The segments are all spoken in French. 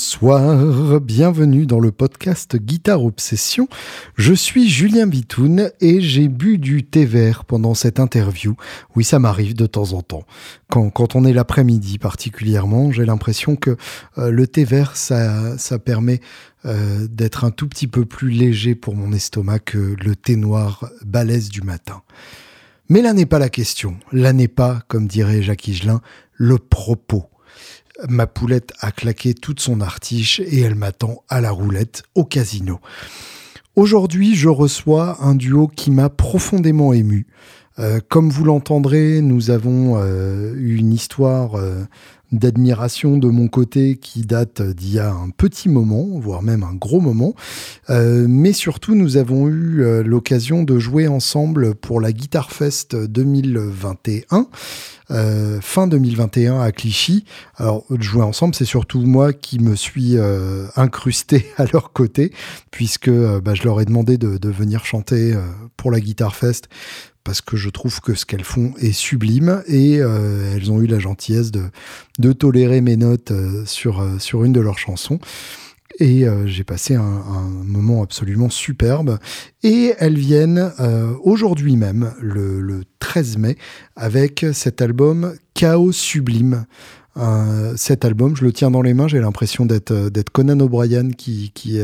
Bonsoir, bienvenue dans le podcast Guitare Obsession. Je suis Julien Bitoun et j'ai bu du thé vert pendant cette interview. Oui, ça m'arrive de temps en temps. Quand, on est l'après-midi particulièrement, j'ai l'impression que euh, le thé vert, ça, ça permet euh, d'être un tout petit peu plus léger pour mon estomac que le thé noir balèze du matin. Mais là n'est pas la question. Là n'est pas, comme dirait Jacques Higelin, le propos. Ma poulette a claqué toute son artiche et elle m'attend à la roulette au casino. Aujourd'hui, je reçois un duo qui m'a profondément ému. Euh, comme vous l'entendrez, nous avons euh, eu une histoire euh, d'admiration de mon côté qui date d'il y a un petit moment, voire même un gros moment. mais surtout, nous avons eu l'occasion de jouer ensemble pour la Guitar Fest 2021 euh, fin 2021 à Clichy. Alors, de jouer ensemble, c'est surtout moi qui me suis euh, incrusté à leur côté, puisque euh, bah, je leur ai demandé de, venir chanter pour la Guitar Fest parce que je trouve que ce qu'elles font est sublime et elles ont eu la gentillesse de, tolérer mes notes sur, sur une de leurs chansons. Et euh, j'ai passé un, moment absolument superbe. Et elles viennent euh, aujourd'hui même, le, 13 mai, avec cet album Chaos Sublime. Euh, cet album, je le tiens dans les mains, j'ai l'impression d'être Conan O'Brien qui, qui,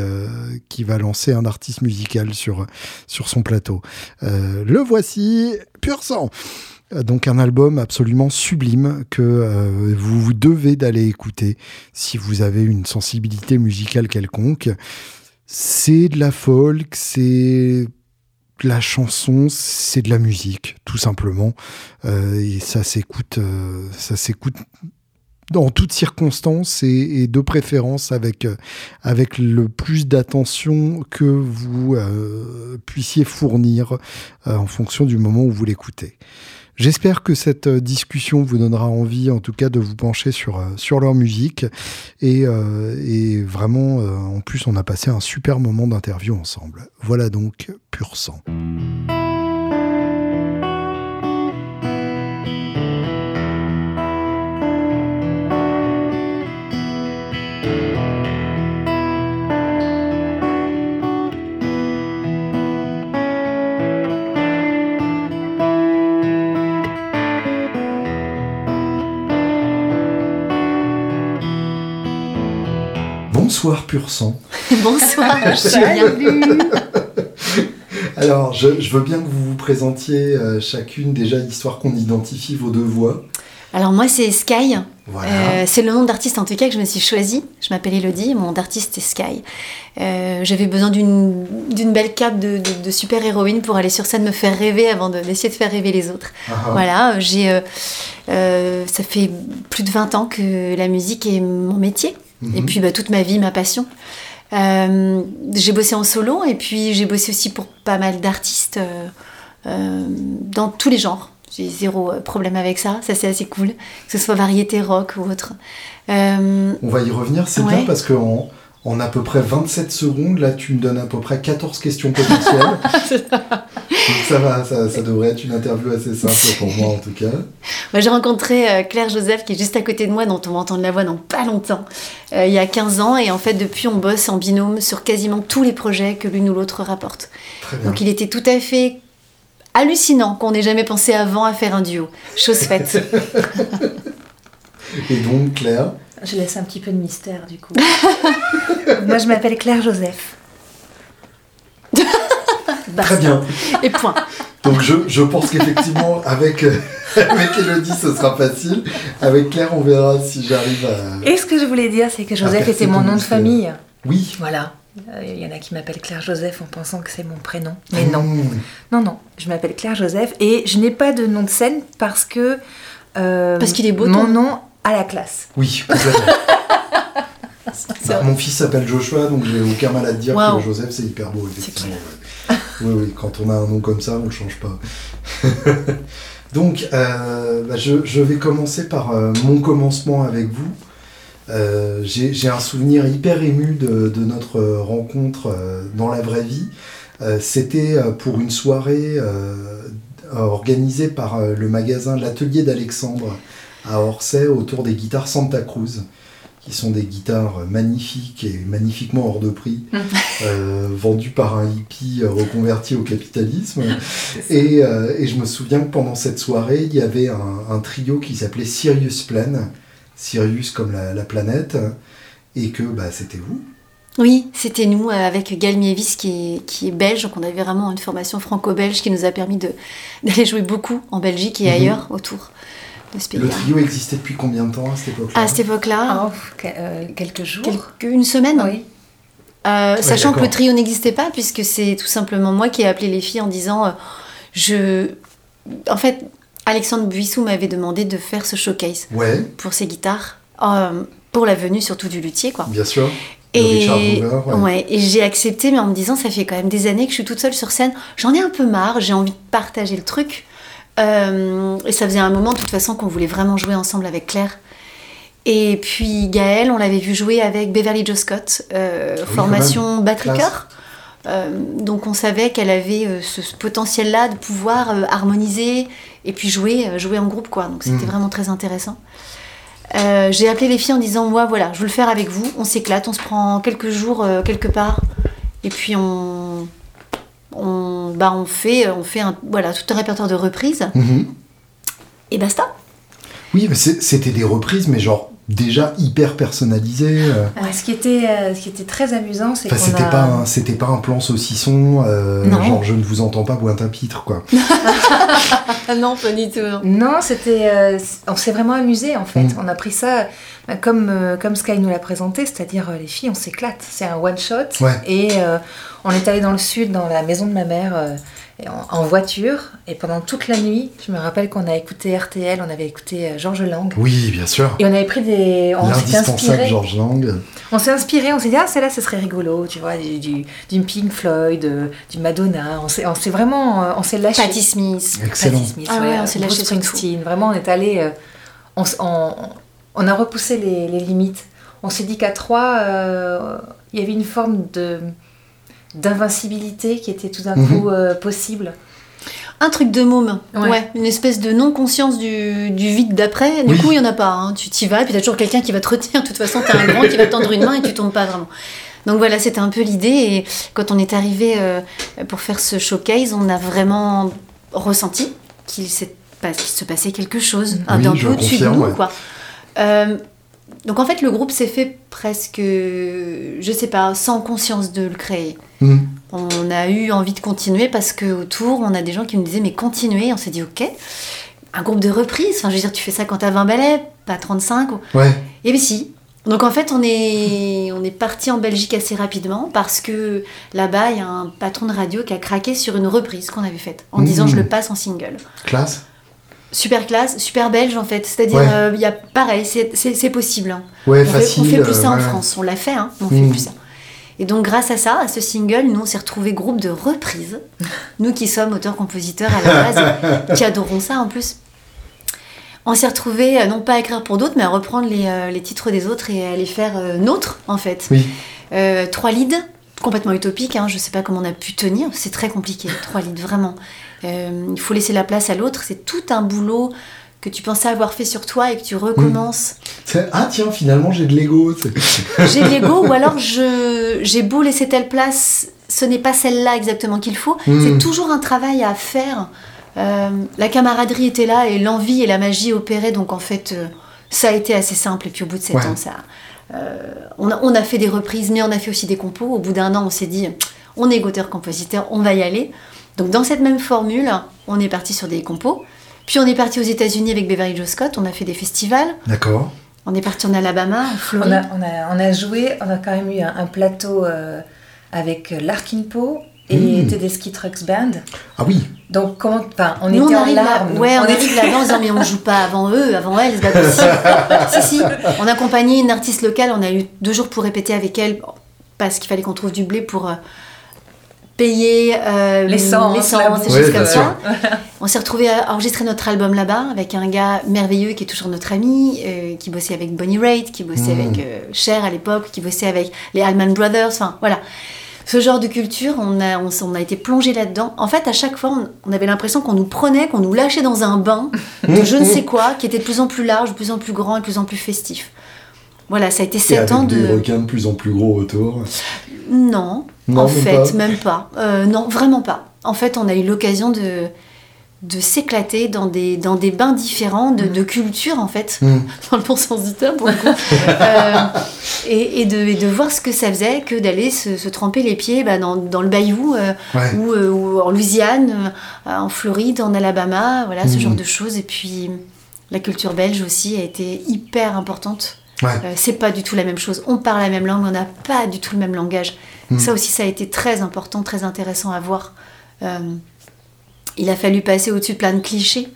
qui va lancer un artiste musical sur, sur son plateau. le voici, pur sang euh, donc un album absolument sublime que euh, vous devez d'aller écouter si vous avez une sensibilité musicale quelconque. C'est de la folk, c'est de la chanson, c'est de la musique, tout simplement. Euh, et ça s'écoute, ça s'écoute dans toutes circonstances et, de préférence avec, avec le plus d'attention que vous puissiez fournir en fonction du moment où vous l'écoutez. J'espère que cette euh, discussion vous donnera envie, en tout cas, de vous pencher sur, euh, sur leur musique. Et, euh, et vraiment, en plus, on a passé un super moment d'interview ensemble. Voilà donc Pur Sang. Bonsoir pur sang. Bonsoir, bienvenue. Alors, je, veux bien que vous vous présentiez euh, chacune déjà, histoire qu'on identifie vos deux voix. Alors moi c'est Sky, euh, c'est le nom d'artiste en tout cas que je me suis choisi. Je m'appelle Elodie, mon d'artiste est Sky. Euh, j'avais besoin d'une belle cape de, super héroïne pour aller sur scène me faire rêver avant d'essayer de, faire rêver les autres. Ah ah. Voilà, j'ai ça fait plus de 20 ans que la musique est mon métier. Et mhm. puis bah, toute ma vie, ma passion. Euh, j'ai bossé en solo et puis j'ai bossé aussi pour pas mal d'artistes euh, euh, dans tous les genres. J'ai zéro problème avec ça, ça c'est assez cool, que ce soit variété rock ou autre. On va y revenir, c'est bien parce qu'en en à peu près 27 secondes, là tu me donnes à peu près 14 questions potentielles. Donc ça va, ça, devrait être une interview assez simple pour moi en tout cas. Moi j'ai rencontré euh, Claire Joseph qui est juste à côté de moi, dont on va entendre la voix dans pas longtemps, euh, il y a 15 ans. Et en fait depuis on bosse en binôme sur quasiment tous les projets que l'une ou l'autre rapporte. Donc il était tout à fait hallucinant qu'on n'ait jamais pensé avant à faire un duo. Chose faite. et donc Claire? Je laisse un petit peu de mystère du coup. Moi je m'appelle Claire Joseph. Très bien. Et point. Donc je, je pense qu'effectivement avec, euh, avec Elodie ce sera facile. Avec Claire on verra si j'arrive à... Et ce que je voulais dire c'est que Joseph était mon nom de famille. Oui. Voilà. Euh, il y en a qui m'appellent Claire Joseph en pensant que c'est mon prénom. Mais non. Mmh. Non, non. Je m'appelle Claire Joseph et je n'ai pas de nom de scène parce que... Euh, parce qu'il est beau. Mon nom à la classe. Oui, complètement. Bah, mon fils s'appelle Joshua, donc j'ai aucun mal à te dire que Joseph c'est hyper beau, effectivement. Oui, oui, quand on a un nom comme ça, on ne change pas. donc, euh, bah, je, vais commencer par euh, mon commencement avec vous. Euh, j'ai un souvenir hyper ému de, de notre rencontre dans la vraie vie. C'était pour une soirée organisée par le magasin L'Atelier d'Alexandre à Orsay autour des guitares Santa Cruz. Qui sont des guitares magnifiques et magnifiquement hors de prix, euh, vendues par un hippie reconverti au capitalisme. Et, euh, et, je me souviens que pendant cette soirée, il y avait un, trio qui s'appelait Sirius Plan, Sirius comme la, planète, et que bah, c'était vous. Oui, c'était nous avec Gal Mievis qui est, qui est belge, donc on avait vraiment une formation franco-belge qui nous a permis d'aller jouer beaucoup en Belgique et mhm. ailleurs autour. Le trio existait depuis combien de temps à cette époque-là À cette époque-là oh, euh, Quelques jours Une semaine Oui. Euh, sachant que le trio n'existait pas, puisque c'est tout simplement moi qui ai appelé les filles en disant euh, je. En fait, Alexandre Buissou m'avait demandé de faire ce showcase pour ses guitares, pour la venue surtout du luthier, quoi. Bien sûr. Et, ouais. et j'ai accepté, mais en me disant, ça fait quand même des années que je suis toute seule sur scène, j'en ai un peu marre, j'ai envie de partager le truc. Euh, et ça faisait un moment, de toute façon, qu'on voulait vraiment jouer ensemble avec Claire. Et puis Gaëlle, on l'avait vu jouer avec Beverly Joe Scott, euh, formation batterie euh, donc on savait qu'elle avait ce, potentiel-là de pouvoir harmoniser et puis jouer, jouer en groupe, quoi. Donc c'était mm. vraiment très intéressant. J'ai appelé les filles en disant, moi voilà, je veux le faire avec vous, on s'éclate, on se prend quelques jours quelque part, et puis on, on, bah, on fait, on fait un, voilà, tout un répertoire de reprises. Mhm. Et basta. Oui, c'était des reprises, mais genre déjà hyper personnalisées. Euh. ce, qui était, euh, ce qui était très amusant, c'est que c'était pas c'était pas un plan saucisson, euh, genre je ne vous entends pas boire un pitre quoi. non, pas du tout. Non, c'était, on s'est vraiment amusé en fait. Mm. On a pris ça comme comme Sky nous l'a présenté, c'est-à-dire les filles, on s'éclate. C'est un one shot et on est allé dans le sud, dans la maison de ma mère, euh, en, voiture. Et pendant toute la nuit, je me rappelle qu'on a écouté RTL, on avait écouté euh, Georges Lang. Oui, bien sûr. Et on avait pris des. On s'est inspiré. Georges Lang. On s'est inspiré, on s'est dit, ah, celle-là, ce serait rigolo, tu vois, du, du, Pink Floyd, euh, du Madonna. On s'est vraiment. On s'est lâché. Patti Smith. Excellent. Patti Smith, ah ouais, on s'est lâché. Springsteen. Vraiment, on est allé. on, on, a repoussé les, les limites. On s'est dit qu'à trois, il y avait une forme de d'invincibilité qui était tout d'un mhm. coup euh, possible. Un truc de môme, ouais. une espèce de non-conscience du, du vide d'après. Du coup, il n'y en a pas. Hein. Tu t'y vas, et puis tu as toujours quelqu'un qui va te retenir. De toute façon, tu as un grand qui va te tendre une main et tu tombes pas vraiment. Donc voilà, c'était un peu l'idée. Et quand on est arrivé euh, pour faire ce showcase, on a vraiment ressenti qu'il se passait quelque chose, un peu au-dessus de nous. Quoi. Euh, donc en fait, le groupe s'est fait presque, je sais pas, sans conscience de le créer. Hmm. On a eu envie de continuer parce que autour, on a des gens qui nous disaient mais continuez. On s'est dit ok. Un groupe de reprises, enfin je veux dire, tu fais ça quand t'as 20 ballets, pas 35. Ouais. Et bien si. Donc en fait, on est, on est parti en Belgique assez rapidement parce que là-bas, il y a un patron de radio qui a craqué sur une reprise qu'on avait faite en disant hmm. je le passe en single. Classe super classe, super belge en fait. C'est-à-dire, euh, il y a pareil, c'est possible. Hein. Ouais, on, facile, fait, fait plus ça en France, on l'a fait, hein, on fait hmm. plus ça. Et donc, grâce à ça, à ce single, nous, on s'est retrouvés groupe de reprises. nous qui sommes auteurs-compositeurs à la base, qui adorons ça en plus. On s'est retrouvés, euh, non pas à écrire pour d'autres, mais à reprendre les, euh, les, titres des autres et à les faire nôtres, en fait. Oui. trois leads, complètement utopiques, hein, je sais pas comment on a pu tenir, c'est très compliqué, trois leads, vraiment. Euh, il faut laisser la place à l'autre. C'est tout un boulot que tu pensais avoir fait sur toi et que tu recommences. Ah tiens, finalement j'ai de l'ego. j'ai de l'ego ou alors j'ai beau laisser telle place, ce n'est pas celle-là exactement qu'il faut. Hmm. C'est toujours un travail à faire. Euh, la camaraderie était là et l'envie et la magie opéraient. Donc en fait, euh, ça a été assez simple. Et puis au bout de sept ans, ça, on, a, on, a, fait des reprises, mais on a fait aussi des compos. Au bout d'un an, on s'est dit, on est auteur-compositeur, on va y aller. Donc dans cette même formule, on est parti sur des compos. Puis on est parti aux États-Unis avec Beverly Joe Scott, on a fait des festivals. D'accord. On est parti en Alabama, en Floride. On a, on a, joué, on a quand même eu un, plateau euh, avec Larkin Poe et mmh. Tedeschi Trucks Band. Ah oui. Donc comment, enfin, on était en larmes. ouais, on, était là-dedans en disant mais on joue pas avant eux, avant elles, c'est pas possible. si si, on a accompagné une artiste locale, on a eu deux jours pour répéter avec elle parce qu'il fallait qu'on trouve du blé pour euh, payer euh, l'essence, des choses comme ça. On s'est retrouvé à enregistrer notre album là-bas avec un gars merveilleux qui est toujours notre ami, euh, qui bossait avec Bonnie Raitt, qui bossait hmm. avec euh, Cher à l'époque, qui bossait avec les Allman Brothers, enfin voilà. Ce genre de culture, on a, on, a été plongé là-dedans. En fait, à chaque fois, on, avait l'impression qu'on nous prenait, qu'on nous lâchait dans un bain de je ne sais quoi, qui était de plus en plus large, de plus en plus grand et de plus en plus festif. voilà, ça a été sept ans de. Des requins de plus en plus gros autour. Non, en fait, même pas. non, vraiment pas. En fait, on a eu l'occasion de de s'éclater dans des, dans des bains différents de, de culture en fait, mm. dans le bon sens du terme euh, et, et, de, de, voir ce que ça faisait que d'aller se, tremper les pieds bah, dans, dans, le bayou euh, ou, euh, ou, en Louisiane, en Floride, en Alabama, voilà ce mm. genre de choses. Et puis la culture belge aussi a été hyper importante. C'est pas du tout la même chose. On parle la même langue, on n'a pas du tout le même langage. Mm. Ça aussi, ça a été très important, très intéressant à voir il a fallu passer au-dessus de plein de clichés.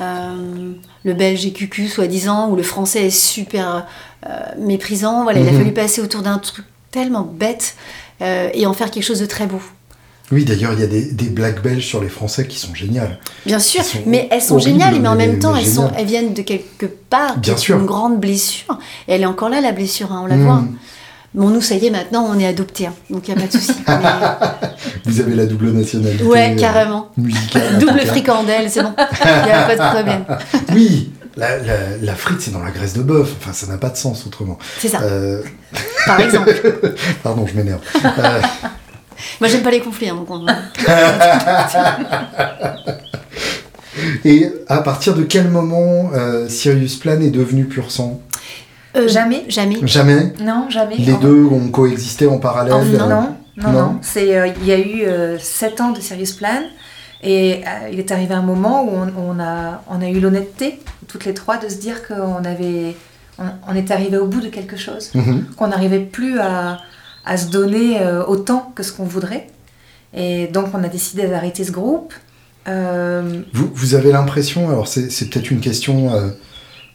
Euh, le belge est cucu, soi-disant, ou le français est super euh, méprisant. Voilà, il a mhm. fallu passer autour d'un truc tellement bête euh, et en faire quelque chose de très beau. Oui, d'ailleurs, il y a des, blagues belges sur les Français qui sont géniales. Bien sûr, mais elles sont géniales, mais en même temps, elles, sont, elles viennent de quelque part, Bien sûr. une grande blessure. Et elle est encore là, la blessure, hein, on la voit. Mhm. Bon, nous, ça y est, maintenant, on est adoptés, hein, donc il n'y a pas de souci. Vous avez la double nationalité. Ouais, euh, carrément. double fricandelle, c'est bon. Il n'y a pas de problème. oui, la, la, frite, c'est dans la graisse de bœuf. Enfin, ça n'a pas de sens autrement. C'est ça. Euh, Par exemple. Pardon, je m'énerve. Euh, Moi, j'aime pas les conflits, hein, mon compte. Et à partir de quel moment Sirius Plan est devenu pur sang? Euh, jamais. Jamais. Jamais? Non, jamais. Les deux ont coexisté en parallèle euh, Non, non, non. non. C'est, euh, il y a eu sept ans de Serious Plan. Et il est arrivé un moment où on, a, on a eu l'honnêteté, toutes les trois, de se dire qu'on avait, on, est arrivé au bout de quelque chose, mhm. qu'on n'arrivait plus à, à, se donner autant que ce qu'on voudrait. Et donc on a décidé d'arrêter ce groupe. Vous, vous, avez l'impression, alors c'est, c'est peut-être une question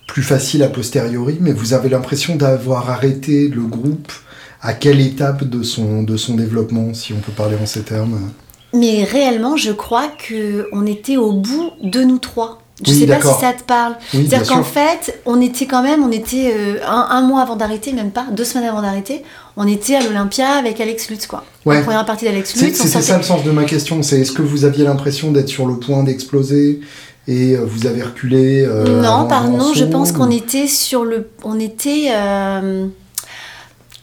plus facile a posteriori, mais vous avez l'impression d'avoir arrêté le groupe à quelle étape de son, de son développement, si on peut parler en ces termes? Mais réellement, je crois qu'on était au bout de nous trois. Je ne sais pas si ça te parle. C'est-à-dire qu'en fait, on était quand même, on était euh, un, mois avant d'arrêter, même pas, deux semaines avant d'arrêter, on était à l'Olympia avec Alex Lutz, quoi. La première partie d'Alex Lutz. C'est ça le sens de ma question, c'est est-ce que vous aviez l'impression d'être sur le point d'exploser et euh, vous avez reculé euh, Non, pardon, je pense qu'on était sur le. On était. Euh,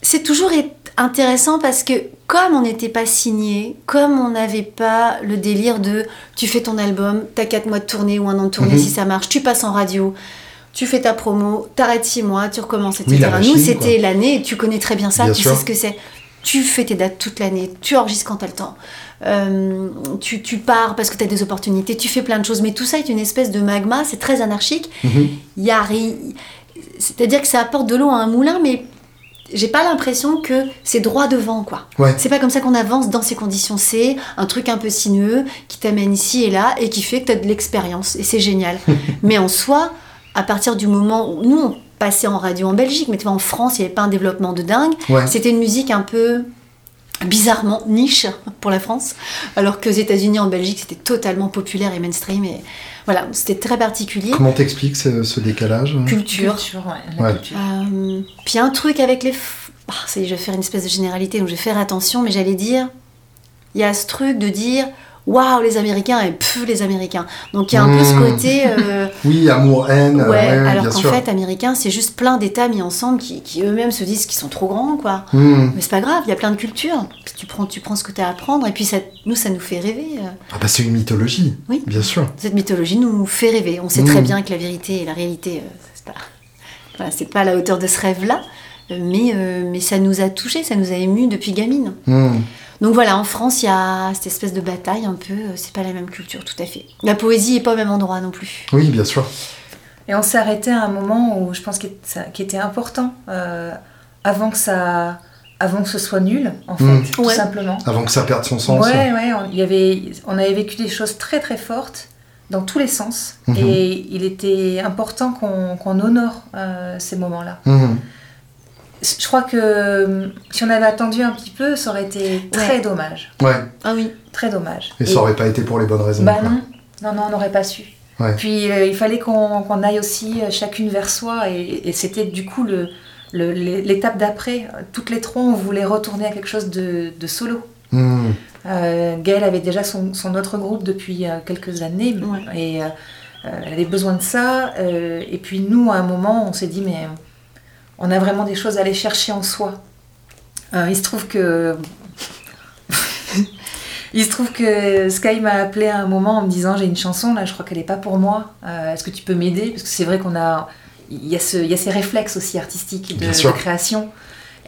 c'est toujours intéressant parce que comme on n'était pas signé, comme on n'avait pas le délire de tu fais ton album, t'as 4 mois de tournée ou un an de tournée mhm. si ça marche, tu passes en radio, tu fais ta promo, t'arrêtes 6 mois, tu recommences, etc. Nous, c'était l'année, tu connais très bien ça, tu sais ce que c'est. Tu fais tes dates toute l'année, tu enregistres quand t'as le temps. Euh, tu, tu, pars parce que tu as des opportunités, tu fais plein de choses, mais tout ça est une espèce de magma, c'est très anarchique. Mhm. Il y a C'est-à-dire que ça apporte de l'eau à un moulin, mais j'ai pas l'impression que c'est droit devant, quoi. C'est pas comme ça qu'on avance dans ces conditions. C'est un truc un peu sinueux qui t'amène ici et là et qui fait que tu as de l'expérience, et c'est génial. mais en soi, à partir du moment où nous, on passait en radio en Belgique, mais tu vois, en France, il n'y avait pas un développement de dingue. C'était une musique un peu bizarrement niche pour la France, alors qu'aux États-Unis, en Belgique, c'était totalement populaire et mainstream. Et voilà, c'était très particulier. Comment t'expliques ce, décalage Culture. Euh, puis un truc avec les. Ah, je vais faire une espèce de généralité, donc je vais faire attention, mais j'allais dire, il y a ce truc de dire waouh les Américains et pff les Américains. Donc il y a un peu ce hmm. côté. Euh, oui, amour-haine. Ouais, alors qu'en fait, Américains, c'est juste plein d'États mis ensemble qui, eux-mêmes se disent qu'ils sont trop grands, quoi. Hmm. Mais c'est pas grave, il y a plein de cultures. Tu prends, tu prends ce que tu as à apprendre et puis ça, nous, ça nous fait rêver. Euh. Ah bah c'est une mythologie. Oui. Bien sûr. Cette mythologie nous fait rêver. On sait très hmm. bien que la vérité et la réalité, euh, c'est pas, voilà, pas à la hauteur de ce rêve-là. Mais, mais ça nous a touchés, ça nous a émus depuis gamine. Donc voilà, en France, il y a cette espèce de bataille un peu, euh, c'est pas la même culture tout à fait. La poésie est pas au même endroit non plus. Oui, bien sûr. Et on s'est arrêté à un moment où je pense qu'il était important, euh, avant que ça avant que ce soit nul, en fait, hmm. tout simplement. Avant que ça perde son sens. Ouais, ouais, on, y avait, on avait vécu des choses très très fortes dans tous les sens. Mhm. Et il était important qu'on honore euh, ces moments-là. Je crois que euh, si on avait attendu un petit peu, ça aurait été très dommage. Ouais. Ah oui. Très dommage. Et, ça aurait pas été pour les bonnes raisons. Bah non, non, non, on n'aurait pas su. Puis euh, il fallait qu'on aille aussi euh, chacune vers soi et, c'était du coup l'étape le, d'après. Toutes les trois, on voulait retourner à quelque chose de, solo. Hmm. Gaëlle avait déjà son, autre groupe depuis quelques années et elle avait besoin de ça. et puis nous, à un moment, on s'est dit mais on a vraiment des choses à aller chercher en soi. il se trouve que il se trouve que Sky m'a appelé à un moment en me disant j'ai une chanson là, je crois qu'elle n'est pas pour moi. Est-ce que tu peux m'aider? Parce que c'est vrai qu'on a il y, a ce, il y a ces réflexes aussi artistiques de, de création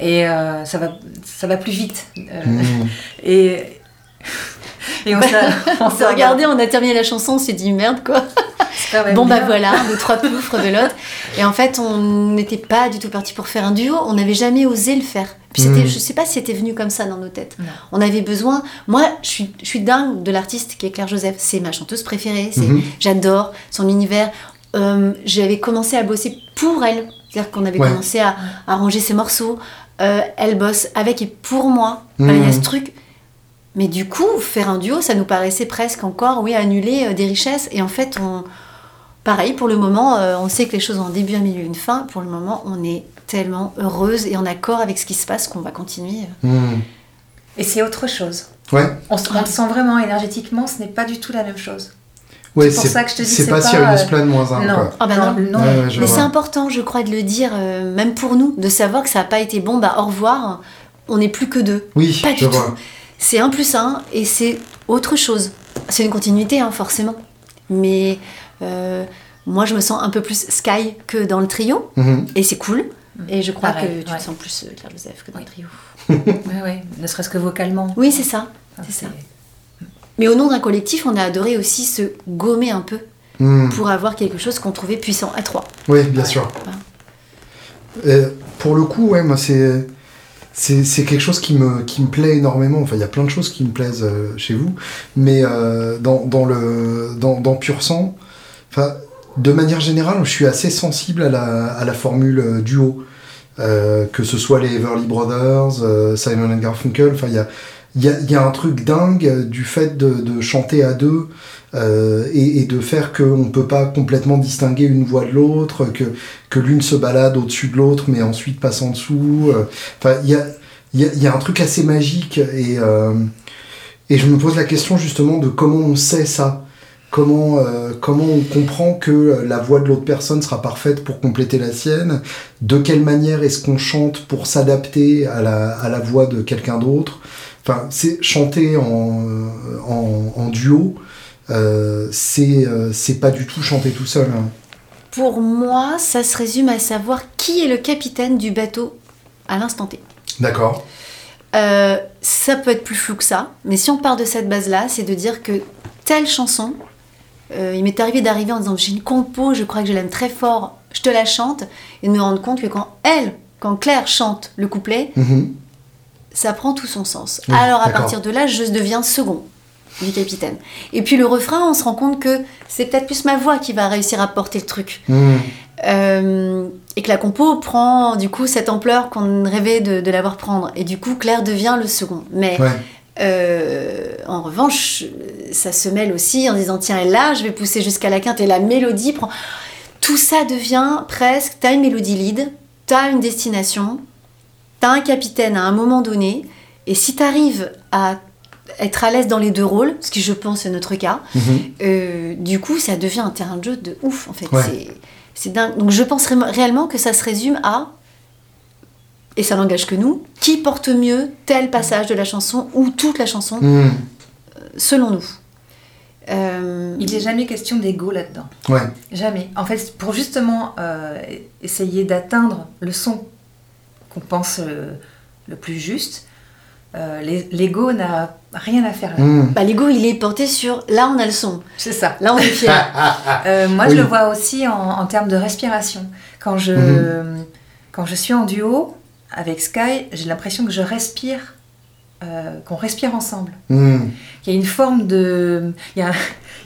et ça va ça va plus vite. Mmh. Et et on s'est regardé, on a terminé la chanson, on s'est dit merde quoi. Bon bah voilà, le trois poufs, de l'autre. Et en fait, on n'était pas du tout parti pour faire un duo. On n'avait jamais osé le faire. Puis c'était, hmm. je sais pas si c'était venu comme ça dans nos têtes. On avait besoin. Moi, je suis, je suis dingue de l'artiste qui est Claire Joseph. C'est ma chanteuse préférée. C'est, hmm. j'adore son univers. Euh, j'avais commencé à bosser pour elle. C'est-à-dire qu'on avait commencé à, arranger ses morceaux. Euh, elle bosse avec et pour moi. il y a hmm. ce truc mais du coup, faire un duo, ça nous paraissait presque encore, oui, annuler euh, des richesses. Et en fait, on, pareil, pour le moment, euh, on sait que les choses ont un début, un milieu, une fin. Pour le moment, on est tellement heureuse et en accord avec ce qui se passe qu'on va continuer. Hmm. Et c'est autre chose. Ouais. On, se, sent vraiment énergétiquement, ce n'est pas du tout la même chose. Ouais, c'est pour ça que je te dis c'est pas Sirius Plan moins un. Non, ah bah non. mais c'est important, je crois, de le dire, euh, même pour nous, de savoir que ça n'a pas été bon, bah au revoir, on n'est plus que deux. Oui, pas du tout c'est un plus un et c'est autre chose. C'est une continuité, hein, forcément. Mais euh, moi, je me sens un peu plus Sky que dans le trio. Mhm. Et c'est cool. Et je crois que tu te sens plus euh, Claire Joseph que dans le trio. oui, oui. Ne serait-ce que vocalement. Oui, c'est ça. Ah, c'est ça. Mais au nom d'un collectif, on a adoré aussi se gommer un peu mhm. pour avoir quelque chose qu'on trouvait puissant à trois. Oui, bien sûr. pour le coup, ouais, moi, c'est c'est quelque chose qui me, qui me plaît énormément. Enfin, il y a plein de choses qui me plaisent euh, chez vous, mais euh, dans, dans, le, dans, Pur Sang, de manière générale, je suis assez sensible à la, à la formule euh, duo. que ce soit les Everly Brothers, Simon Garfunkel, il y a, y, a, y a, un truc dingue du fait de, de chanter à deux et, et, de faire qu'on ne peut pas complètement distinguer une voix de l'autre, que, que l'une se balade au-dessus de l'autre, mais ensuite passe en dessous. Euh. Enfin, il y a, y, y a, un truc assez magique et, euh, et je me pose la question justement de comment on sait ça. Comment, euh, comment on comprend que la voix de l'autre personne sera parfaite pour compléter la sienne? De quelle manière est-ce qu'on chante pour s'adapter à la, à la voix de quelqu'un d'autre? Enfin, c'est chanter en, en, en duo, euh, c'est pas du tout chanter tout seul. Hein. Pour moi, ça se résume à savoir qui est le capitaine du bateau à l'instant T. D'accord. Euh, ça peut être plus flou que ça, mais si on part de cette base-là, c'est de dire que telle chanson, euh, il m'est arrivé d'arriver en disant j'ai une compo, je crois que je l'aime très fort, je te la chante, et de me rendre compte que quand elle, quand Claire chante le couplet, mhm. ça prend tout son sens. Alors à partir de là, je deviens second du capitaine. Et puis le refrain, on se rend compte que c'est peut-être plus ma voix qui va réussir à porter le truc. Hmm. Euh, et que la compo prend du coup cette ampleur qu'on rêvait de, de l'avoir prendre. Et du coup, Claire devient le second. Mais euh, en revanche, ça se mêle aussi en disant tiens, là, je vais pousser jusqu'à la quinte et la mélodie prend. Tout ça devient presque. T'as une mélodie lead, t'as une destination, t'as un capitaine à un moment donné. Et si t'arrives à être à l'aise dans les deux rôles, ce qui je pense est notre cas, mhm. euh, du coup ça devient un terrain de jeu de ouf en fait. C'est dingue. Donc je pense réellement que ça se résume à, et ça n'engage que nous, qui porte mieux tel passage de la chanson ou toute la chanson, mhm. euh, selon nous. Euh, Il n'est jamais question d'ego là-dedans. Ouais. Jamais. En fait, pour justement essayer d'atteindre le son qu'on pense le plus juste, euh, l'ego n'a rien à faire là. Hmm. Bah, l'ego, il est porté sur là, on a le son. C'est ça. Là, on est fier. Euh, moi, je le vois aussi en, termes de respiration. Quand je, hmm. quand je suis en duo avec Sky, j'ai l'impression que je respire, euh, qu'on respire ensemble. Hmm. Il y a une forme de. Il y a,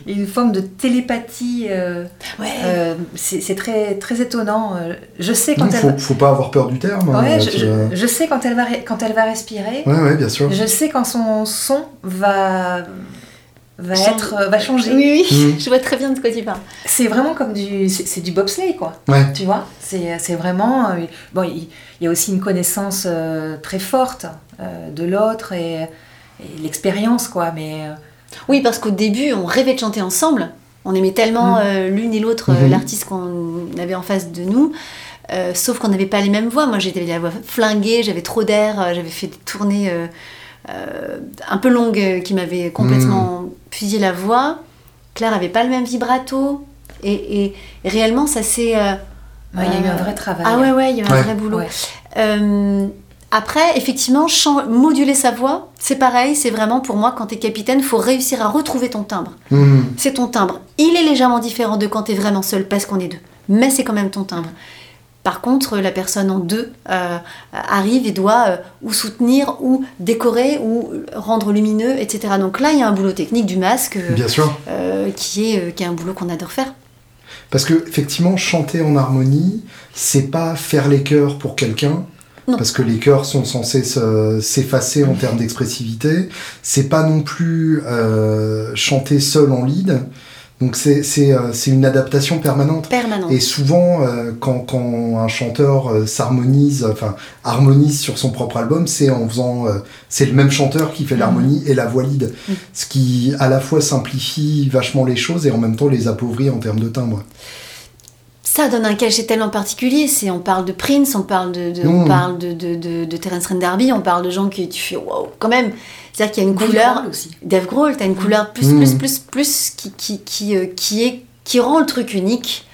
une forme de télépathie. Euh, ouais. Euh, c'est très, très étonnant. Euh, je sais quand il faut, faut pas avoir peur du terme. Ouais, je, sais quand elle va, quand elle va respirer. Ouais, ouais, bien sûr. Je sais quand son son va va être va changer. Oui, oui, mm. je vois très bien de quoi tu parles. C'est vraiment comme du c'est du bobsleigh quoi. Tu vois, c'est vraiment bon. Il, y a aussi une connaissance très forte de l'autre et, et l'expérience quoi, mais oui, parce qu'au début, on rêvait de chanter ensemble. On aimait tellement mm. euh, l'une et l'autre euh, mm-hmm. l'artiste qu'on avait en face de nous. sauf qu'on n'avait pas les mêmes voix. Moi, j'étais la voix flinguée, j'avais trop d'air, j'avais fait des tournées un peu longues qui m'avaient complètement mmh. la voix. Claire avait pas le même vibrato. Et, réellement, ça s'est. il y a eu un vrai travail. Ah ouais, ouais, il y a eu un vrai boulot. Après, effectivement, moduler sa voix, c'est pareil, c'est vraiment pour moi, quand tu es capitaine, il faut réussir à retrouver ton timbre. Mhm. C'est ton timbre. Il est légèrement différent de quand tu es vraiment seul, parce qu'on est deux. Mais c'est quand même ton timbre. Par contre, la personne en deux euh, arrive et doit euh, ou soutenir, ou décorer, ou rendre lumineux, etc. Donc là, il y a un boulot technique du masque Bien sûr. Euh, qui, est, qui est un boulot qu'on adore faire. Parce que effectivement, chanter en harmonie, c'est pas faire les chœurs pour quelqu'un, parce que les chœurs sont censés s'effacer en termes d'expressivité. C'est pas non plus euh, chanter seul en lead. Donc c'est euh, une adaptation permanente. Permanente. Et souvent, euh, quand, quand, un chanteur s'harmonise, enfin harmonise sur son propre album, c'est en faisant, c'est le même chanteur qui fait l'harmonie et la voix lead, ce qui à la fois simplifie vachement les choses et en même temps les appauvrit en termes de timbre ça donne un cachet tellement particulier. C'est, on parle de Prince, on parle de, on parle de, de, de, Terence on parle de gens qui tu fais wow, quand même. C'est-à-dire qu'il y a une couleur. aussi. Dave Grohl, t'as une couleur plus, plus, plus, plus qui, qui, qui, euh, qui, est, qui rend le truc unique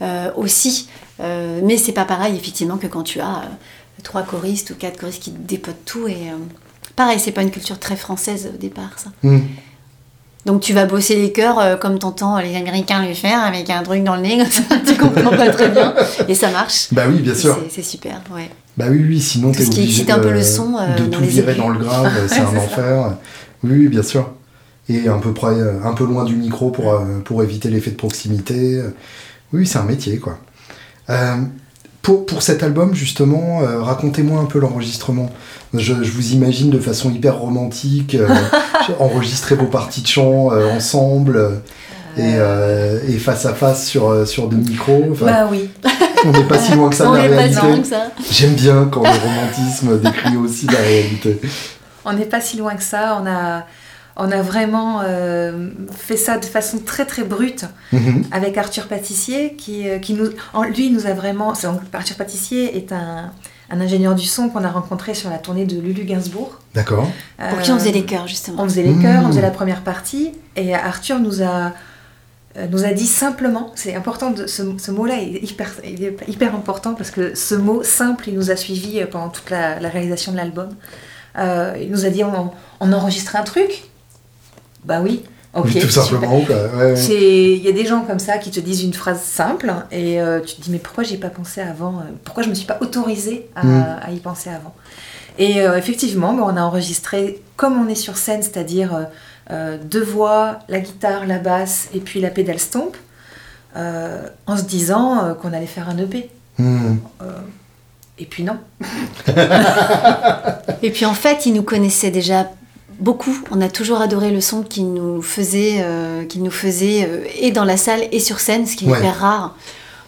euh, aussi. Euh, mais c'est pas pareil, effectivement, que quand tu as trois choristes ou quatre choristes qui dépotent tout. Et pareil, c'est pas une culture très française au départ, ça. Donc tu vas bosser les cœurs euh, comme t'entends les Américains le faire avec un truc dans le nez, tu comprends pas très bien et ça marche. Bah oui, bien sûr. C'est super, ouais. Bah oui, oui, sinon t'es obligé de, un peu le son, euh, de tout virer dans le grave, c'est un enfer. Oui, bien sûr. Et un peu près, un peu loin du micro pour, euh, pour éviter l'effet de proximité. Oui, c'est un métier, quoi. Pour, pour, cet album, justement, racontez-moi un peu l'enregistrement. Je, vous imagine de façon hyper romantique, euh, enregistrer vos parties de chant euh, ensemble euh, et, face à face sur, sur deux micros. bah oui. On n'est pas si loin que ça de la réalité. J'aime bien quand le romantisme décrit aussi la réalité. On n'est pas si loin que ça. On a, on a vraiment fait ça de façon très très brute mhm. avec Arthur Pâtissier qui, qui nous, lui nous a vraiment. Arthur Pâtissier est un un ingénieur du son qu'on a rencontré sur la tournée de Lulu Gainsbourg. D'accord. Pour qui on faisait les chœurs, justement. On faisait les chœurs, on faisait la première partie. Et Arthur nous a, euh, nous a dit simplement, c'est important, de, ce, mot-là est hyper, hyper important parce que ce mot simple, il nous a suivis euh, pendant toute la, réalisation de l'album. Euh, il nous a dit on, on enregistre un truc Bah oui, tout simplement. Il y a des gens comme ça qui te disent une phrase simple et euh, tu te dis mais pourquoi j'ai pas pensé avant euh, Pourquoi je me suis pas autorisée à, mm. y penser avant? Et euh, effectivement, on a enregistré comme on est sur scène, c'est-à-dire deux voix, la guitare, la basse et puis la pédale stomp, en se disant qu'on allait faire un EP. Mm. et puis non. et puis en fait, ils nous connaissaient déjà beaucoup. On a toujours adoré le son qu'il nous faisait, euh, nous faisait euh, et dans la salle et sur scène, ce qui est hyper rare.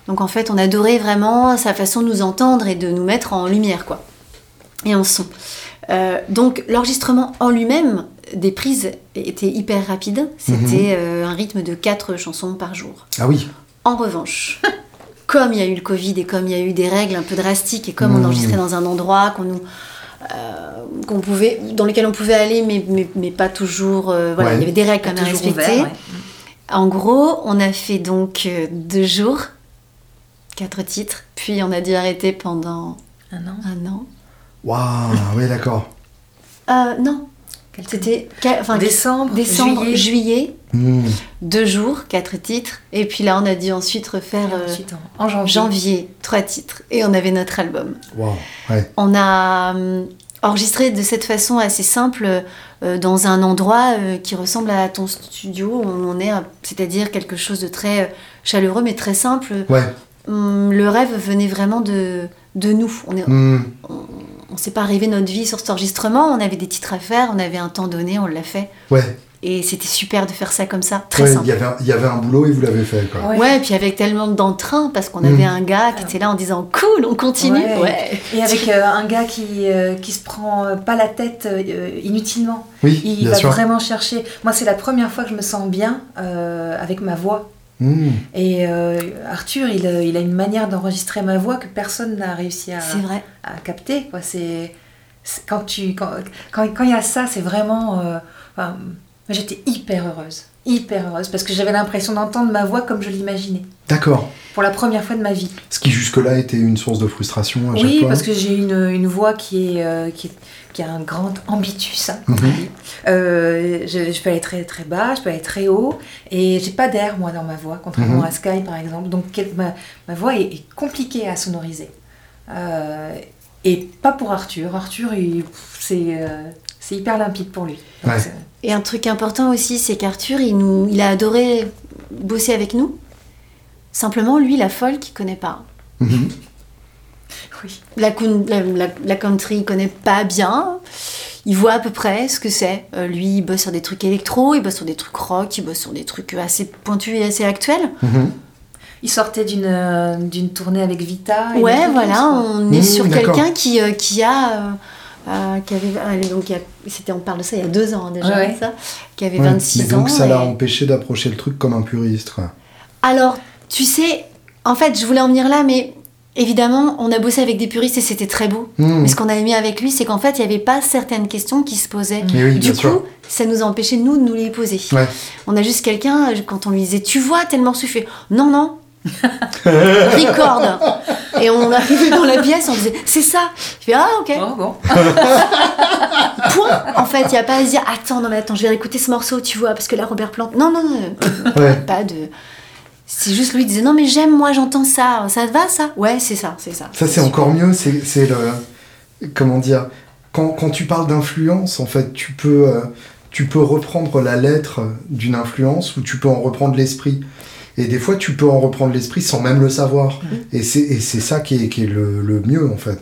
Donc en fait, on adorait vraiment sa façon de nous entendre et de nous mettre en lumière, quoi, et en son. Euh, donc l'enregistrement en lui-même des prises était hyper rapide. C'était mhm. un rythme de 4 chansons par jour. Ah oui. En revanche, comme il y a eu le Covid et comme il y a eu des règles un peu drastiques et comme on mhm. enregistrait dans un endroit qu'on nous qu'on pouvait, dans lesquels on pouvait aller, mais, mais, pas toujours. Euh, voilà, il y avait des règles quand même à respecter. En gros, on a fait donc euh, deux jours, quatre titres, puis on a dû arrêter pendant un an. Un an. Waouh, oui, d'accord. non, c'était enfin, décembre, décembre, juillet, hmm. deux jours, quatre titres. Et puis là, on a dû ensuite refaire en, janvier. janvier. trois titres. Et on avait notre album. Wow, ouais. On a hum, enregistré de cette façon assez simple euh, dans un endroit euh, qui ressemble à ton studio on est, c'est-à-dire quelque chose de très euh, chaleureux mais très simple. Ouais. Hum, le rêve venait vraiment de, de nous. On est, hmm on s'est pas rêvé notre vie sur cet enregistrement. On avait des titres à faire, on avait un temps donné, on l'a fait. Ouais. Et c'était super de faire ça comme ça, très simple. Il y avait un boulot et vous l'avez fait. Quoi. Ouais. et puis avec tellement d'entrain, parce qu'on avait mm. un gars qui était là en disant cool, on continue. Ouais. Et avec euh, un gars qui, euh, qui se prend euh, pas la tête inutilement. Oui, il va vraiment chercher. Moi, c'est la première fois que je me sens bien avec ma voix. Mmh. Et Arthur, il, il, a une manière d'enregistrer ma voix que personne n'a réussi à, à capter. Quoi. C'est, quand tu quand, quand, quand il y a ça, c'est vraiment. Enfin, j'étais hyper heureuse hyper heureuse parce que j'avais l'impression d'entendre ma voix comme je l'imaginais. D'accord. Pour la première fois de ma vie. Ce qui jusque-là était une source de frustration à chaque Oui, parce que j'ai une, une voix qui est, euh, qui, qui, a un grand ambitus. Hein, mhm. euh, je, je, peux aller très très bas, je peux aller très haut, et j'ai pas d'air moi dans ma voix, contrairement mhm. à Sky par exemple. Donc ma, ma voix est, compliquée à sonoriser. Euh, et pas pour Arthur. Arthur, c'est c'est hyper limpide pour lui. Et un truc important aussi, c'est qu'Arthur, il, nous, il a adoré bosser avec nous. Simplement, lui, la folle, qui connaît pas. Mhm. Oui. La, la, country, il connaît pas bien. Il voit à peu près ce que c'est. Euh, lui, il bosse sur des trucs électro, il bosse sur des trucs rock, il bosse sur des trucs assez pointus et assez actuels. Mhm. Il sortait d'une euh, d'une tournée avec Vita. Ouais, voilà, on est sur quelqu'un qui, euh, qui a euh, qui avait, donc c'était, on parle de ça il y a deux ans hein, déjà, ça, qui avait 26 ans. Mais donc ça l'a empêché d'approcher le truc comme un puriste. Alors, tu sais, en fait, je voulais en venir là, mais évidemment, on a bossé avec des puristes et c'était très beau. Hmm. Mais ce qu'on a aimé avec lui, c'est qu'en fait, il n'y avait pas certaines questions qui se posaient. du coup, ça nous a empêché, nous, de nous les poser. On a juste quelqu'un, quand on lui disait, tu vois tel morceau, il fait, non, non, record. Et on arrivait dans la pièce, on disait c'est ça. Je fais ah ok. Oh, bon. Point. En fait, il n'y a pas à se dire attends non mais attends je vais écouter ce morceau tu vois parce que là Robert Plante. Non non non. Pas de. C'est juste lui disait non mais j'aime moi j'entends ça ça te va ça? Ouais c'est ça c'est ça. Ça c'est encore mieux c'est le comment dire quand, quand tu parles d'influence en fait tu peux euh, tu peux reprendre la lettre d'une influence ou tu peux en reprendre l'esprit. Et des fois, tu peux en reprendre l'esprit sans même le savoir. Mhm. Et c'est ça qui est, qui est le, le, mieux, en fait.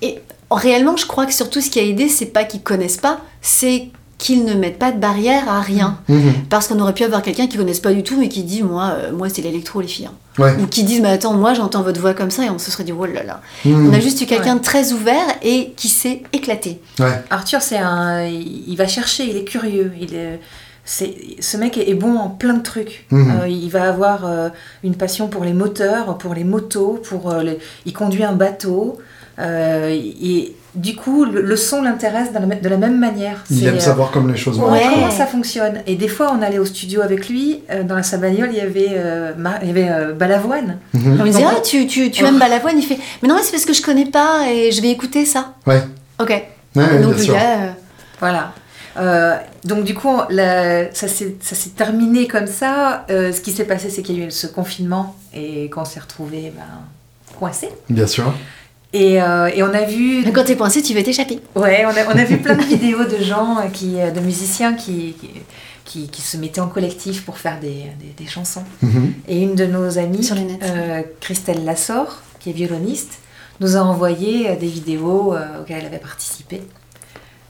Et réellement, je crois que surtout ce qui a aidé, c'est pas qu'ils connaissent pas, c'est qu'ils ne mettent pas de barrière à rien. Mhm. Mhm. Parce qu'on aurait pu avoir quelqu'un qui ne connaisse pas du tout, mais qui dit Moi, euh, moi c'est l'électro, les filles. Hein. Ou qui disent Mais attends, moi j'entends votre voix comme ça, et on se serait dit Oh là là. On a juste eu quelqu'un de très ouvert et qui s'est éclaté. Arthur, c'est un. Il va chercher, il est curieux. Il est ce mec est, bon en plein de trucs. Mhm. Euh, il va avoir euh, une passion pour les moteurs, pour les motos, pour euh, il conduit un bateau. et du coup, le, son l'intéresse de la même manière. Il aime savoir comme les choses marchent. Comment ça fonctionne. Et des fois, on allait au studio avec lui. dans sa bagnole, il y avait, il y avait Balavoine. Mhm. On lui disait ah, tu, tu, tu aimes Balavoine Il fait Mais non, c'est parce que je connais pas et je vais écouter ça. Ouais. Ok. Ouais, Donc, voilà. Euh, donc du coup, ça s'est terminé comme ça. Euh, ce qui s'est passé, c'est qu'il y a eu ce confinement et qu'on s'est retrouvé ben, coincé. Bien sûr. Et, euh, et, on a vu. Mais quand t'es coincé, tu veux t'échapper. Ouais, on a, on a vu plein de vidéos de gens, qui, de musiciens qui, qui, qui, se mettaient en collectif pour faire des, des, chansons. Mhm. Et une de nos amies, Christelle Lassor, qui est violoniste, nous a envoyé des vidéos auxquelles elle avait participé.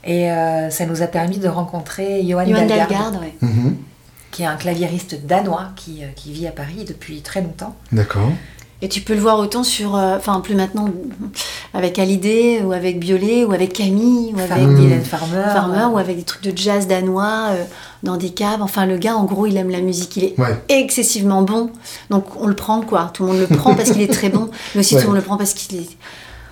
Et euh, ça nous a permis de rencontrer Johan, Dalgard, mhm. qui est un claviériste danois qui, euh, qui, vit à Paris depuis très longtemps. D'accord. Et tu peux le voir autant sur, euh, enfin plus maintenant, avec Hallyday ou avec Biolay ou avec Camille ou avec Hélène Farmer, Farmer ou avec des trucs de jazz danois dans des caves. Enfin le gars, en gros, il aime la musique, il est excessivement bon. Donc on le prend quoi. Tout le monde le prend parce qu'il est très bon, mais aussi tout le monde le prend parce qu'il est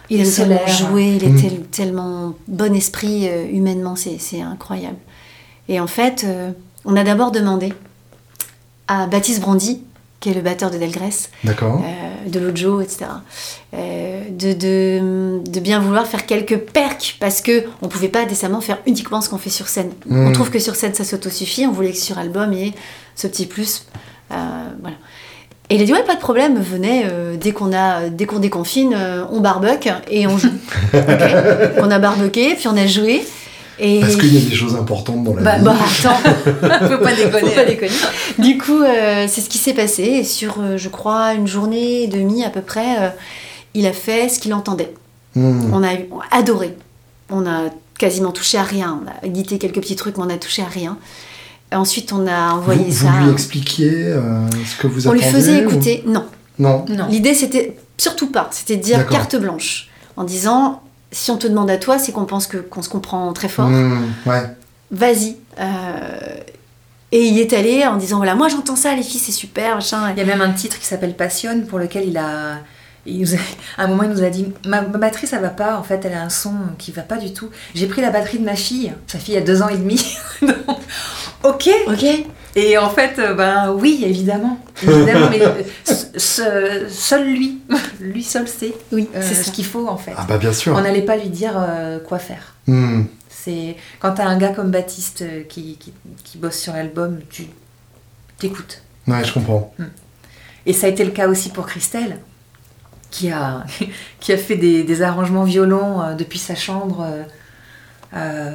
il aime tellement jouer, il est mm. tellement bon esprit euh, humainement, c'est incroyable. Et en fait, euh, on a d'abord demandé à Baptiste Brandy, qui est le batteur de Delgrès, euh, de Lojo, etc., de, de, de, bien vouloir faire quelques percs, parce que on pouvait pas décemment faire uniquement ce qu'on fait sur scène. Mm. On trouve que sur scène, ça s'autosuffit, on voulait que sur album, il y ait ce petit plus. voilà. Et il a dit ouais pas de problème, venez euh, dès qu'on a dès qu'on déconfine, euh, on barbecue et on joue. On a barbecué puis on a joué. Et... Parce qu'il y a des choses importantes dans la bah, vie. Bah attends, faut pas déconner. Faut pas déconner. Du coup, euh, c'est ce qui s'est passé. Et sur, je crois, une journée et demie à peu près, il a fait ce qu'il entendait. Hmm. On a adoré. On a quasiment touché à rien. On a édité quelques petits trucs, mais on a touché à rien. Ensuite, on a envoyé ça. Vous lui expliquiez euh, ce que vous On lui faisait écouter. Non. Non. L'idée, c'était surtout pas. C'était de dire carte blanche. En disant, si on te demande à toi, c'est qu'on pense que qu'on se comprend très fort. Mmh, ouais. Vas-y. Euh, Et il est allé en disant voilà, moi j'entends ça, les filles, c'est super, machin. Il y a même un titre qui s'appelle Passionne pour lequel il a. à un moment, il nous a dit ma, batterie, ça va pas. En fait, elle a un son qui va pas du tout. J'ai pris la batterie de ma fille. Sa fille a deux ans et demi. ok. Ok. Et en fait, euh, ben oui, évidemment. Évidemment, mais euh, seul lui, lui seul sait oui, euh, ce qu'il faut en fait. Ah bah bien sûr. On n'allait pas lui dire quoi faire. Hmm. C'est quand t'as un gars comme Baptiste qui, qui, bosse sur l'album, tu t'écoutes. Ouais, je comprends. Hmm. Et ça a été le cas aussi pour Christelle, qui a, qui a fait des, des arrangements violons depuis sa chambre euh,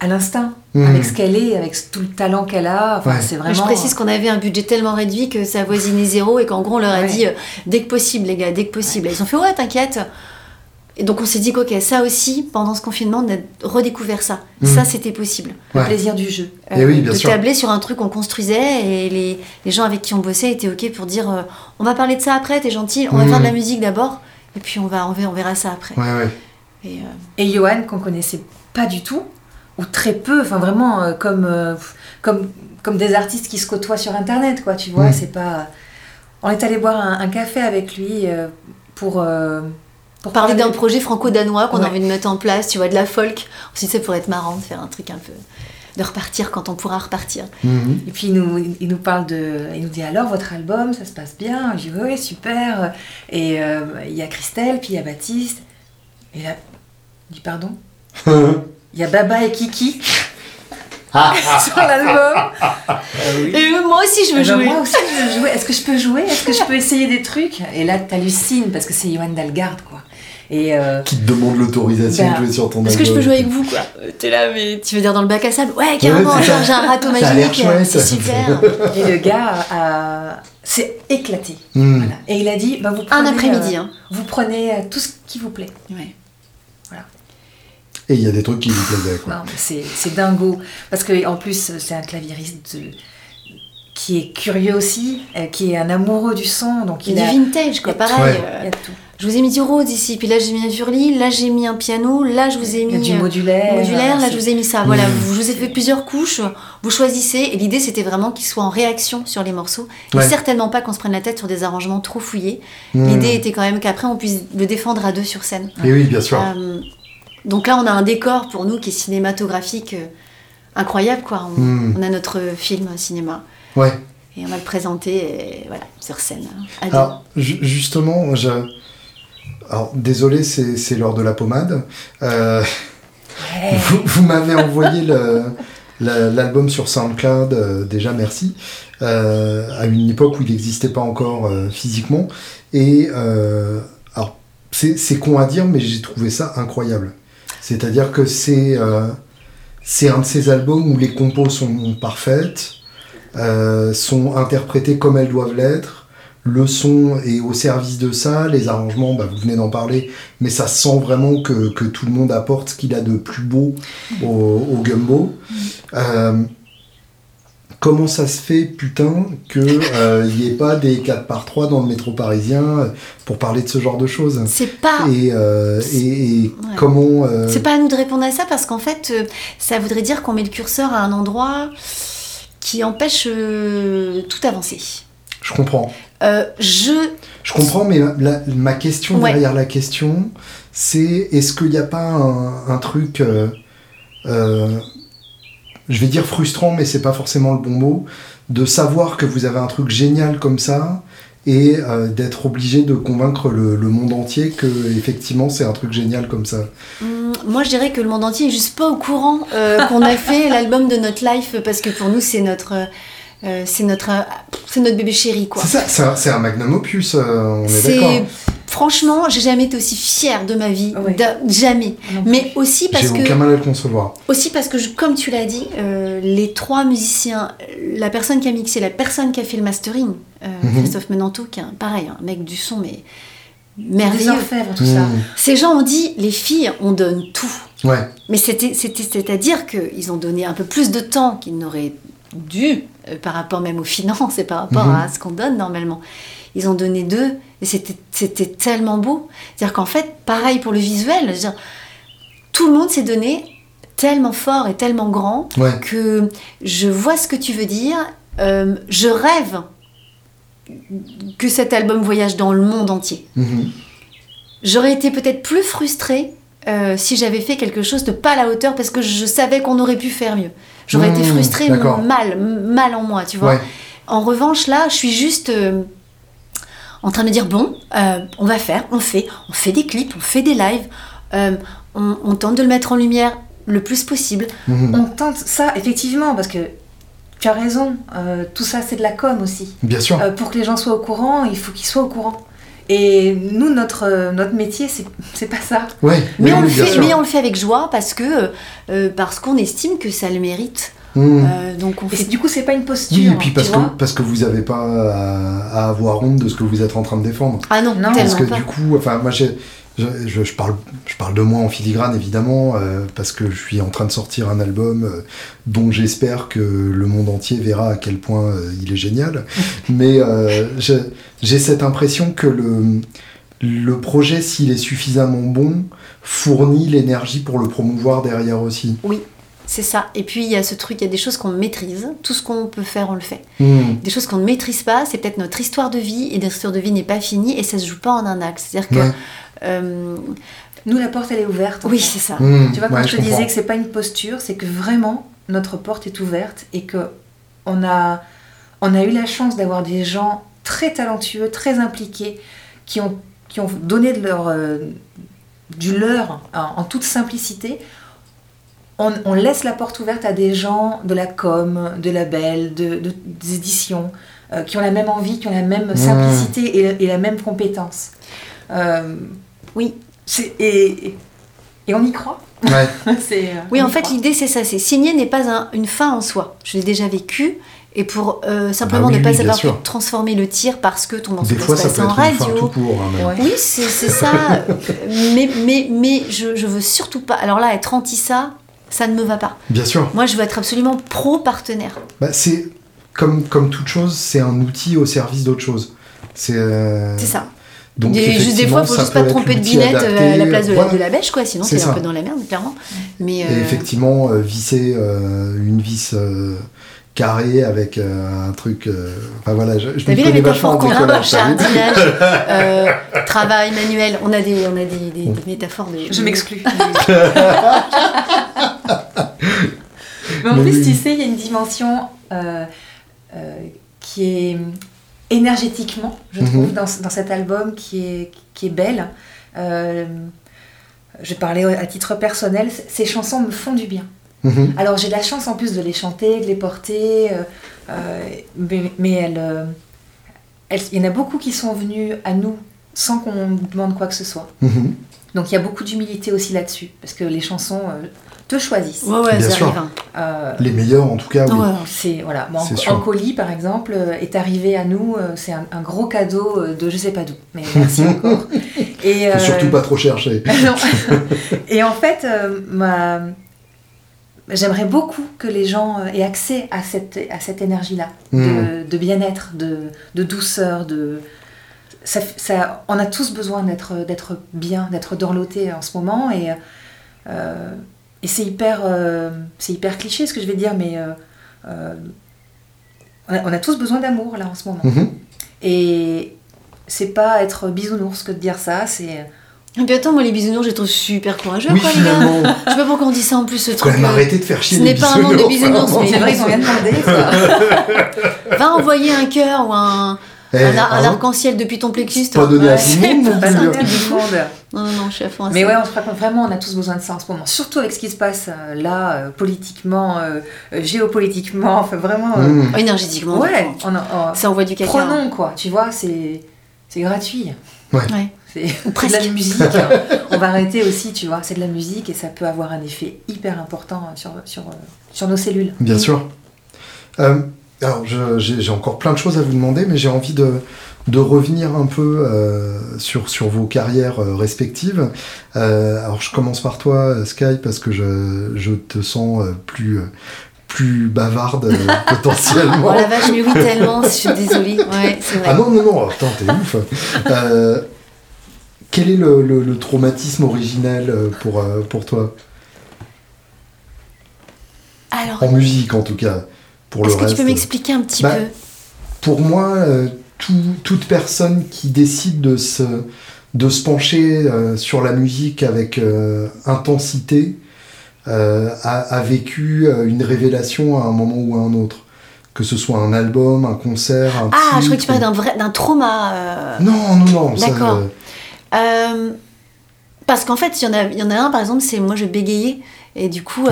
à l'instinct, hmm. avec ce qu'elle est, avec tout le talent qu'elle a. Enfin, c'est vraiment... Je précise qu'on avait un budget tellement réduit que ça voisinait zéro et qu'en gros on leur a dit euh, dès que possible les gars, dès que possible. Ils ont fait ouais t'inquiète. Et donc on s'est dit ok ça aussi pendant ce confinement on a redécouvert ça. Hmm. Ça c'était possible. Le plaisir du jeu. et oui, bien de sûr. tabler sur un truc qu'on construisait et les, les, gens avec qui on bossait étaient ok pour dire euh, on va parler de ça après, t'es gentil, on va hmm. faire de la musique d'abord et puis on va on verra, ça après. Et, et Johan qu'on connaissait pas du tout, ou très peu, enfin vraiment euh, comme, euh, comme, comme des artistes qui se côtoient sur Internet, quoi, tu vois, c'est pas... On est allé boire un, café avec lui euh, pour... pour parler d'un projet franco-danois qu'on a envie de mettre en place, tu vois, de la folk. Ensuite, ça pourrait être marrant de faire un truc un peu de repartir quand on pourra repartir. Mm-hmm. Et puis il nous, il nous parle de, il nous dit alors votre album, ça se passe bien. Je dis oui super. Et il y a Christelle, puis il y a Baptiste. Et là, il dit pardon? Il y a Baba et Kiki sur l'album. Et moi aussi je veux jouer. moi aussi je veux jouer. Est-ce que je peux jouer? Est-ce que je peux essayer des trucs? Et là t'hallucines parce que c'est Johan Dalgarde quoi. Et euh, Qui te demande l'autorisation de ben, jouer sur ton album. Est-ce que je peux jouer avec vous quoi? Euh, T'es là mais tu veux dire dans le bac à sable? Ouais carrément, j'ai un râteau magique. C'est super. Et le gars s'est éclaté. Hmm. Et il a dit bah, vous prenez, un après-midi. Euh, hein. Vous prenez tout ce qui vous plaît. Ouais. Et il y a des trucs qui lui plaisaient. Quoi. C'est dingo. Parce qu'en plus, c'est un claviériste qui est curieux aussi, euh, qui est un amoureux du son. Donc il, il a... du vintage, quoi, pareil. Euh, il y a tout. Je vous ai mis du Rhodes ici, puis là j'ai mis un Furly, là j'ai mis un piano, là je vous ai mis du modulaire, modulaire là je vous ai mis ça. Voilà, je vous ai fait plusieurs couches, vous choisissez, et l'idée c'était vraiment qu'il soit en réaction sur les morceaux, et certainement pas qu'on se prenne la tête sur des arrangements trop fouillés. Mmh. L'idée était quand même qu'après on puisse le défendre à deux sur scène. Et oui, bien sûr. Euh, donc là, on a un décor pour nous qui est cinématographique euh, incroyable, quoi. Hmm. On, a notre film cinéma. Ouais. Et on va le présenter, voilà, sur scène. Hein, Alors, justement, je... Alors, désolé, c'est l'heure de la pommade. Euh, vous, m'avez envoyé l'album sur SoundCloud, euh, déjà merci, à une époque où il n'existait pas encore physiquement. Et alors, c'est con à dire, mais j'ai trouvé ça incroyable. C'est-à-dire que c'est euh, un de ces albums où les compos sont parfaites, euh, sont interprétées comme elles doivent l'être. Le son est au service de ça, les arrangements, bah, vous venez d'en parler, mais ça sent vraiment que, que, tout le monde apporte ce qu'il a de plus beau au, au gumbo. Euh, comment ça se fait, putain, qu'il n'y euh, ait pas des 4 par 3 dans le métro parisien euh, pour parler de ce genre de choses? C'est pas. Et, euh, et, comment. C'est pas à nous de répondre à ça parce qu'en fait, ça voudrait dire qu'on met le curseur à un endroit qui empêche tout avancer. Je comprends. je. Je comprends, mais ma question derrière la question, c'est est-ce qu'il n'y a pas un, un truc je vais dire frustrant, mais c'est pas forcément le bon mot, de savoir que vous avez un truc génial comme ça et euh, d'être obligé de convaincre le, monde entier que effectivement c'est un truc génial comme ça. Hum, moi je dirais que le monde entier est juste pas au courant euh, qu'on a fait l'album de notre life parce que pour nous c'est notre euh, c'est notre, c'est notre bébé chéri, quoi. C'est ça, c'est un, magnum opus, on est, d'accord. Franchement, j'ai jamais été aussi fière de ma vie, jamais. Mais aussi parce que. J'ai aucun mal à le concevoir. Aussi parce que, comme tu l'as dit, euh, les trois musiciens, la personne qui a mixé, la personne qui a fait le mastering, euh, mhm. Christophe Menanto, qui est un, pareil, un mec du son, mais merveilleux. tout ça. Mhm. Ces gens ont dit, les filles, on donne tout. Ouais. Mais c'était, c'est-à-dire qu'ils ont donné un peu plus de temps qu'ils n'auraient dû, euh, par rapport même aux finances et par rapport mhm. à ce qu'on donne normalement. Ils ont donné deux et c'était tellement beau. C'est-à-dire qu'en fait, pareil pour le visuel, tout le monde s'est donné tellement fort et tellement grand que je vois ce que tu veux dire. Euh, je rêve que cet album voyage dans le monde entier. Mhm. J'aurais été peut-être plus frustrée euh, si j'avais fait quelque chose de pas à la hauteur parce que je savais qu'on aurait pu faire mieux. J'aurais été mmh, frustrée, mal, mal en moi, tu vois. En revanche, là, je suis juste euh, en train de me dire bon, euh, on va faire, on fait, on fait des clips, on fait des lives, on, tente de le mettre en lumière le plus possible. Mmh. On tente ça, effectivement, parce que tu as raison, tout ça c'est de la com aussi. Bien sûr. pour que les gens soient au courant, il faut qu'ils soient au courant. Et nous, notre, notre métier, c'est pas ça. Ouais, mais, on le fait, mais on le fait avec joie parce que euh, parce qu'on estime que ça le mérite. Mmh. Euh, donc on fait... du coup, c'est pas une posture. Oui, et puis parce, que, parce que vous n'avez pas à, avoir honte de ce que vous êtes en train de défendre. Ah non, non Parce que du coup, enfin, moi je, je, parle, je parle de moi en filigrane évidemment, euh, parce que je suis en train de sortir un album euh, dont j'espère que le monde entier verra à quel point euh, il est génial. Mais j'ai cette impression que le, le projet, s'il est suffisamment bon, fournit l'énergie pour le promouvoir derrière aussi. Oui. C'est ça. Et puis il y a ce truc, il y a des choses qu'on maîtrise. Tout ce qu'on peut faire, on le fait. Hmm. Des choses qu'on ne maîtrise pas, c'est peut-être notre histoire de vie. Et notre histoire de vie n'est pas finie et ça se joue pas en un acte. C'est-à-dire que euh, Nous, la porte, elle est ouverte. Oui, c'est ça. Mmh. tu vois, quand je te disais que c'est pas une posture, c'est que vraiment, notre porte est ouverte et que on a, on a eu la chance d'avoir des gens très talentueux, très impliqués, qui ont, qui ont donné de leur, euh, du leur en, toute simplicité. On, on, laisse la porte ouverte à des gens de la com, de labels, de, de des éditions, euh, qui ont la même envie, qui ont la même mmh. simplicité et, et, la même compétence. Euh, oui. Et, et, on y croit. Euh, oui, en fait, l'idée, c'est ça. C'est signer n'est pas une fin en soi. Je l'ai déjà vécu. Et pour euh, simplement bah ne pas avoir pu transformer le tir parce que ton morceau se passer en radio. Hein, oui, c'est ça. mais mais, mais je, je veux surtout pas. Alors là, être anti ça, ça ne me va pas. Bien sûr. Moi, je veux être absolument pro-partenaire. Bah, c'est comme, comme toute chose, c'est un outil au service d'autre chose. C'est ça. Donc, juste des fois, il faut juste pas tromper de binette euh, à la place de, la, de la bêche, quoi. Sinon, c'est un peu dans la merde, clairement. Mais, Et euh, effectivement, euh, visser une vis carrée avec un truc. Enfin voilà, je, je T'as vu les métaphores qu'on a jardinage, travail manuel. On a des, on a des, des, des métaphores de. Je m'exclus. Mais en plus, tu sais, il y a une dimension qui est énergétiquement, je trouve, mhm. dans, dans, cet album qui est, qui est belle. Euh, je parlais à titre personnel, ces chansons me font du bien. Mhm. Alors j'ai la chance en plus de les chanter, de les porter, euh, euh, mais, mais elles, il y en a beaucoup qui sont venus à nous sans qu'on demande quoi que ce soit. Mhm. Donc il y a beaucoup d'humilité aussi là-dessus, parce que les chansons te choisissent. Ouais, ouais, Bien sûr. Euh, les meilleurs, en tout cas. Oui. c'est voilà. Bon, en, colis, par exemple, euh, est arrivé à nous. Euh, c'est un, gros cadeau de je sais pas d'où. Mais merci encore. Et surtout pas trop chercher. Et en fait, ma... j'aimerais beaucoup que les gens aient accès à cette à cette énergie-là de, hmm. de bien-être, de, de, douceur, de ça, ça, on a tous besoin d'être d'être bien, d'être dorloté en ce moment et et c'est hyper, euh, c'est hyper cliché ce que je vais dire, mais euh, euh, on, a, tous besoin d'amour là en ce moment. Mhm. Et c'est pas être bisounours que de dire ça, c'est. Mais attends, moi les bisounours, je les trouve super courageux, quoi, les gars. Je sais pas pourquoi on dit ça en plus, ce truc. Quand même arrêter de faire chier Ce n'est pas un monde de bisounours, mais c'est vrai qu'ils ont rien demandé, ça. Va envoyer un cœur ou un eh, un, arc-en-ciel depuis ton plexus. Pas donné à tout le monde. Pas donné à tout le monde. Non, non, je suis à fond Mais ouais, on se croit vraiment, on a tous besoin de ça en ce moment. Surtout avec ce qui se passe euh, là, euh, politiquement, euh, géopolitiquement, enfin vraiment. Mm. Énergétiquement. Ouais, on, ça envoie du caca. Prenons quoi, tu vois, c'est gratuit. Ouais. C'est de la musique. Hein. on va arrêter aussi, tu vois, c'est de la musique et ça peut avoir un effet hyper important sur, sur, sur nos cellules. Bien mm. sûr. Alors, j'ai encore plein de choses à vous demander, mais j'ai envie de, de, revenir un peu euh, sur, sur vos carrières euh, respectives. Euh, alors, je commence par toi, Sky, parce que je, je te sens plus, plus bavarde potentiellement. oh la vache, mais oui, tellement, je suis désolée. Ouais, vrai. Ah non, non, non, attends, t'es ouf. quel est le, le, le, traumatisme originel pour, pour toi? Alors, en musique en tout cas. Pour Est-ce que tu peux m'expliquer un petit bah, peu Pour moi, euh, toute personne qui décide de se, de se pencher euh, sur la musique avec euh, intensité a, vécu une révélation à un moment ou à un autre. Que ce soit un album, un concert, un Ah, je crois que tu parlais d'un, vrai, d'un trauma. Non, non, non. D'accord. parce qu'en fait, il y, en a, il y en a un, par exemple, c'est moi je bégayais. Et du coup,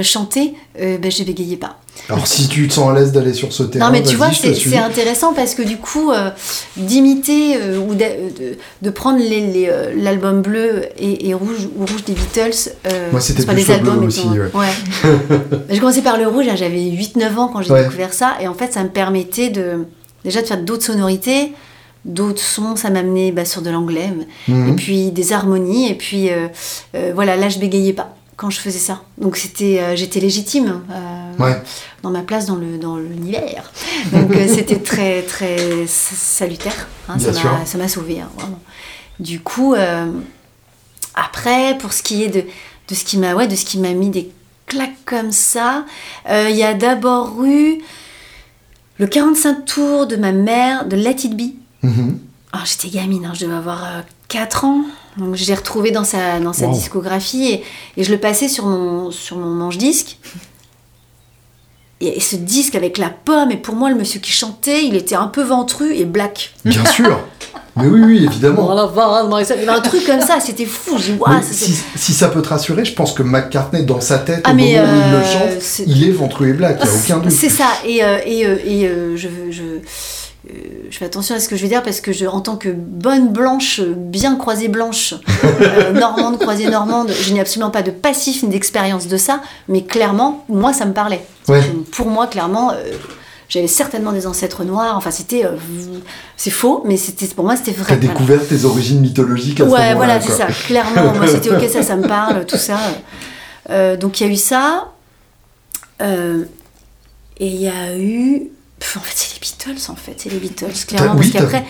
chanter, ben, je bégayais pas. Alors si tu te sens à l'aise d'aller sur ce terrain, non mais tu vois c'est intéressant parce que du coup euh, d'imiter euh, ou de, prendre l'album bleu et, rouge ou rouge des Beatles. Euh, Moi c'était plus des albums bleu aussi. Ouais. j'ai commencé par le rouge, hein, j'avais 8-9 ans quand j'ai découvert ça et en fait ça me permettait de déjà de faire d'autres sonorités, d'autres sons, ça m'amenait bah, sur de l'anglais mhm. et puis des harmonies et puis voilà là je bégayais pas quand je faisais ça. Donc c'était, euh, j'étais légitime euh, dans ma place dans le dans l'univers. Donc euh, c'était très très salutaire. Hein, ça m'a sauvé hein, vraiment. Du coup, après pour ce qui est de, de ce qui m'a ouais de ce qui m'a mis des claques comme ça, il y a d'abord eu le 45 tours de ma mère de Let It Be. Mm-hmm. J'étais gamine, hein, je devais avoir 4 ans. Donc je l'ai retrouvé dans sa, dans sa discographie et, et, je le passais sur mon, sur mon manche-disque. Et, ce disque avec la pomme, et pour moi, le monsieur qui chantait, il était un peu ventru et black. Bien sûr Mais oui, oui, évidemment. il y avait un truc comme ça, c'était fou. si, si, ça peut te rassurer, je pense que McCartney, dans sa tête, ah, au moment où il le euh, chante, il est ventru et black, il n'y a aucun doute. C'est ça, et, euh, et, euh, et je, je euh, je fais attention à ce que je vais dire parce que je, en tant que bonne blanche, bien croisée blanche, euh, normande croisée normande, je n'ai absolument pas de passif ni d'expérience de ça, mais clairement, moi, ça me parlait. Pour moi, clairement, euh, j'avais certainement des ancêtres noirs. Enfin, c'était, c'est faux, mais c'était pour moi, c'était vrai. T'as découvert tes origines mythologiques à ce Ouais, voilà, c'est ça. Clairement, moi, c'était ok, ça, ça me parle, tout ça. donc, il y a eu ça. et il y a eu en fait, c'est les Beatles, en fait. C'est les Beatles, clairement. parce qu'après.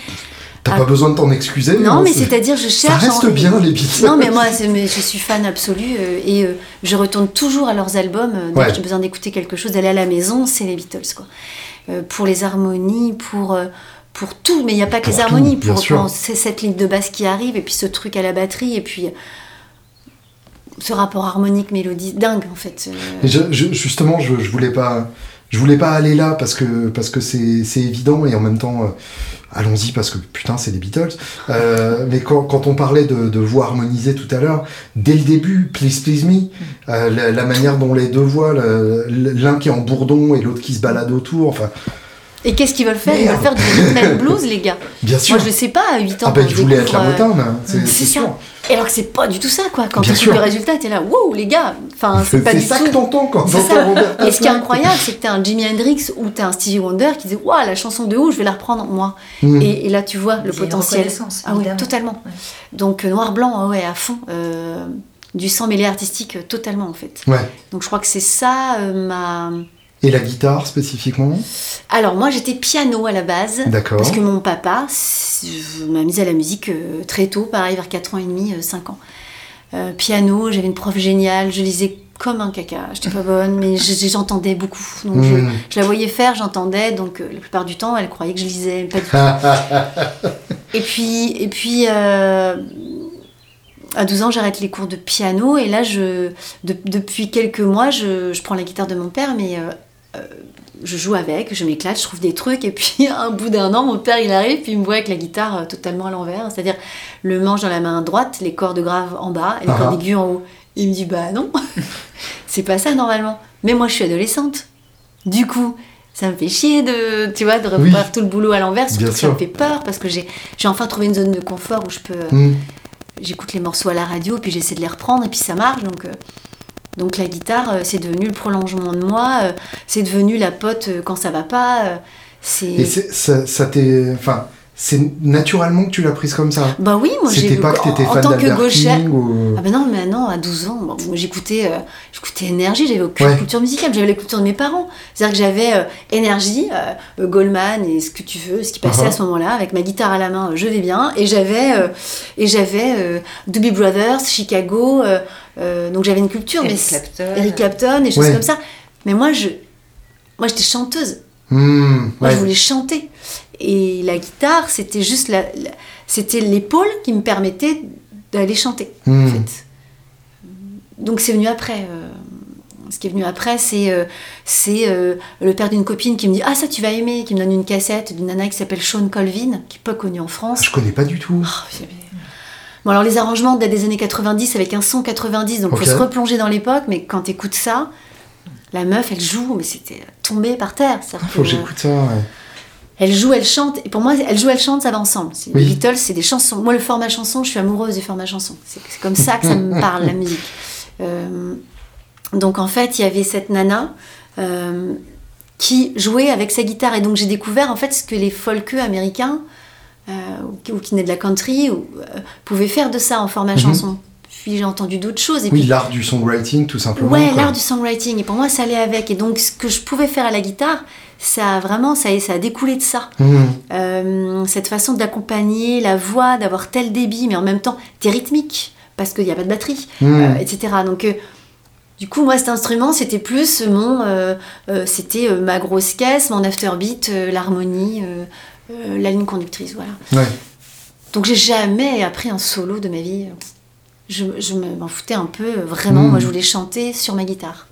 T'as pas besoin de t'en excuser. Non, mais c'est-à-dire, je cherche. Ça reste bien, les Beatles. Non, mais moi, je suis fan absolue euh, et euh, je retourne toujours à leurs albums. Euh, dès que j'ai besoin d'écouter quelque chose, d'aller à la maison, c'est les Beatles, quoi. pour les harmonies, pour. pour tout, mais il n'y a pas que les harmonies. Pour, c'est cette ligne de basse qui arrive, et puis ce truc à la batterie, et puis ce rapport harmonique, mélodie, dingue en fait. justement, je, je voulais pas je voulais pas aller là parce que parce que c'est évident et en même temps euh, allons-y parce que putain c'est des Beatles. Euh, mais quand, on parlait de, de voix harmonisées tout à l'heure dès le début Please Please Me euh, la, manière dont les deux voix l'un qui est en bourdon et l'autre qui se balade autour enfin et qu'est-ce qu'ils veulent faire? Ils veulent faire du rhythm blues, les gars. Bien sûr. Moi, je sais pas, à 8 ans. Ah, ben, je voulais être la Motown, hein, c'est ça. Et alors que c'est pas du tout ça, quoi. Quand tu vois le résultat, t'es là, wow, les gars. Enfin, c'est pas du ça que t'entends quand t'entends Et ce qui est incroyable, c'est que t'as un Jimi Hendrix ou t'as un Stevie Wonder qui dit, waouh, la chanson de où, je vais la reprendre, moi. Mm. Et, là, tu vois le potentiel. Ah oui, totalement. Donc, euh, noir-blanc, ah ouais, à fond. Euh, du sang mêlé artistique, euh, totalement, en fait. Ouais. Donc, je crois que c'est ça, ma et la guitare spécifiquement Alors moi j'étais piano à la base. D'accord. Parce que mon papa m'a mise à la musique euh, très tôt, pareil vers 4 ans et demi, 5 euh, ans. Euh, piano, j'avais une prof géniale, je lisais comme un caca. J'étais pas bonne, mais j'entendais beaucoup. Donc hmm. je, la voyais faire, j'entendais. Donc la plupart du temps, elle croyait que je lisais, pas du tout. et puis, et puis à 12 ans, j'arrête les cours de piano. Et là, je, depuis quelques mois, je, je, prends la guitare de mon père, mais euh, je joue avec, je m'éclate, je trouve des trucs, et puis à un bout d'un an, mon père il arrive, puis il me voit avec la guitare euh, totalement à l'envers, c'est-à-dire le manche dans la main droite, les cordes graves en bas et les cordes aiguës en haut. Il me dit bah non, c'est pas ça normalement. Mais moi je suis adolescente. Du coup, ça me fait chier de, tu vois, de refaire tout le boulot à l'envers, surtout que ça me fait peur parce que j'ai enfin trouvé une zone de confort où je peux. Mm. J'écoute les morceaux à la radio, puis j'essaie de les reprendre, et puis ça marche, donc. Donc la guitare, euh, c'est devenu le prolongement de moi, euh, c'est devenu la pote euh, quand ça va pas. c'est... Et ça, ça t'est... Enfin, c'est naturellement que tu l'as prise comme ça Bah oui, moi j'ai. C'était pas que t'étais fan En tant que gauchère. Ah bah non, mais non, à 12 ans, j'écoutais, euh, j'écoutais énergie, j'avais aucune culture musicale, j'avais la culture de mes parents. C'est-à-dire que j'avais euh, énergie, euh, Goldman et ce que tu veux, ce qui passait uh-huh. à ce moment-là, avec ma guitare à la main, je vais bien. Et j'avais, et j'avais Doobie Brothers, Chicago, donc j'avais une culture, Eric mais. Clapton. Eric Clapton, et choses comme ça Mais moi, je, moi, j'étais chanteuse. Hmm, moi, je voulais chanter. Et la guitare, c'était juste la, c'était l'épaule qui me permettait d'aller chanter. En Hmm. fait. Donc c'est venu après. euh, ce qui est venu après, c'est euh, c'est euh, le père d'une copine qui me dit Ah, ça tu vas aimer, qui me donne une cassette d'une nana qui s'appelle Sean Colvin, qui n'est pas connue en France. Je connais pas du tout. Oh, Bon, alors les arrangements datent des années 90 avec un son 90, donc il Ok. faut se replonger dans l'époque, mais quand t'écoutes ça, la meuf, elle joue, mais c'était tombé par terre. C'est-à-dire Faut que que, j'écoute ça. ouais. Elle joue, elle chante, et pour moi, elle joue, elle chante, ça va ensemble. Oui. Les Beatles, c'est des chansons. Moi, le format chanson, je suis amoureuse du format chanson. C'est comme ça que ça me parle, la musique. Euh, donc, en fait, il y avait cette nana euh, qui jouait avec sa guitare, et donc j'ai découvert, en fait, ce que les folkeux américains, euh, ou qui- venaient de la country, ou, pouvaient faire de ça en format Mhm. chanson. Puis j'ai entendu d'autres choses. Et Oui, l'art du songwriting, tout simplement. Ouais, l'art du songwriting. Et pour moi, ça allait avec. Et donc, ce que je pouvais faire à la guitare, ça a vraiment, ça, ça a découlé de ça. Hmm. Euh, cette façon d'accompagner la voix, d'avoir tel débit, mais en même temps, t'es rythmique, parce qu'il n'y a pas de batterie, Hmm. euh, etc. Donc, euh, du coup, moi, cet instrument, c'était plus mon, c'était ma grosse caisse, mon afterbeat, l'harmonie, la ligne conductrice, voilà. Ouais. Donc, j'ai jamais appris un solo de ma vie. Je, je me- m'en foutais un peu, vraiment. Moi, je voulais chanter sur ma guitare.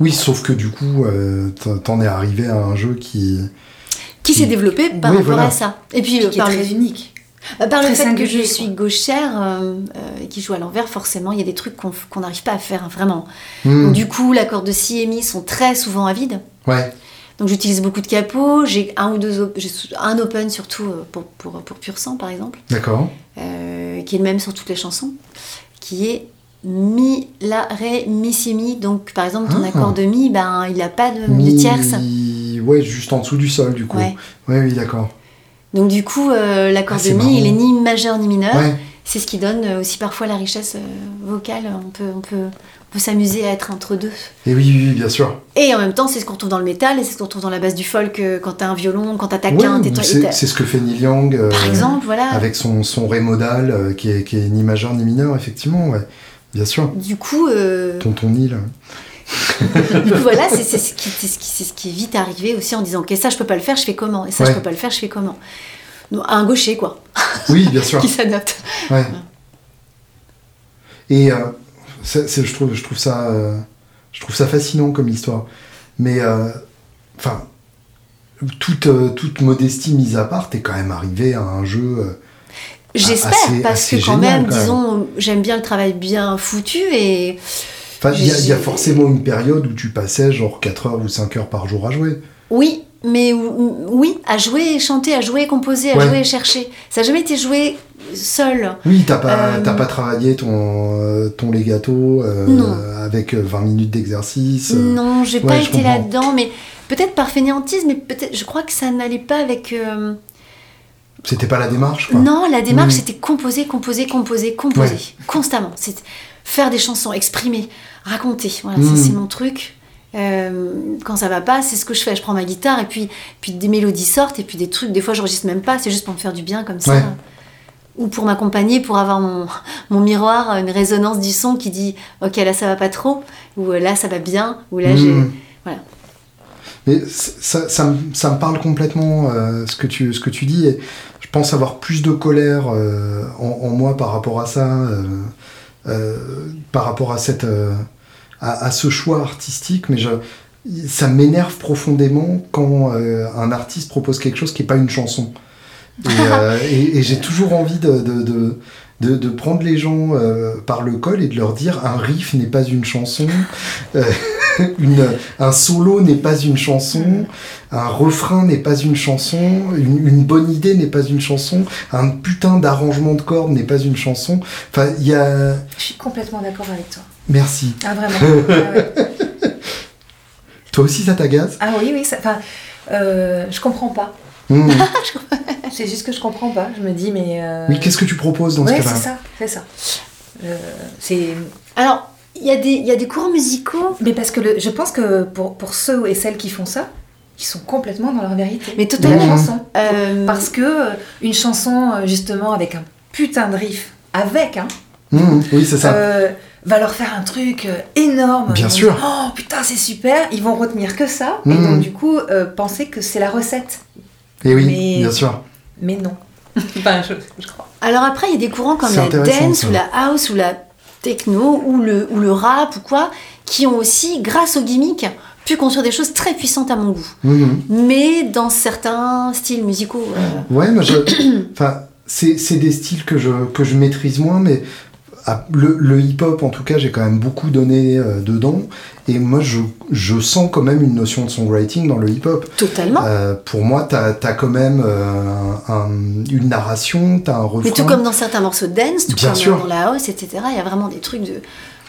Oui, sauf que du coup, euh, t'en- es arrivé à un jeu qui. Qui s'est développé par Oui, rapport voilà. à ça. Et puis, Qui euh, est par très le- unique. Bah, par le Très fait que je quoi. suis gauchère euh, euh, et qui joue à l'envers, forcément, il y a des trucs qu'on n'arrive pas à faire, hein, vraiment. Hmm. Donc, du coup, l'accord de si et mi sont très souvent à vide. Ouais. Donc, j'utilise beaucoup de capots. J'ai un ou deux, op- j'ai un open surtout euh, pour, pour, pour Pur sang, par exemple, D'accord. euh, qui est le même sur toutes les chansons, qui est mi, la, ré, mi, si, mi. Donc, par exemple, ton Ah. accord de mi, ben, il n'a pas de, de Mi- tierce. Ouais, juste en dessous du sol, du coup. Ouais. Ouais, oui, d'accord. Donc, du coup, euh, l'accord Ah, de mi, marrant. il est ni majeur ni mineur. Ouais. C'est ce qui donne euh, aussi parfois la richesse euh, vocale. On peut, on peut, on peut s'amuser à être entre deux. Et oui, oui, oui, bien sûr. Et en même temps, c'est ce qu'on retrouve dans le métal et c'est ce qu'on retrouve dans la base du folk quand t'as un violon, quand t'as ta Ouais, quinte. et ou toi- et c'est ce que fait Neil Young. euh, Par exemple, voilà. Avec son, son ré modal, euh, qui, est, qui est ni majeur ni mineur, effectivement, ouais. Bien sûr. Du coup, euh, Tonton Neil. du coup, voilà, c'est ce, qui- c'est ce, qui- c'est ce qui est vite arrivé aussi en disant, ok, ça je peux pas le faire, je fais comment? Et ça Ouais. je peux pas le faire, je fais comment? Donc, Un gaucher, quoi, Oui, bien sûr. qui s'adapte. Ouais. Et euh, je, trouve, je, trouve ça, euh, je trouve ça fascinant comme histoire. Mais, euh, enfin, toute, euh, toute modestie mise à part, t'es quand même arrivé à un jeu. Euh, J'espère, assez- parce assez que quand génial, même, quand même. disons, j'aime bien le travail bien foutu et. Enfin, il y, a- y forcément une période où tu passais genre 4 heures ou 5 heures par jour à jouer. Oui, mais ou- oui, à jouer et chanter, à jouer et composer, à Ouais. jouer et chercher. Ça n'a jamais été joué seul. Oui, t'as pas, Euh, t'as pas travaillé ton, euh, ton legato euh, avec euh, 20 minutes d'exercice. euh. Non, j'ai ouais, pas été là-dedans, mais peut-être par fainéantisme, mais peut-être, je crois que ça n'allait pas avec. euh, C'était pas la démarche, quoi. Non, la démarche Mm. c'était composer, composer, composer, composer, Ouais. constamment. C'est faire des chansons, exprimer, raconter. Voilà, Mm. ça, c'est mon truc. Euh, quand ça va pas, c'est ce que je fais. Je prends ma guitare et puis, puis des mélodies sortent et puis des trucs. Des fois, j'enregistre même pas. C'est juste pour me faire du bien comme ça. Ouais. Ou pour m'accompagner, pour avoir mon, mon miroir, une résonance du son qui dit Ok, là ça va pas trop, ou euh, là ça va bien, ou là j'ai. Mm. Voilà. Mais ça, ça, me, ça me parle complètement euh, ce, que tu, ce que tu dis. Et je pense avoir plus de colère euh, en, en moi par rapport à ça, euh, par rapport à, cette, à, à ce choix artistique. Mais je, ça m'énerve profondément quand un artiste propose quelque chose qui n'est pas une chanson. Et, et- et j'ai toujours envie de, de, de, de- de prendre les gens euh, par le col et de leur dire un riff n'est pas une chanson, euh, une, un solo n'est pas une chanson, un refrain n'est pas une chanson, une, une bonne idée n'est pas une chanson, un putain d'arrangement de cordes n'est pas une chanson. Enfin, il y a. Je suis complètement d'accord avec toi. Merci. Ah, vraiment. Ah, ouais. Toi aussi, ça t'agace? Ah oui, oui, ça- enfin, euh, je comprends pas. Mmh. C'est juste que je comprends pas. Je me dis, mais. euh, Oui, qu'est-ce que tu proposes dans Ouais, ce cas-là? c'est ça, c'est ça. Euh, c'est. Alors, il y, a des- il y a des courants musicaux, Mais parce que le- je pense que pour, pour ceux et celles qui font ça, ils sont complètement dans leur vérité. mais totalement. chanson. Euh, Parce que euh, une chanson, euh, justement, avec un putain de riff, avec, hein, Mmh, Oui, c'est ça. euh, va leur faire un truc énorme. Bien sûr. oh putain, c'est super. Ils vont retenir que ça. Et donc, du coup, penser que c'est la recette. Et oui, bien sûr. Mais non. enfin, je, crois. Alors après, il y a des courants comme la dance ou la house ou la techno ou le, ou le rap ou quoi, qui ont aussi, grâce aux gimmicks, pu construire des choses très puissantes à mon goût. Mhm. Mais dans certains styles musicaux. Euh, ouais, moi je. enfin, c'est des styles que je, que je maîtrise moins, mais le, hip-hop, en tout cas, j'ai quand même beaucoup donné euh, dedans. Et moi, je, je, sens quand même une notion de songwriting dans le hip-hop. Totalement. Euh, pour moi, tu as, quand même une narration, tu as un refrain. Mais tout comme dans certains morceaux de dance, tout Bien comme sûr. dans la house, etc. Il y a vraiment des trucs de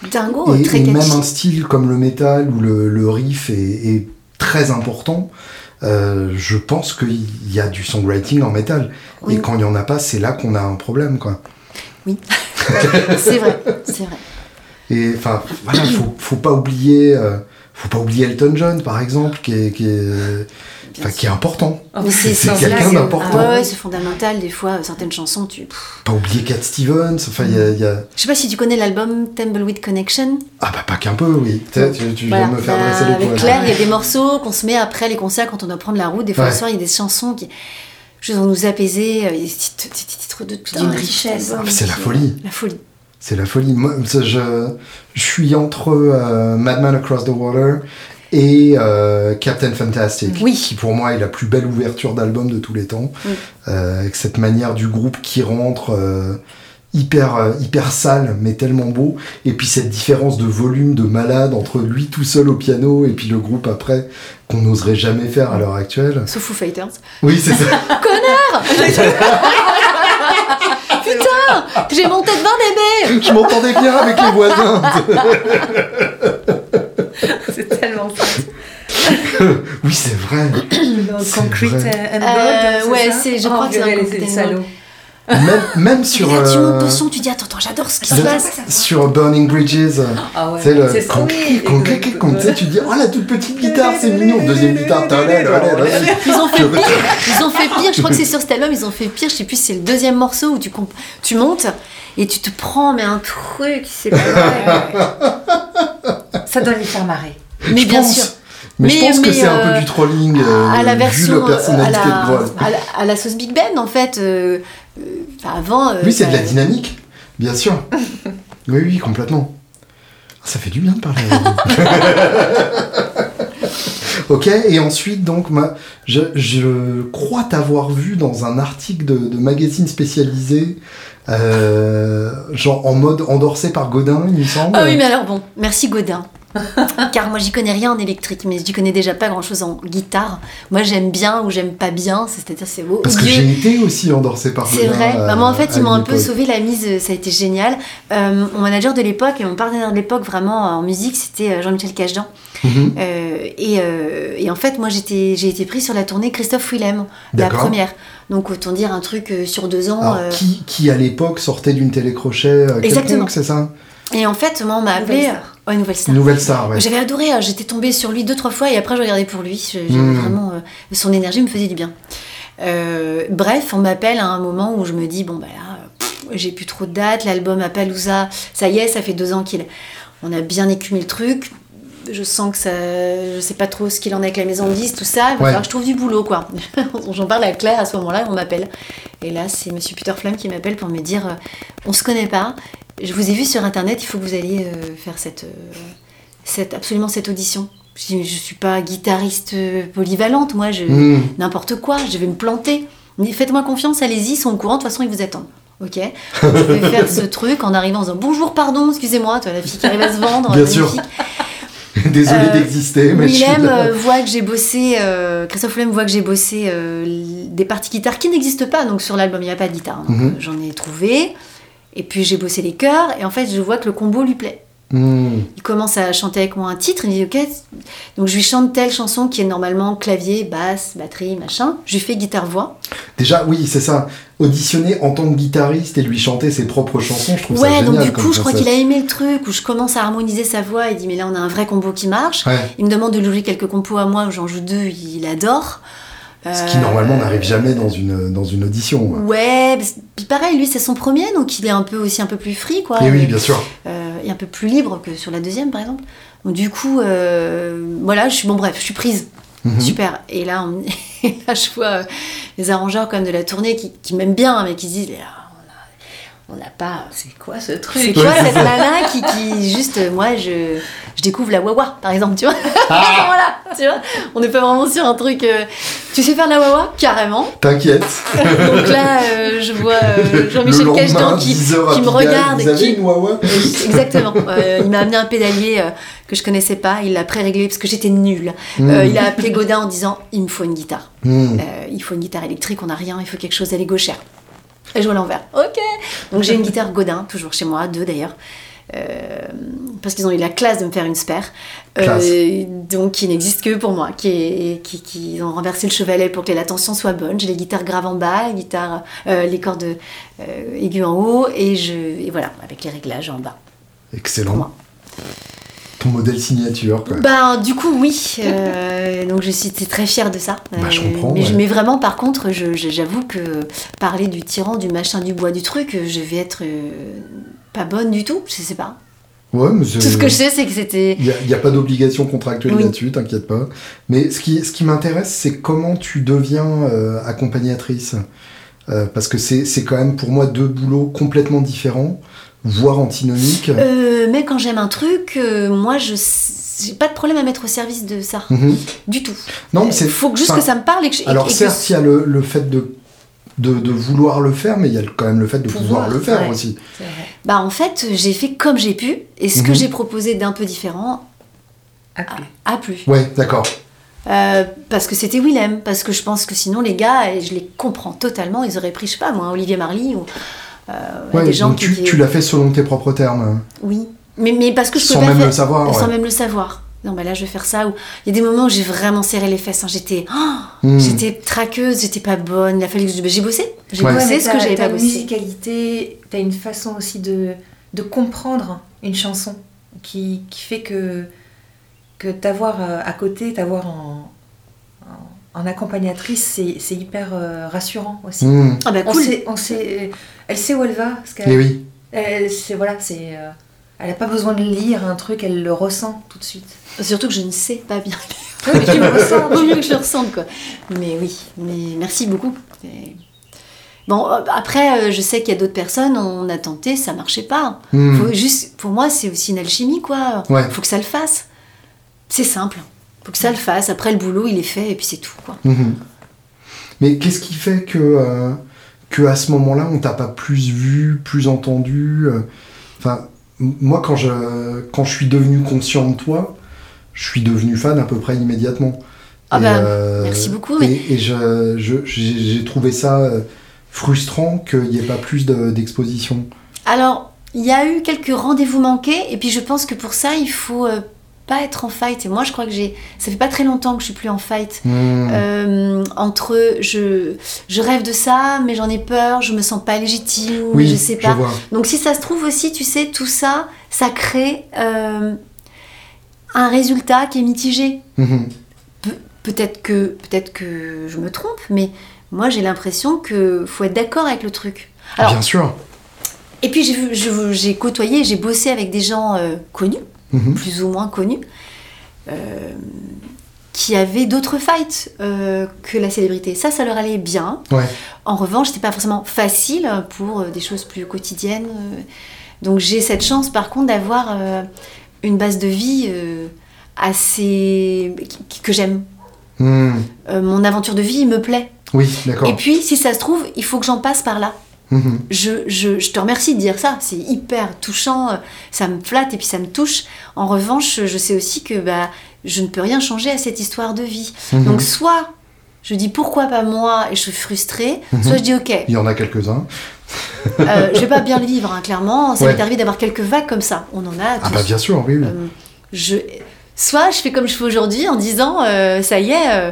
dingo, et, très et même un style comme le métal où le, le riff est, est, très important. Euh, je pense qu'il y a du songwriting en métal. Et quand il n'y en a pas, c'est là qu'on a un problème. Quoi. Oui, c'est vrai, c'est vrai. Et enfin, voilà, faut, faut pas oublier, euh, faut pas oublier Elton John, par exemple, qui est, qui est qui est important. Oh, c'est quelqu'un d'important. Ah ouais, c'est fondamental. Des fois, certaines chansons, tu. Pas oublier Cat Stevens. Enfin, il y, a, y, a, Je sais pas si tu connais l'album Tumbleweed Connection. Ah bah pas qu'un peu, oui. Tu, tu viens me faire dresser les Avec Claire, il y a des morceaux qu'on se met après les concerts quand on doit prendre la route. Des fois, le soir, il y a des chansons qui. Juste vont nous apaiser. Euh, des titres de d'une richesse. Ah, c'est la folie. La folie. C'est la folie. Moi, je, je suis entre euh, Madman Across the Water et euh, Captain Fantastic, qui pour moi est la plus belle ouverture d'album de tous les temps, euh, avec cette manière du groupe qui rentre euh, hyper hyper sale mais tellement beau, et puis cette différence de volume de malade entre lui tout seul au piano et puis le groupe après qu'on n'oserait jamais faire à l'heure actuelle. Sauf Foo Fighters. Oui c'est ça. Connard Putain J'ai monté devant bébé Je m'entendais bien avec les voisins c'est tellement ça. oui, c'est vrai. Concrete and Gold. Euh, ouais, c'est, je crois oh, que c'est les salauds. Même, même sur. Et là, tu montes euh, son, tu dis attends, attends j'adore ce qui se passe. Sur Burning Bridges. Ah ouais, c'est le. sais, tu dis oh la toute petite guitare, c'est mignon. Deuxième guitare, Ils ont fait pire. Ils ont fait pire. Je crois que c'est sur cet album, ils ont fait pire. Je sais plus si c'est le deuxième morceau où tu, tu montes et tu te prends mais un truc, c'est pas vrai. Ça doit les faire marrer. Mais bien sûr. Mais, je pense que c'est un peu du trolling euh, à la version, vu la personnalité à la, de À la, sauce Big Ben, en fait. Euh, euh, avant. oui, c'est de la dynamique, bien sûr. oui, oui, complètement. Ça fait du bien de parler. ok, et ensuite, donc, ma, je, je crois t'avoir vu dans un article de, de magazine spécialisé genre en mode endorsé par Godin, il me semble. Ah oui, mais alors bon, merci Godin. Car moi j'y connais rien en électrique, mais je connais déjà pas grand chose en guitare. Moi j'aime bien ou j'aime pas bien, c'est-à-dire c'est beau. Parce que j'ai été aussi endorsé par C'est vrai. Bah, moi en fait ils m'ont un peu sauvé la mise, ça a été génial. Euh, mon manager de l'époque et mon partenaire de l'époque vraiment en musique c'était euh, Jean-Michel Cajdan. Mhm. Euh, et, en fait moi j'ai été pris sur la tournée Christophe Willem, la première. Donc autant dire un truc sur deux ans. qui, qui, à l'époque sortait d'une télécrochet Exactement. c'est ça? Et en fait, moi, on m'a appelé. Ouais, Nouvelle Star. Nouvelle Star, ouais. J'avais adoré, hein. j'étais tombée sur lui deux, trois fois et après je regardais pour lui. Hmm. vraiment. Euh, son énergie me faisait du bien. Euh, bref, on m'appelle à un moment où je me dis bon, bah là, j'ai plus trop de dates, l'album à Palouza, ça y est, ça fait deux ans qu'il. On a bien écumé le truc. Je sens que ça. Je sais pas trop ce qu'il en est avec la maison de 10, tout ça. Alors je trouve du boulot, quoi. J'en parle à Claire à ce moment-là, on m'appelle. Et là, c'est Monsieur Peter Flamme qui m'appelle pour me dire on se connaît pas, je vous ai vu sur internet, il faut que vous alliez euh, faire cette, euh, cette, absolument cette audition. Je ne suis pas guitariste euh, polyvalente, moi, je hmm. n'importe quoi, je vais me planter. Faites-moi confiance, allez-y, ils sont au courant, de toute façon, ils vous attendent. Ok Je vais faire ce truc en arrivant en disant bonjour, pardon, excusez-moi, toi, la fille qui arrive à se vendre. Bien sûr. Désolé d'exister, mais Willem voit que j'ai bossé, Christophe Willem voit que j'ai bossé des parties guitare qui n'existent pas, donc sur l'album il n'y a pas de guitare. Mhm. J'en ai trouvé. Et puis j'ai bossé les chœurs, et en fait, je vois que le combo lui plaît. Hmm. Il commence à chanter avec moi un titre, il dit ok, donc je lui chante telle chanson qui est normalement clavier, basse, batterie, machin. Je lui fais guitare-voix. Déjà, oui, c'est ça. Auditionner en tant que guitariste et lui chanter ses propres chansons, je trouve ça génial. Ouais, donc du coup, je crois qu'il a aimé le truc, où je commence à harmoniser sa voix, il dit mais là on a un vrai combo qui marche. Il me demande de lui jouer quelques compos à moi, j'en joue deux, il adore. Ce qui normalement euh, n'arrive jamais dans une, dans une audition. Ouais, puis pareil, lui c'est son premier, donc il est un peu aussi un peu plus free quoi. Et oui, bien sûr. Euh, est un peu plus libre que sur la deuxième, par exemple. Donc, du coup, euh, voilà, je suis, bon, bref, je suis prise. Mhm. Super. Et là, on, là, je vois les arrangeurs comme de la tournée qui, qui m'aiment bien, mais qui se disent on n'a pas. C'est quoi ce truc C'est quoi cette nana qui, qui, juste, moi, je, je découvre la wawa, par exemple, tu vois ah. Voilà, tu vois On n'est pas vraiment sur un truc. Euh, tu sais faire la wawa Carrément. T'inquiète. Donc là, euh, je vois euh, Jean-Michel Cachdon qui, qui me regarde. Vous avez une wawa? Exactement. il m'a amené un pédalier que je connaissais pas. Il l'a pré-réglé parce que j'étais nulle. Hmm. il a appelé Godin en disant il me faut une guitare. Hmm. il faut une guitare électrique, on n'a rien, il faut quelque chose à Lego Et joue à l'envers. Ok. Donc j'ai une guitare Godin, toujours chez moi, deux d'ailleurs. Euh, parce qu'ils ont eu la classe de me faire une spare, euh, donc qui n'existe que pour moi, qui, qui, qui, ont renversé le chevalet pour que la tension soit bonne. J'ai les guitares graves en bas, les, guitares, euh, les cordes aiguës en haut, et, je, et voilà, avec les réglages en bas. Excellent ton modèle signature. Quoi. Bah, du coup, oui. Euh, donc, je suis très fière de ça. Bah, je comprends. Mais, mais, vraiment, par contre, j'avoue que parler du tyran, du machin, du bois, du truc, je vais être euh, pas bonne du tout. Je sais pas. Ouais, mais tout ce que je sais, c'est que c'était. Il n'y a, pas d'obligation contractuelle là-dessus, t'inquiète pas. Mais ce qui, ce qui m'intéresse, c'est comment tu deviens euh, accompagnatrice. parce que c'est quand même pour moi deux boulots complètement différents voire antinomique euh, Mais quand j'aime un truc, euh, moi, je j'ai pas de problème à mettre au service de ça. Mhm. Du tout. Non, mais c'est. faut juste que ça me parle et que Alors, certes, il y a le, le fait de, de, de, vouloir le faire, mais il y a quand même le fait de pouvoir, le faire aussi. Bah, en fait, j'ai fait comme j'ai pu, et ce que mhm. j'ai proposé d'un peu différent a plu. Ouais, d'accord. Euh, parce que c'était Willem, parce que je pense que sinon les gars, et je les comprends totalement, ils auraient pris, je sais pas moi, Olivier Marly ou euh, des gens tu, tu l'as fait selon tes propres termes. Oui, mais, mais parce que je sans même le savoir. Sans même le savoir. Non, bah là, je vais faire ça. Ou il y a des moments où j'ai vraiment serré les fesses. Hein. J'étais, oh, hmm. j'étais traqueuse, j'étais pas bonne. Il a fallu que j'ai bossé. J'ai bossé ce que j'avais pas bossé. T'as une musicalité, t'as une façon aussi de, de comprendre une chanson qui, qui fait que que t'avoir euh, à côté, t'avoir en, en accompagnatrice, c'est hyper euh, rassurant aussi. Mmh. Ah bah cool. on sait, elle sait où elle va. Parce qu'elle, oui. Elle, voilà, c'est, euh, elle n'a pas besoin de lire un truc, elle le ressent tout de suite. Surtout que je ne sais pas bien lire. mais tu le ressens, mieux que je le ressente. Quoi. Mais oui, mais merci beaucoup. Bon, euh, après, je sais qu'il y a d'autres personnes, on a tenté, ça marchait pas. Mmh. juste, pour moi, c'est aussi une alchimie, quoi. Ouais. Faut que ça le fasse. C'est simple faut que ça le fasse. Après, le boulot, il est fait et puis c'est tout. Quoi. Mhm. Mais qu'est-ce qui fait que, euh, que à ce moment-là, on t'a pas plus vu, plus entendu euh, Enfin, moi, quand je, quand je suis devenu conscient de toi, je suis devenu fan à peu près immédiatement. Ah bah, euh, merci beaucoup. Et, et j'ai trouvé ça frustrant qu'il n'y ait pas plus d'exposition. Alors, il y a eu quelques rendez-vous manqués, et puis je pense que pour ça, il faut pas être en fight. Et moi, je crois que j'ai. Ça fait pas très longtemps que je suis plus en fight. Hmm. Euh, entre je, je rêve de ça, mais j'en ai peur, je me sens pas légitime, oui, je sais pas. Donc, si ça se trouve aussi, tu sais, tout ça, ça crée euh, un résultat qui est mitigé. Hmm. peut-être que, peut-être que je me trompe, mais moi, j'ai l'impression que faut être d'accord avec le truc. Alors, Bien sûr. Et puis, j'ai côtoyé, j'ai bossé avec des gens euh, connus. Mhm. plus ou moins connus, euh, qui avaient d'autres fights euh, que la célébrité. Ça, ça leur allait bien. En revanche, c'était pas forcément facile pour euh, des choses plus quotidiennes. Donc j'ai cette chance, par contre, d'avoir une base de vie assez que j'aime. Hmm. mon aventure de vie me plaît. Oui, d'accord. Et puis, si ça se trouve, il faut que j'en passe par là. Mhm. Je, je, je, te remercie de dire ça, c'est hyper touchant, ça me flatte et puis ça me touche. En revanche, je sais aussi que bah, je ne peux rien changer à cette histoire de vie. Mhm. Donc soit je dis pourquoi pas moi et je suis frustrée, mhm. soit je dis ok. Il y en a quelques-uns. euh, je vais pas bien le vivre, hein, clairement. Ça m'est arrivé d'avoir quelques vagues comme ça. On en a. Ah bah bien sûr, oui. Euh, je... Soit je fais comme je fais aujourd'hui en disant euh, ça y est, euh,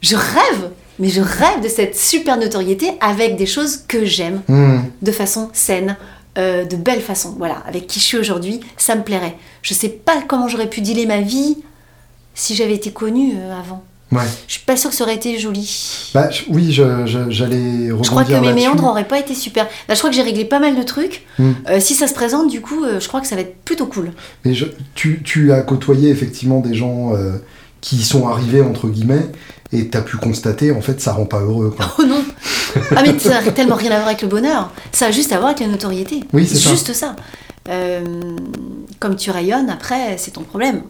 je rêve mais je rêve de cette super notoriété avec des choses que j'aime, hmm. de façon saine, euh, de belle façon. Voilà, avec qui je suis aujourd'hui, ça me plairait. Je sais pas comment j'aurais pu dealer ma vie si j'avais été connue euh, avant. Je suis pas sûre que ça aurait été joli. Bah, oui, j'allais je, Je crois que mes méandres auraient pas été super. Là, je crois que j'ai réglé pas mal de trucs. Hmm. Euh, si ça se présente, du coup, euh, je crois que ça va être plutôt cool. Mais tu, tu, as côtoyé effectivement des gens euh, qui sont arrivés, entre guillemets, et tu as pu constater, en fait, ça rend pas heureux. Quoi. Oh non Ah, mais ça n'a tellement rien à voir avec le bonheur. Ça a juste à voir avec la notoriété. Oui, c'est juste ça. comme tu rayonnes, après, c'est ton problème.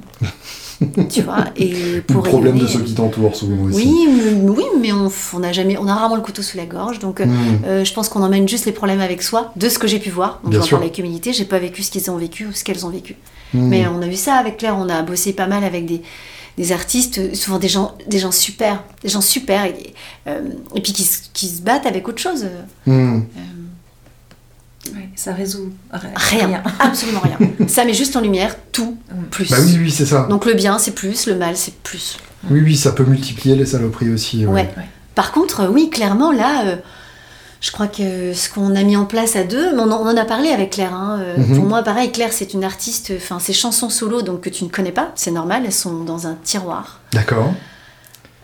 tu vois et pour le problème de ceux qui t'entourent souvent aussi oui mais, oui mais on, on a jamais on a rarement le couteau sous la gorge donc euh, hmm. euh, je pense qu'on emmène juste les problèmes avec soi de ce que j'ai pu voir donc j'en parle avec humilité j'ai pas vécu ce qu'ils ont vécu ou ce qu'elles ont vécu hmm. mais on a vu ça avec Claire on a bossé pas mal avec des des artistes, souvent des gens, des gens super, des gens super, et, euh, et puis qui, qui, se battent avec autre chose. Hmm ça résout rien. Absolument rien. ça met juste en lumière tout plus. Bah oui, oui, c'est ça. Donc le bien, c'est plus, le mal, c'est plus. Oui, oui, ça peut multiplier les saloperies aussi. Ouais. Par contre, oui, clairement, là, euh, je crois que ce qu'on a mis en place à deux, on en, a parlé avec Claire. Hein, euh, mhm. Pour moi, pareil, Claire, c'est une artiste, enfin, ses chansons solo, donc que tu ne connais pas, c'est normal, elles sont dans un tiroir. D'accord.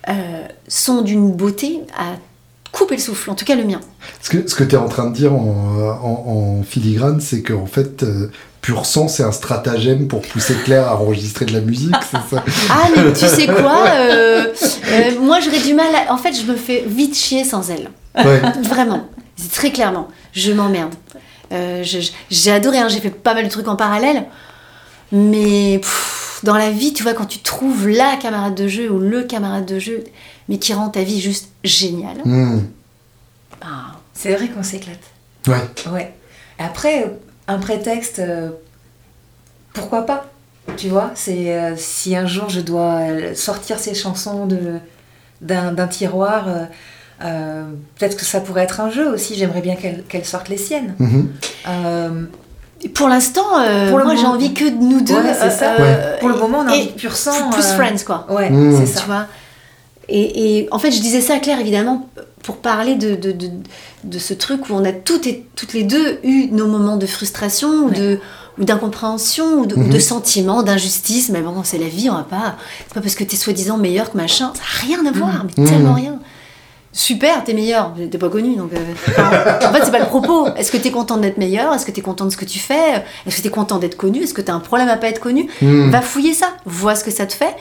Euh, sont d'une beauté à couper le souffle, en tout cas le mien. Ce que, ce que tu es en train de dire en, filigrane, c'est qu'en fait, euh, Pur sang, c'est un stratagème pour pousser Claire à enregistrer de la musique, c'est ça? Ah, mais tu sais quoi euh, euh, Moi, j'aurais du mal. En fait, je me fais vite chier sans elle. Vraiment. Très clairement. Je m'emmerde. j'ai adoré, hein, j'ai fait pas mal de trucs en parallèle. Mais dans la vie, tu vois, quand tu trouves la camarade de jeu ou le camarade de jeu, mais qui rend ta vie juste géniale. Hmm. Bah, c'est vrai qu'on s'éclate. Ouais. Ouais. Après, un prétexte, euh, pourquoi pas Tu vois, c'est euh, si un jour je dois sortir ces chansons de d'un tiroir. Euh, peut-être que ça pourrait être un jeu aussi. J'aimerais bien qu'elles sortent les siennes. Mm-hmm. pour l'instant, moi j'ai envie que de nous deux. c'est ça. Pour le moment, on a envie de pur sang. Plus friends, quoi. Ouais, mm. c'est ça. Tu vois et, en fait, je disais ça à Claire, évidemment, pour parler de, de, de, ce truc où on a toutes, et, toutes les deux eu nos moments de frustration ou de ou d'incompréhension ou de, mhm. sentiments d'injustice. Mais bon c'est la vie on va pas c'est pas parce que t'es soi-disant meilleur que machin ça n'a rien à voir mhm. mais tellement mhm. rien. Super t'es meilleur t'es pas connu donc euh, en fait c'est pas le propos. Est-ce que t'es content d'être meilleur? Est-ce que t'es content de ce que tu fais? Est-ce que t'es content d'être connu? Est-ce que t'as un problème à pas être connu? Va fouiller ça. Vois ce que ça te fait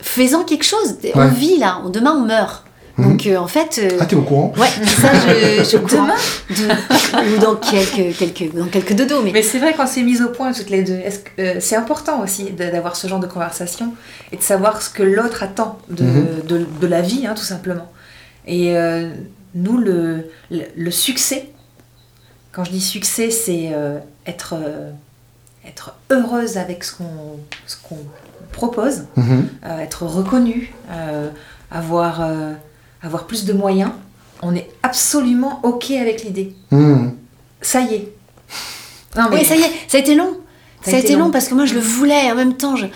faisant quelque chose. On vit là, demain on meurt. Mhm. Donc euh, en fait. Euh, ah, t'es au courant Ouais, ça je, je Demain Ou dans quelques, quelques, dans quelques dodos. Mais, mais c'est vrai qu'on s'est mis au point toutes les deux. Euh, c'est important aussi d'avoir ce genre de conversation et de savoir ce que l'autre attend de, mhm. de, de, la vie, hein, tout simplement. Et nous, le, le, succès, quand je dis succès, c'est être, être heureuse avec ce qu'on propose, mhm. euh, être reconnu, euh, avoir, euh, avoir plus de moyens, on est absolument OK avec l'idée. Mhm. Ça y est. Non, mais... Oui, ça y est, ça a été long. Ça, a été long. parce que moi je le voulais en même temps, je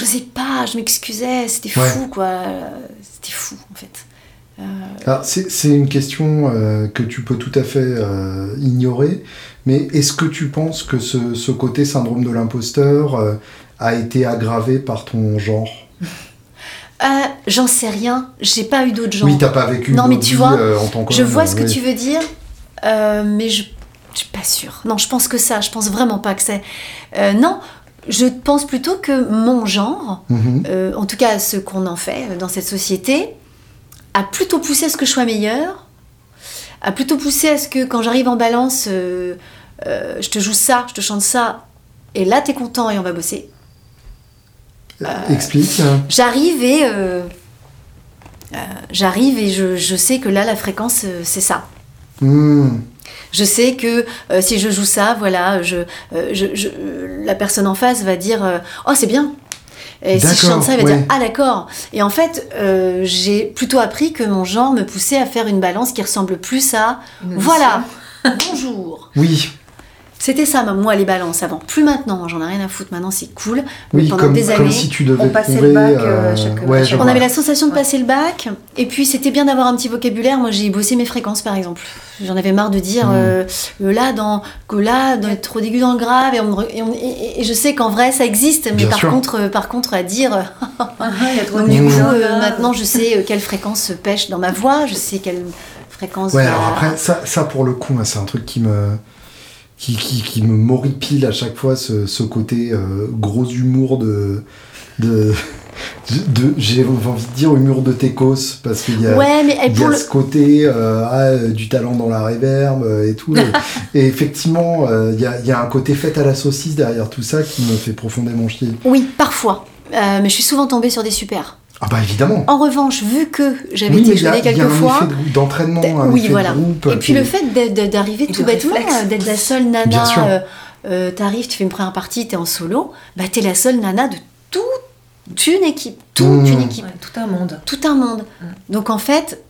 n'osais pas, je m'excusais, c'était fou quoi. C'était fou en fait. C'est une question que tu peux tout à fait ignorer, mais est-ce que tu penses que ce, ce côté syndrome de l'imposteur a été aggravé par ton genre euh, J'en sais rien. J'ai pas eu d'autres gens. Oui, t'as pas vécu non, mais tu vois, euh, en tant que Je vois ce que tu veux dire, euh, mais je, je suis pas sûre. Non, je pense que ça. Je pense vraiment pas que c'est. non, je pense plutôt que mon genre, mhm. en tout cas ce qu'on en fait dans cette société, a plutôt poussé à ce que je sois meilleure, a plutôt poussé à ce que quand j'arrive en balance, je te joue ça, je te chante ça, et là t'es content et on va bosser. Euh, Explique. J'arrive et euh, euh, j'arrive et je, sais que là la fréquence c'est ça. Hmm. Je sais que si je joue ça, voilà, je, la personne en face va dire oh c'est bien. Et si je chante ça, elle va dire ah d'accord. Et en fait, j'ai plutôt appris que mon genre me poussait à faire une balance qui ressemble plus à voilà bonjour. Oui. C'était ça, moi, les balances avant. Plus maintenant, j'en ai rien à foutre. Maintenant, c'est cool. Oui, pendant comme, des années, si tu devais on passait le bac. Euh, euh, on avait la sensation de passer le bac. Et puis, c'était bien d'avoir un petit vocabulaire. Moi, j'ai bossé mes fréquences, par exemple. J'en avais marre de dire mm. euh, là, dans, que là, d'être trop d'aigus dans le grave. Et, je sais qu'en vrai, ça existe. Mais par contre, par contre, à dire. Ah, Donc, du coup, maintenant, je sais quelle fréquence pêche dans ma voix. Je sais quelle fréquence. Ouais, alors après, ça, ça, pour le coup, c'est un truc qui me qui, qui, qui, me moripile à chaque fois ce, ce côté euh, gros humour de, de, de, j'ai envie de dire humour de Técos parce qu'il y a, ouais, mais il y a ce côté euh, ah, du talent dans la réverbe et tout. Et, effectivement euh, il y, a, y, a, un côté fait à la saucisse derrière tout ça qui me fait profondément chier. Oui parfois. Mais je suis souvent tombée sur des super ah bah évidemment. En revanche, vu que j'avais été jouée quelques fois, d'entraînement, oui voilà. Et puis le fait d'arriver tout bêtement, d'être la seule nana, euh, euh, t'arrives, tu fais une première partie, t'es en solo, bah t'es la seule nana de toute une équipe, toute mmh. une équipe, tout un monde, tout un monde. Mmh. Donc en fait,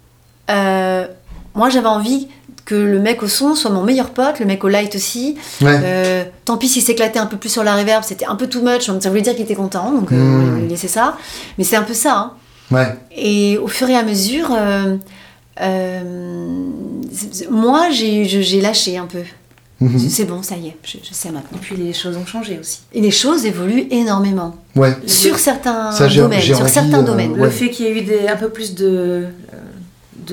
euh, moi j'avais envie que le mec au son soit mon meilleur pote, le mec au light aussi. Euh, tant pis s'il s'éclatait un peu plus sur la reverb, c'était un peu too much, ça voulait dire qu'il était content, donc euh, hmm. ça. Mais c'est un peu ça. Hein. Ouais. Et au fur et à mesure, euh, moi j'ai lâché un peu. Mhm. C'est bon, ça y est, je, sais maintenant. Et puis les choses ont changé aussi. Et les choses évoluent énormément. Ouais. Sur certains domaines. Sur certains domaines. Le fait qu'il y ait eu des, un peu plus de,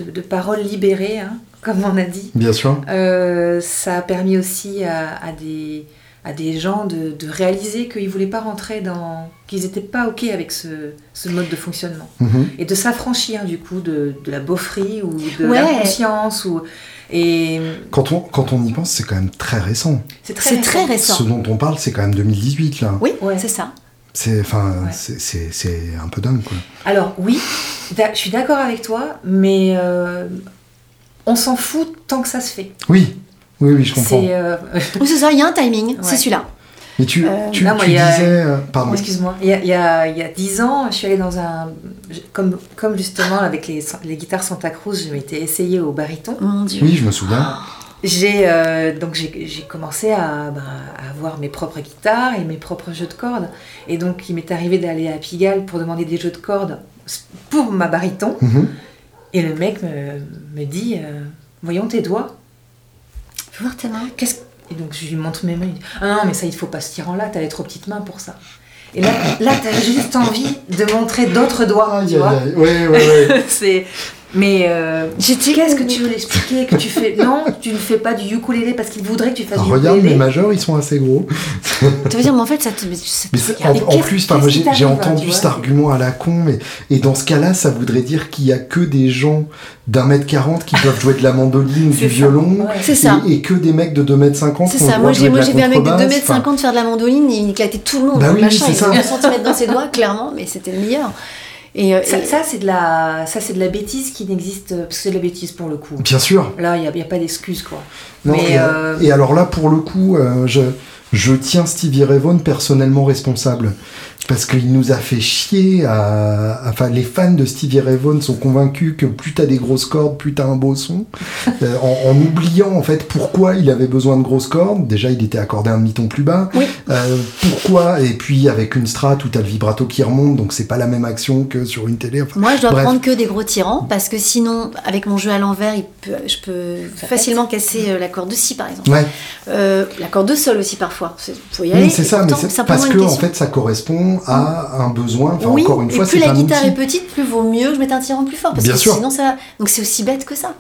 de, paroles libérées, hein, comme on a dit. Bien sûr. Euh, ça a permis aussi à, des, à des gens de, réaliser qu'ils ne voulaient pas rentrer dans. qu'ils n'étaient pas OK avec ce, mode de fonctionnement. Mhm. Et de s'affranchir du coup de, la beaufrie ou de l'inconscience. Ou, et... Quand, on, quand on y pense, c'est quand même très récent. C'est très, très, récent. Ce dont on parle, c'est quand même 2018 là. Oui, c'est ça. C'est enfin, c'est un peu dingue quoi. Alors oui, je suis d'accord avec toi, mais euh, on s'en fout tant que ça se fait. Oui, oui, oui, je comprends. C'est euh... c'est ça, il y a un timing, c'est celui-là. Mais tu, euh, tu, disais... Euh, pardon. Excuse-moi. Il y, a, il, y a, il y a 10 ans, je suis allée dans un... Comme, comme justement avec les, les guitares Santa Cruz, je m'étais essayée au baryton. Mon Dieu. Oui, je me souviens. J'ai euh, donc j'ai commencé à, bah, à, avoir mes propres guitares et mes propres jeux de cordes. Et donc il m'est arrivé d'aller à Pigalle pour demander des jeux de cordes pour ma baryton. Mhm. Et le mec me, me dit euh, Voyons tes doigts. Je veux voir tes mains. Qu'est-ce Et donc je lui montre mes mains. Il dit Ah non, mais ça, il faut pas se tirer en là, t'as les trop petites mains pour ça. Et là, là t'as juste envie de montrer d'autres doigts, tu vois. Oui, oui, oui. c'est mais euh, qu'est-ce que tu veux l'expliquer Que tu fais? Non, tu ne fais pas du ukulélé parce qu'il voudrait que tu fasses du ukulélé. Regarde, les majeurs, ils sont assez gros. tu veux dire, mais en fait, ça te. mais en, plus, j'ai entendu cet argument à la con, mais et dans ce cas-là, ça voudrait dire qu'il y a que des gens d'un mètre quarante qui peuvent jouer de la mandoline ou du violon, et, et, que des mecs de 2 mètres cinquante. C'est ça. Moi, j'ai vu un mec de 2 mètres cinquante faire de la mandoline, et il éclatait tout le monde. Bah oui, machin, il ça. un centimètre dans ses doigts, clairement, mais c'était le meilleur. Euh, et, ça, c'est de la, ça c'est de la bêtise qui n'existe, parce que c'est de la bêtise pour le coup. Bien sûr. Là, il n'y a, a, pas d'excuse quoi. Mais, euh, et, alors là, pour le coup, euh, je, je tiens Stevie Ray Vaughan personnellement responsable parce qu'il nous a fait chier à... Enfin, les fans de Stevie Ray Vaughan sont convaincus que plus t'as des grosses cordes, plus t'as un beau son. Euh, en, oubliant, en fait, pourquoi il avait besoin de grosses cordes. Déjà, il était accordé un demi-ton plus bas. Euh, pourquoi Et puis, avec une strat où t'as le vibrato qui remonte, donc c'est pas la même action que sur une télé. Moi, je dois prendre que des gros tirants, parce que sinon, avec mon jeu à l'envers, je peux facilement casser euh, la corde de si, par exemple. la corde de sol aussi, parfois. Y aller. c'est ça, mais c'est parce que, en fait, ça correspond à un besoin. oui, encore une fois, et plus la guitare est petite, plus vaut mieux que je mette un tirant plus fort. Parce que sinon, ça. Donc c'est aussi bête que ça.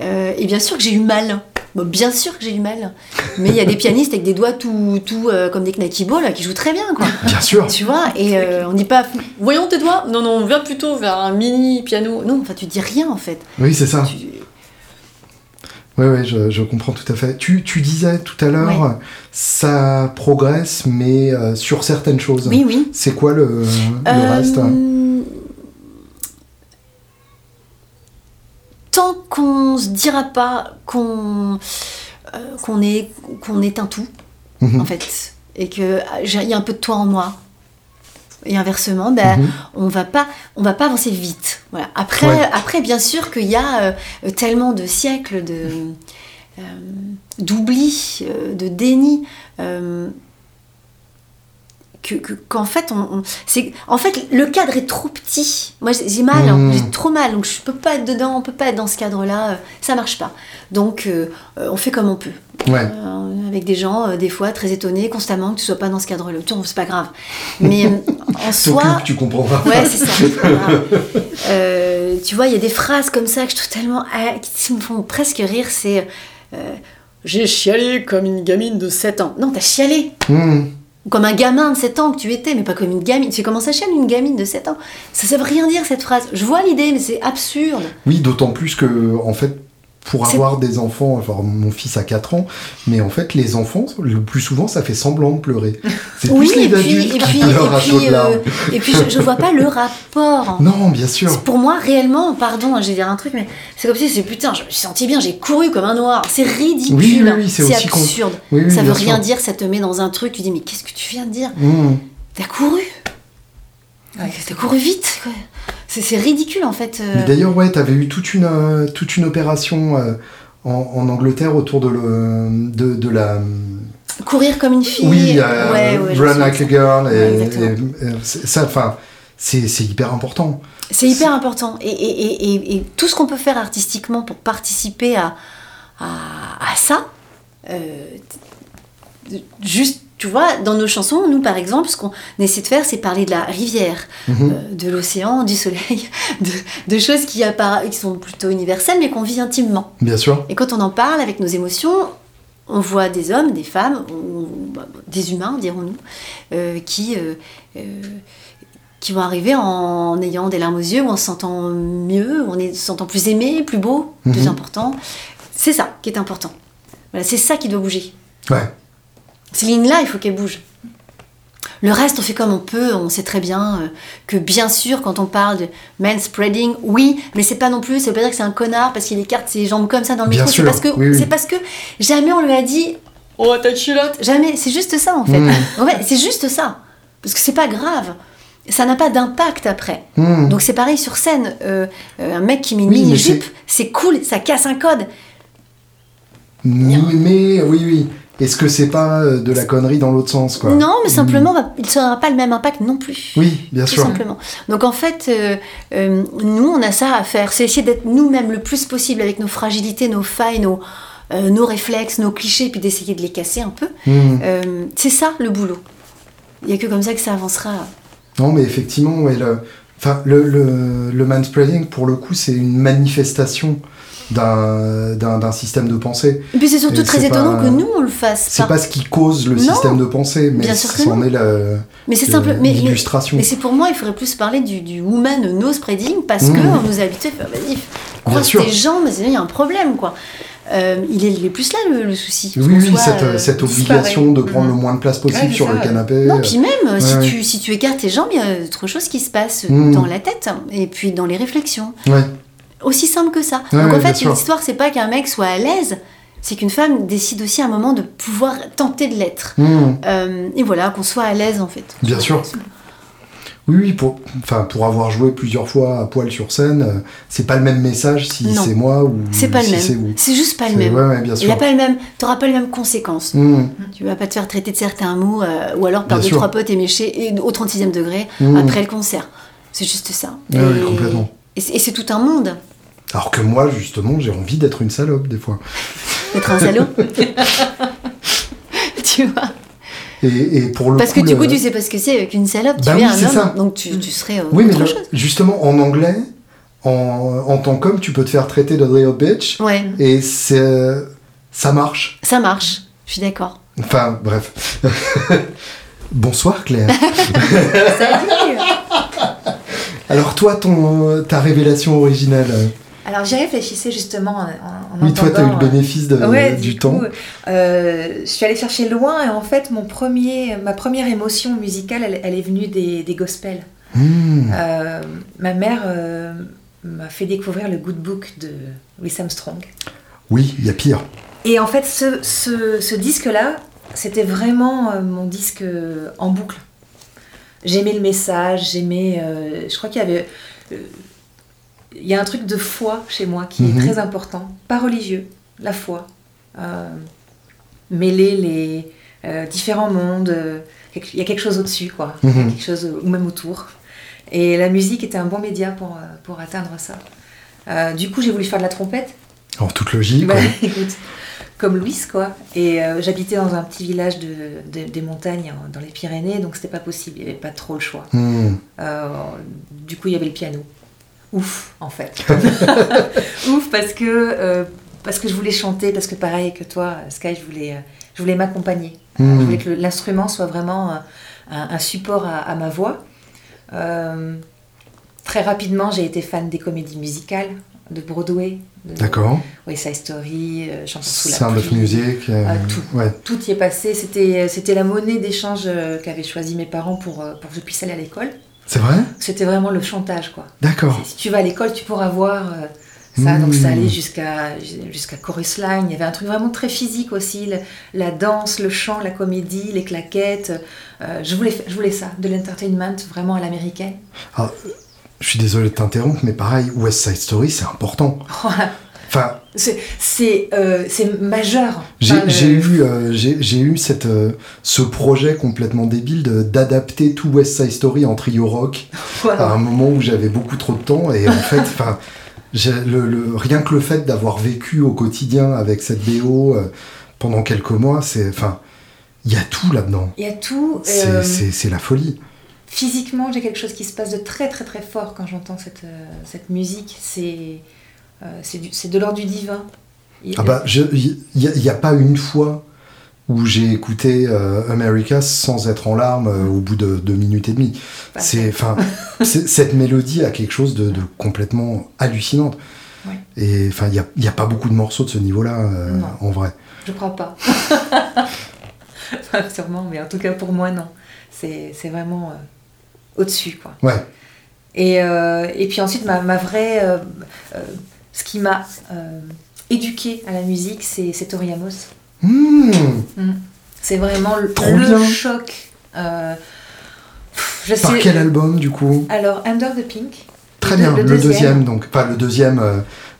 Euh, et bien sûr que j'ai eu mal. bien sûr que j'ai eu mal. Mais il y a des pianistes avec des doigts tout, tout euh, comme des knacky balls qui jouent très bien, quoi. Bien sûr. Tu vois, et euh, on dit pas, voyons tes doigts. Non, non, on vient plutôt vers un mini piano. Non, enfin, tu dis rien en fait. Oui, c'est ça. Oui, oui, je, comprends tout à fait. Tu, disais tout à l'heure, ça progresse, mais euh, sur certaines choses. Oui, oui. C'est quoi le, euh, reste? Tant qu'on se dira pas qu'on euh, qu'on est, qu'on est un tout, mhm. en fait, et qu'il y a un peu de toi en moi, et inversement, ben, mhm. on va pas, on va pas avancer vite. Voilà. Après, après, bien sûr qu'il y a euh, tellement de siècles de d'oubli, de déni qu'en fait, on, c'est, en fait, le cadre est trop petit. Moi, j'ai mal, hein. mmh. j'ai trop mal, donc je peux pas être dedans, on peut pas être dans ce cadre-là, euh, ça marche pas. Donc, euh, euh, on fait comme on peut. Avec des gens, des fois, très étonnés, constamment, que tu sois pas dans ce cadre-là. C'est pas grave. Mais en soi. tu comprends pas. Ouais, c'est ça. tu vois, il y a des phrases comme ça que je trouve tellement. qui me font presque rire. C'est. j'ai chialé comme une gamine de 7 ans. Non, t'as chialé. Mmh comme un gamin de 7 ans que tu étais, mais pas comme une gamine. Tu commences à chialer une gamine de 7 ans? Ça ne veut rien dire cette phrase. Je vois l'idée, mais c'est absurde. Oui, d'autant plus que, en fait, pour avoir des enfants, enfin mon fils a 4 ans, mais en fait les enfants, le plus souvent, ça fait semblant de pleurer. C'est oui, plus les adultes et puis, et puis, je, vois pas le rapport. Non, bien sûr. Pour moi, réellement, pardon, hein, je vais dire un truc, mais c'est comme si c'est putain, je me suis senti bien, j'ai couru comme un noir. C'est ridicule. Oui, oui, c'est absurde. ça veut rien dire, ça te met dans un truc, tu dis, mais qu'est-ce que tu viens de dire? Mmh. T'as couru? T'as couru vite quoi. C'est ridicule en fait. Euh. D'ailleurs, ouais, t'avais eu toute une, euh, toute une opération euh, en, Angleterre autour de, le, de, la. Courir comme une fille. Oui, run like a girl. Et, ça, enfin, c'est hyper important. C'est hyper important. Et, et, et, tout ce qu'on peut faire artistiquement pour participer à, à, à ça, juste tu vois, dans nos chansons, nous par exemple, ce qu'on essaie de faire, c'est parler de la rivière, mhm. euh, de l'océan, du soleil, de, choses qui, qui sont plutôt universelles, mais qu'on vit intimement. Bien sûr. Et quand on en parle avec nos émotions, on voit des hommes, des femmes, bah, des humains, dirons-nous, euh, qui, euh, qui vont arriver en, ayant des larmes aux yeux, ou en se sentant mieux, ou en se sentant plus aimé, plus beau, plus mhm. important. C'est ça qui est important. Voilà, c'est ça qui doit bouger. Ouais. Ces lignes-là, il faut qu'elles bougent. Le reste, on fait comme on peut. On sait très bien euh, que, bien sûr, quand on parle de spreading, oui, mais c'est pas non plus. Ça veut pas dire que c'est un connard parce qu'il écarte ses jambes comme ça dans le micro. C'est parce que c'est parce que jamais on lui a dit oh ta culotte. Jamais. C'est juste ça en fait. Hmm. c'est juste ça. Parce que c'est pas grave. Ça n'a pas d'impact après. Hmm. Donc c'est pareil sur scène. Euh, euh, un mec qui met une mini jupe, c'est cool, ça casse un code. Mais oui, oui. Est-ce que c'est pas euh, de la connerie dans l'autre sens quoi Non, mais simplement, il ne sera pas le même impact non plus. Oui, bien sûr. simplement. Donc en fait, euh, euh, nous, on a ça à faire. C'est essayer d'être nous-mêmes le plus possible avec nos fragilités, nos failles, nos, nos réflexes, nos clichés, puis d'essayer de les casser un peu. Hmm. c'est ça le boulot. Il n'y a que comme ça que ça avancera. Non, mais effectivement, ouais, le, le, le, le manspreading, pour le coup, c'est une manifestation d'un système de pensée. Et puis c'est surtout très étonnant que nous on le fasse. C'est pas ce qui cause le système de pensée, mais c'en est la mais c'est simple, mais l'illustration. Mais c'est pour moi, il faudrait plus parler du, du woman no spreading parce qu'on que mmh. on nous a habitués à faire vas-y, croise tes jambes, mais il y a un problème quoi. Euh, il, est, plus là le, souci. Oui, oui, cette, euh, cette obligation de prendre le moins de place possible sur le canapé. Non, puis même, si, Tu, si tu écartes tes jambes, il y a autre chose qui se passe mmh. dans la tête et puis dans les réflexions. Ouais. Aussi simple que ça. Donc en fait, l'histoire, c'est pas qu'un mec soit à l'aise, c'est qu'une femme décide aussi à un moment de pouvoir tenter de l'être. Hmm. Euh, et voilà, qu'on soit à l'aise en fait. Bien sûr. Oui, oui, pour, enfin, pour avoir joué plusieurs fois à poil sur scène, euh, c'est pas le même message si c'est moi ou c'est pas le même. C'est juste pas le même. Ouais, bien sûr. Il y a pas le même. T'auras pas les mêmes conséquences. Hmm. Tu vas pas te faire traiter de certains mots euh, ou alors par deux trois potes éméchés et au 36e degré hmm. après le concert. C'est juste ça. oui, complètement. Et c'est tout un monde. Alors que moi, justement, j'ai envie d'être une salope des fois. D'être un salaud Tu vois et, pour le Parce que du coup, tu sais pas ce que c'est qu'une salope, tu bah es un homme, donc tu, tu serais oui, mais Justement, en anglais, en, en tant qu'homme, tu peux te faire traiter de real bitch. Ouais. Et ça marche. Ça marche, je suis d'accord. Enfin, bref. Bonsoir Claire. Salut Alors toi, ton, ta révélation originale alors j'y réfléchissais justement en, en Oui, toi, tu as eu le bénéfice du temps. Euh, je suis allée chercher loin et en fait, mon premier, ma première émotion musicale, elle, est venue des, des gospels. Hmm. Euh, ma mère euh, m'a fait découvrir le Good Book de Louis Armstrong. Oui, il y a pire. Et en fait, ce, ce, ce disque-là, c'était vraiment mon disque en boucle. J'aimais le message, j'aimais... je crois qu'il y avait il y a un truc de foi chez moi qui est mhm. très important. Pas religieux, la foi. mêler les différents mondes. Il y a quelque chose au-dessus, quoi. Il y a mhm. quelque chose, ou même autour. Et la musique était un bon média pour, pour atteindre ça. du coup, j'ai voulu faire de la trompette. En toute logique. Bah, écoute, comme Louis, quoi. Et euh, j'habitais dans un petit village de, des montagnes, dans les Pyrénées, donc c'était pas possible, il n'y avait pas trop le choix. Euh, du coup, il y avait le piano. Ouf, en fait. Ouf, parce que, euh, parce que je voulais chanter, parce que pareil que toi, Sky, je voulais, je voulais m'accompagner. Hmm. Je voulais que l'instrument soit vraiment un, support à, à, ma voix. très rapidement, j'ai été fan des comédies musicales de Broadway. D'accord. West Side Story, euh, Chanson sous la Sound of Music. Euh, tout, tout y est passé. C'était, euh, c'était la monnaie d'échange qu'avaient choisi mes parents pour, pour que je puisse aller à l'école. C'est vrai? C'était vraiment le chantage, quoi. D'accord. Si tu vas à l'école, tu pourras voir ça. Donc ça hmm. allait jusqu'à, jusqu'à chorus line. Il y avait un truc vraiment très physique aussi. la danse, le chant, la comédie, les claquettes. je, voulais, je voulais ça, de l'entertainment vraiment à l'américaine. Ah, je suis désolé de t'interrompre, mais pareil, West Side Story, c'est important. Enfin, c'est euh, majeur. J'ai eu, euh, j'ai eu cette, euh, ce projet complètement débile d'adapter tout West Side Story en trio rock à un moment où j'avais beaucoup trop de temps. Et en fait, enfin, le, le, rien que le fait d'avoir vécu au quotidien avec cette BO pendant quelques mois, c'est. Enfin, il y a tout là-dedans. Il y a tout. C'est la folie physiquement, j'ai quelque chose qui se passe de très très très fort quand j'entends cette, euh, cette musique. C'est c'est de l'ordre du divin. Ah bah, il n'y a, pas une fois où j'ai écouté euh, America sans être en larmes au bout de deux minutes et demie. C'est, enfin, cette mélodie a quelque chose de, complètement hallucinante. Et enfin, il n'y a, a, pas beaucoup de morceaux de ce niveau-là, en vrai. Je crois pas. Sûrement, mais en tout cas pour moi, non. C'est vraiment au-dessus. Quoi. Ouais. Et, euh, et puis ensuite, ma, ma vraie. Euh, euh, ce qui m'a éduqué à la musique, c'est Tori Amos. Hmm. Hmm. C'est vraiment le, le choc. je Par quel album du coup? Alors, Under the Pink. Très bien, le, deuxième. donc, pas le deuxième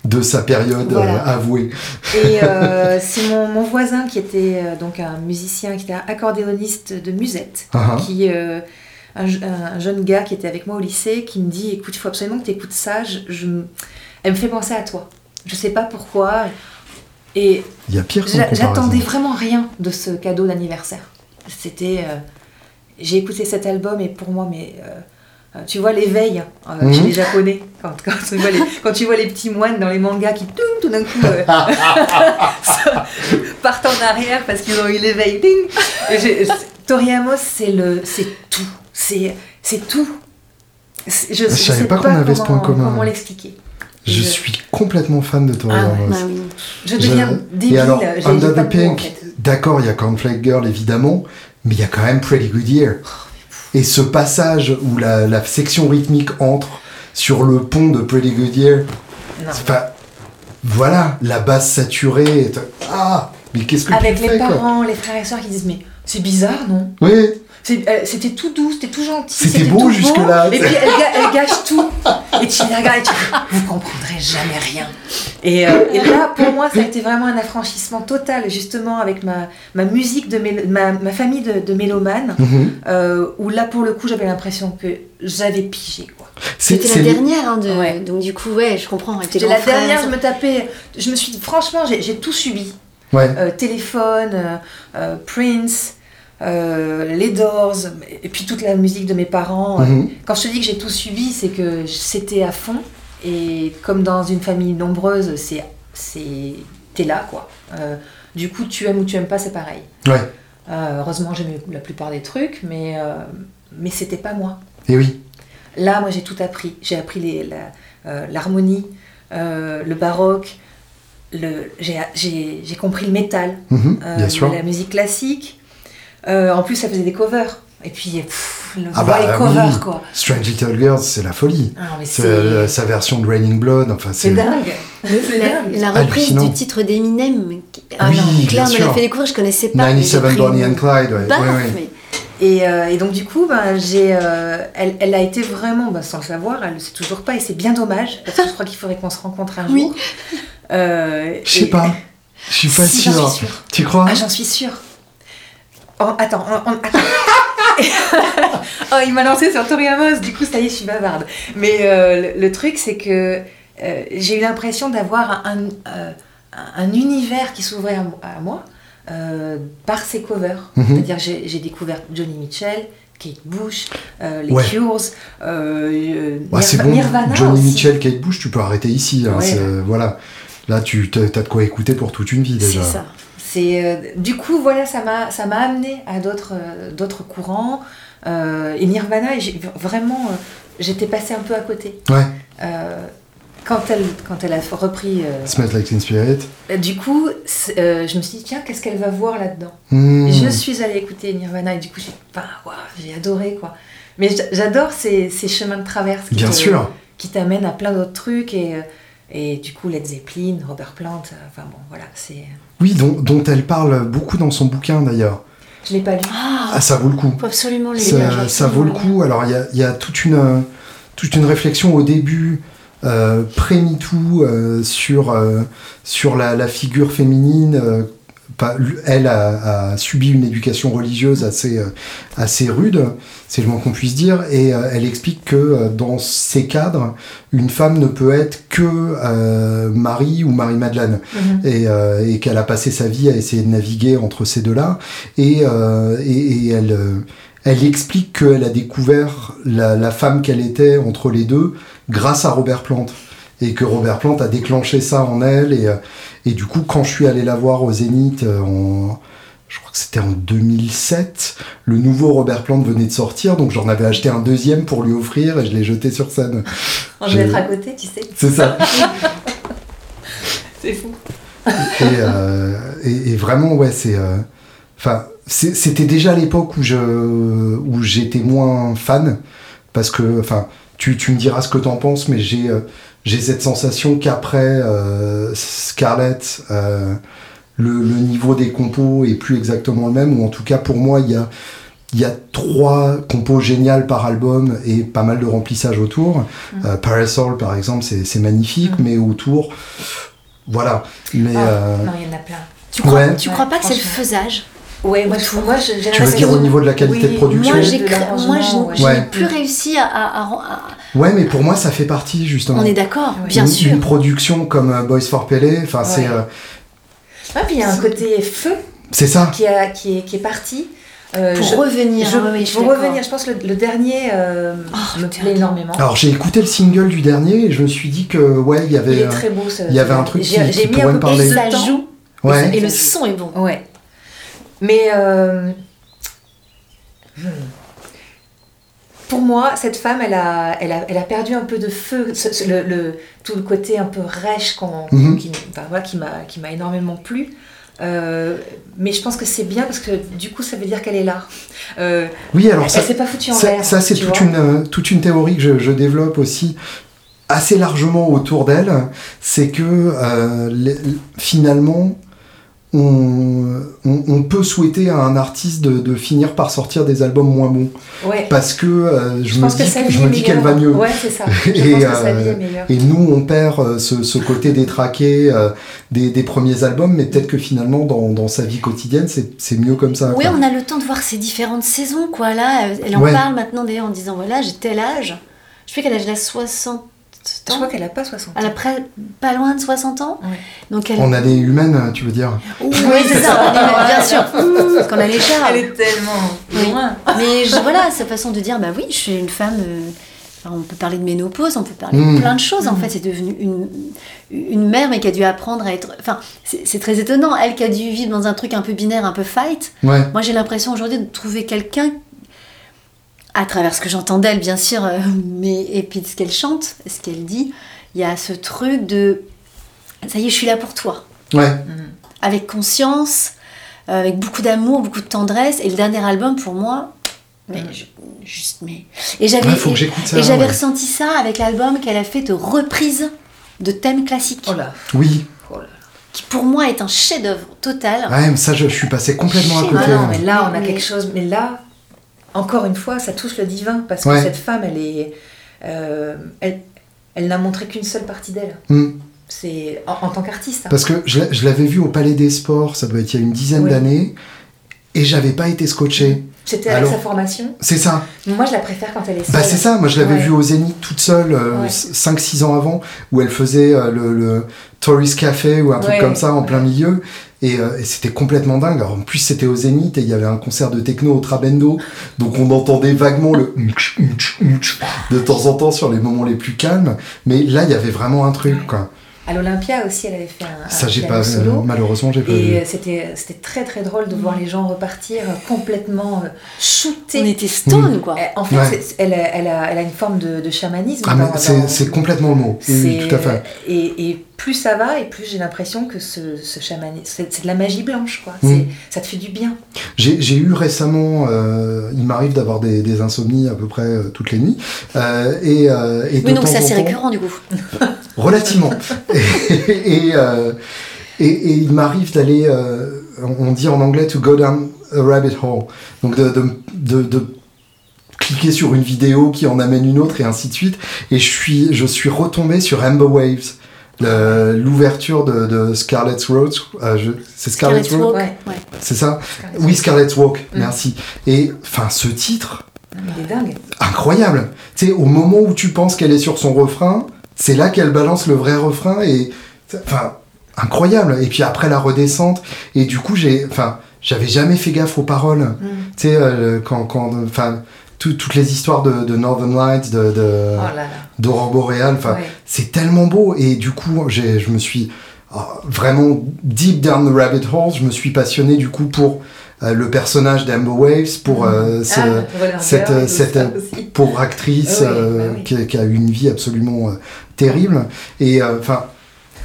de sa période avouée. Et c'est mon, mon, voisin qui était donc un musicien, qui était accordéoniste de musette, uh-huh. qui un, jeune gars qui était avec moi au lycée qui me dit écoute, il faut absolument que tu écoutes ça. Je, elle me fait penser à toi. Je sais pas pourquoi. Et il y a pire J'attendais vraiment rien de ce cadeau d'anniversaire. C'était. Euh, j'ai écouté cet album et pour moi, mais. Euh, euh, tu vois l'éveil mhm. chez les japonais quand, quand, tu vois les, quand, tu vois les, petits moines dans les mangas qui tout d'un coup partent en arrière parce qu'ils ont eu l'éveil Toriyama c'est le c'est tout c'est tout. Je ne savais pas, qu'on avait ce point commun. Comment l'expliquer je, suis complètement fan de Tori ah, bah oui. Je deviens débile. Et alors, Under the Pink, d'accord, il y a Cornflake Girl évidemment, mais il y a quand même Pretty Good Year. Et ce passage où la, la, section rythmique entre sur le pont de Pretty Good Year, pas, voilà, la basse saturée. Ah, mais qu'est-ce que Avec tu les parents, les frères et sœurs qui disent mais c'est bizarre, non? Oui. Euh, c'était tout doux, c'était tout gentil. C'était beau jusque-là. Et puis elle, gâche tout. Et tu les regardes et tu vous comprendrez jamais rien. Euh, et, là, pour moi, ça a été vraiment un affranchissement total, justement, avec ma, ma musique, de ma, ma, famille de, de mélomanes, euh, où là, pour le coup, j'avais l'impression que j'avais pigé. C'était la dernière, hein, de... donc du coup, ouais, je comprends. C'était la dernière, je me tapais. Je me suis franchement, j'ai tout subi. Ouais. téléphone, Prince. Euh, les Doors, et puis toute la musique de mes parents. Mhm. Quand je te dis que j'ai tout subi, c'est que c'était à fond. Et comme dans une famille nombreuse, c'est t'es là quoi. Euh, du coup, tu aimes ou tu aimes pas, c'est pareil. Ouais. Euh, heureusement, j'aimais la plupart des trucs, mais mais c'était pas moi. Et oui. Là, moi, j'ai tout appris. J'ai appris l'harmonie, le baroque. J'ai compris le métal, mhm, la musique classique, euh, en plus, ça faisait des covers. Et puis, le ah bah, les covers, quoi. Strange Little Girls, c'est la folie. Ah, c'est sa version de Raining Blood. Enfin, c'est dingue. La, reprise du titre d'Eminem, ah, oui, Claire me l'a fait découvrir, je connaissais pas. 97 Bonnie and Clyde, ouais. Et, euh, et, donc du coup, ben, j'ai, euh, elle, elle, a été vraiment, ben, sans le savoir, elle le sait toujours pas, et c'est bien dommage, parce que je crois qu'il faudrait qu'on se rencontre un jour. Euh, je sais pas. Je suis pas si, sûre. Tu crois? Ah, j'en suis sûre. Oh, attends, attends. oh, il m'a lancé sur Tori Amos, du coup, ça y est, je suis bavarde. Mais euh, le, truc, c'est que euh, j'ai eu l'impression d'avoir un, euh, un, univers qui s'ouvrait à, moi par ses covers. Mhm. C'est-à-dire, j'ai découvert Johnny Mitchell, Kate Bush, les Cures, bah, c'est bon. Nirvana. Johnny Mitchell, Kate Bush, tu peux arrêter ici. Hein, voilà. Là, tu as, de quoi écouter pour toute une vie déjà. C'est ça. C'est, du coup, voilà, ça m'a, ça m'a amené à d'autres, d'autres courants. Euh, et Nirvana, vraiment, euh, j'étais passée un peu à côté. Ouais. Euh, quand elle, quand elle a repris. Smells Like Teen Spirit. Du coup, je me suis dit, tiens, qu'est-ce qu'elle va voir là-dedans? Hmm. Je suis allée écouter Nirvana et du coup, j'ai bah, j'ai adoré quoi. Mais j'adore ces, ces, chemins de traverse qui, Bien sûr. qui t'amènent à plein d'autres trucs et, et du coup, Led Zeppelin, Robert Plant, enfin bon, voilà, c'est. Oui, dont, dont, elle parle beaucoup dans son bouquin d'ailleurs. Je l'ai pas lu. Ah, ah, ça vaut le coup. Faut absolument lire. Ça, ça vaut le coup. Alors, il y a, y a, toute, une, toute une réflexion au début, euh, pré-MeToo, euh, sur, euh, sur la, la, figure féminine elle a, subi une éducation religieuse assez, euh, assez rude, c'est le moins qu'on puisse dire, et euh, elle explique que euh, dans ces cadres, une femme ne peut être que Marie ou Marie-Madeleine, mhm. et, qu'elle a passé sa vie à essayer de naviguer entre ces deux-là, et, et, elle, elle explique qu'elle a découvert la, la femme qu'elle était entre les deux grâce à Robert Plante et que Robert Plant a déclenché ça en elle. Et, euh, et du coup, quand je suis allé la voir au Zénith, euh, en, je crois que c'était en 2007, le nouveau Robert Plant venait de sortir, donc j'en avais acheté un deuxième pour lui offrir et je l'ai jeté sur scène. On va être à côté, tu sais. C'est ça. c'est fou. Euh, et, et, vraiment, ouais, c'est. Enfin, c'était déjà l'époque où je où j'étais moins fan parce que, enfin, tu, tu me diras ce que t'en penses, mais j'ai j'ai cette sensation qu'après euh, Scarlett, euh, le, niveau des compos est plus exactement le même, ou en tout cas pour moi, il y a, y a trois compos géniales par album et pas mal de remplissage autour. Mm. Euh, Parasol, par exemple, c'est magnifique, mm. mais autour, voilà. Mais, ah, non, il y en a plein. Tu crois, tu crois pas que c'est le faisage? Ouais, moi, je, moi j'ai Tu veux dire au niveau de la qualité de production Moi, j'ai plus réussi à, Ouais, mais pour moi, ça fait partie, justement. On est d'accord, bien sûr. Une production comme euh, Boys for Pele, enfin, c'est. Euh... Ah, puis il y a un côté feu. C'est ça. Qui, a, qui, est, qui est parti. Euh, pour revenir, je, pour revenir, je pense que le, dernier euh, oh, me plaît énormément. Alors j'ai écouté le single du dernier et je me suis dit que ouais il y avait, il est très beau, ce, il y avait un truc qui, qui pourrait me parler. Et ça joue, ouais. et le son est bon. Ouais. Mais euh, pour moi, cette femme, elle a, elle a, elle a perdu un peu de feu, le, tout le côté un peu rêche mhm. qui, qui m'a énormément plu. Euh, mais je pense que c'est bien parce que du coup ça veut dire qu'elle est là. Euh, oui, alors ça, s'est pas foutu en l'air. Ça, c'est toute une, toute une théorie que je, je, développe aussi assez largement autour d'elle. C'est que finalement, on, on, peut souhaiter à un artiste de, de, finir par sortir des albums moins bons. Parce que euh, je, me dis, je me dis qu'elle va mieux. Ouais, c'est ça. et, euh, et, nous, on perd euh, ce, ce côté détraqué des, des, premiers albums, mais peut-être que finalement, dans, dans sa vie quotidienne, c'est mieux comme ça. Oui, on a le temps de voir ces différentes saisons. Quoi. Là, elle en parle maintenant d'ailleurs en disant voilà, j'ai tel âge. Je sais qu'elle a 60 je crois qu'elle n'a pas 60 ans. Elle a pas loin de 60 ans. Donc elle... On a des humaines, tu veux dire Oui, c'est ça, bien sûr. Parce qu'on a les chars. Elle est tellement loin. Mais voilà, sa façon de dire, bah oui, je suis une femme. Euh, on peut parler de ménopause, on peut parler de hmm. plein de choses. En hmm. fait, c'est devenu une, une mère, mais qui a dû apprendre à être. Enfin, c'est très étonnant. Elle qui a dû vivre dans un truc un peu binaire, un peu fight. Moi, j'ai l'impression aujourd'hui de trouver quelqu'un à travers ce que j'entends d'elle, bien sûr, euh, mais, et puis ce qu'elle chante, ce qu'elle dit, il y a ce truc de ça y est, je suis là pour toi. Ouais. Mm. Avec conscience, euh, avec beaucoup d'amour, beaucoup de tendresse. Et le dernier album, pour moi, mais mm. juste, mais. Et j'avais, et, j'avais ressenti ça avec l'album qu'elle a fait de reprise de thèmes classiques. Oh là. Oui. Oh là. Qui pour moi est un chef-d'œuvre total. Ouais, mais ça, je, suis passé complètement à côté. Ah non, mais là, on a quelque chose. Mais là, encore une fois, ça touche le divin, parce que cette femme, elle est. Euh, elle, n'a montré qu'une seule partie d'elle. Hmm. C'est en, tant qu'artiste. Hein. Parce que je, l'avais vu au Palais des Sports, ça doit être il y a une dizaine d'années, et j'avais pas été scotché. C'était avec sa formation C'est ça. Moi, je la préfère quand elle est bah, seule. Bah, c'est ça. Moi, je l'avais vue au Zénith toute seule, 5-6 euh, ans avant, où elle faisait euh, le, le Tourist Café ou un truc comme ça en plein milieu. Euh, et, c'était complètement dingue. Alors, en plus, c'était au Zénith et il y avait un concert de techno au Trabendo. Donc, on entendait vaguement le de temps en temps sur les moments les plus calmes. Mais là, il y avait vraiment un truc, quoi. À l'Olympia aussi, elle avait fait un, Ça, j'ai pas solo. Malheureusement, j'ai pas Et euh, c'était, c'était très très drôle de voir les gens repartir complètement euh, shootés. On était stone, quoi. En fait, elle, elle, a, elle, a, une forme de, de chamanisme. Ah, c'est, complètement le mot. Oui, tout à fait. Et, et plus ça va, et plus j'ai l'impression que ce, ce c'est, de la magie blanche, quoi. Mm. Ça te fait du bien. J'ai, eu récemment, euh, il m'arrive d'avoir des, des, insomnies à peu près toutes les nuits. et, et oui, donc c'est assez récurrent, du coup. Relativement. Euh, et, et, il m'arrive d'aller, euh, on dit en anglais, to go down a rabbit hole. Donc de, de, de, cliquer sur une vidéo qui en amène une autre et ainsi de suite. Et je suis, je suis retombé sur Amber Waves. L'ouverture de, de, Scarlet's Road, euh, c'est Scarlet's, Road, ouais, c'est ça Oui, Scarlet's Walk, mm. merci. Et enfin, ce titre, il est dingue. incroyable. Tu sais, au moment où tu penses qu'elle est sur son refrain, c'est là qu'elle balance le vrai refrain et enfin incroyable et puis après la redescente et du coup j'ai enfin j'avais jamais fait gaffe aux paroles mm. tu sais euh, quand quand enfin toutes les histoires de, Northern Lights de d'aurore boréale enfin c'est tellement beau et du coup j'ai je me suis oh, vraiment deep down the rabbit hole je me suis passionné du coup pour euh, le personnage d'Amber Waves pour euh, ah, cette, cette pauvre actrice bah qui, qui, a eu une vie absolument terrible. Et euh, enfin.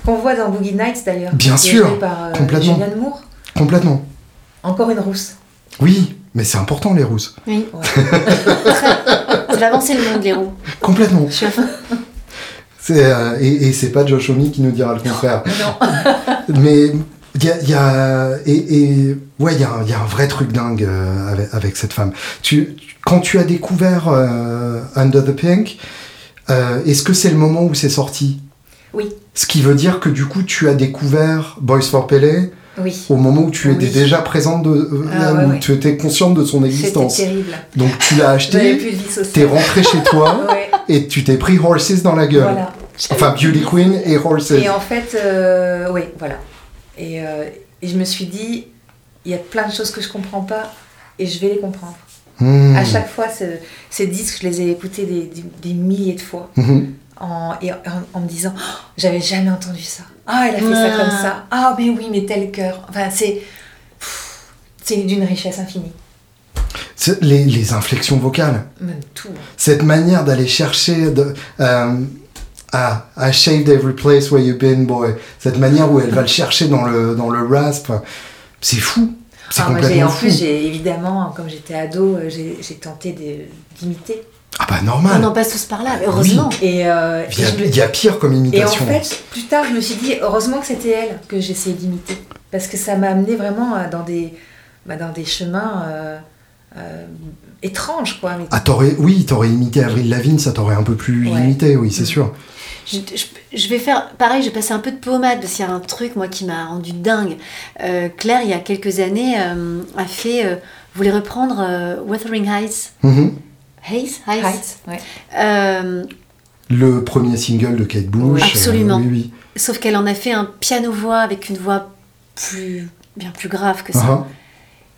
Qu'on voit dans Boogie Nights d'ailleurs. Bien sûr. Par, euh, complètement. Julianne Moore. Complètement. Encore une rousse. Oui, mais c'est important les rousses. Oui. C'est l'avancer le monde les roux. Complètement. Euh, et, et c'est pas Josh Homme qui nous dira le contraire. Non. mais il y a, y a, et, et ouais, il y, a, y a un vrai truc dingue avec, avec, cette femme. Tu, quand tu as découvert Under the Pink, euh, est-ce que c'est le moment où c'est sorti? Oui. Ce qui veut dire que du coup, tu as découvert Boys for Pele oui. au moment où tu étais déjà présente, de, euh, ah, où tu étais consciente de son existence. C'était terrible. Donc tu l'as acheté, t'es rentré chez toi et tu t'es pris Horses dans la gueule. Voilà. Enfin, Beauty Queen et Horses. Et en fait, euh, oui, voilà. Et, et je me suis dit, il y a plein de choses que je comprends pas et je vais les comprendre. Hmm. À chaque fois, ces disques, je les ai écoutés des, des, milliers de fois. Hmm. En, et en, me disant, oh, j'avais jamais entendu ça. Ah, elle a fait ça comme ça. Ah, mais oui, mais tel cœur. Enfin, c'est, c'est d'une richesse infinie. Les, les, inflexions vocales. Même tout. Cette manière d'aller chercher de, euh, ah, I shaved every place where you've been, boy. Cette manière où elle va le chercher dans le, dans le rasp. C'est fou. Ah, en plus, j'ai évidemment, comme j'étais ado, euh, j'ai tenté d'imiter. Ah bah normal. On en passe tous par là, heureusement. Et euh, il, y a, pire comme imitation. Et en fait, plus tard, je me suis dit, heureusement que c'était elle que j'essayais d'imiter. Parce que ça m'a amené vraiment euh, dans des, bah, dans des chemins étranges. Quoi. Ah, t'aurais, oui, t'aurais imité Avril Lavigne, ça t'aurait un peu plus limité, oui, c'est mm. sûr. Je, vais faire pareil, j'ai passé un peu de pommade parce qu'il y a un truc moi qui m'a rendu dingue. Euh, Claire, il y a quelques années, euh, a fait, euh, voulait reprendre Wuthering Heights? Mm-hmm. Heights, Heights, Le premier single de Kate Bush. absolument. Sauf qu'elle en a fait un piano-voix avec une voix plus, bien plus grave que ça. Uh-huh.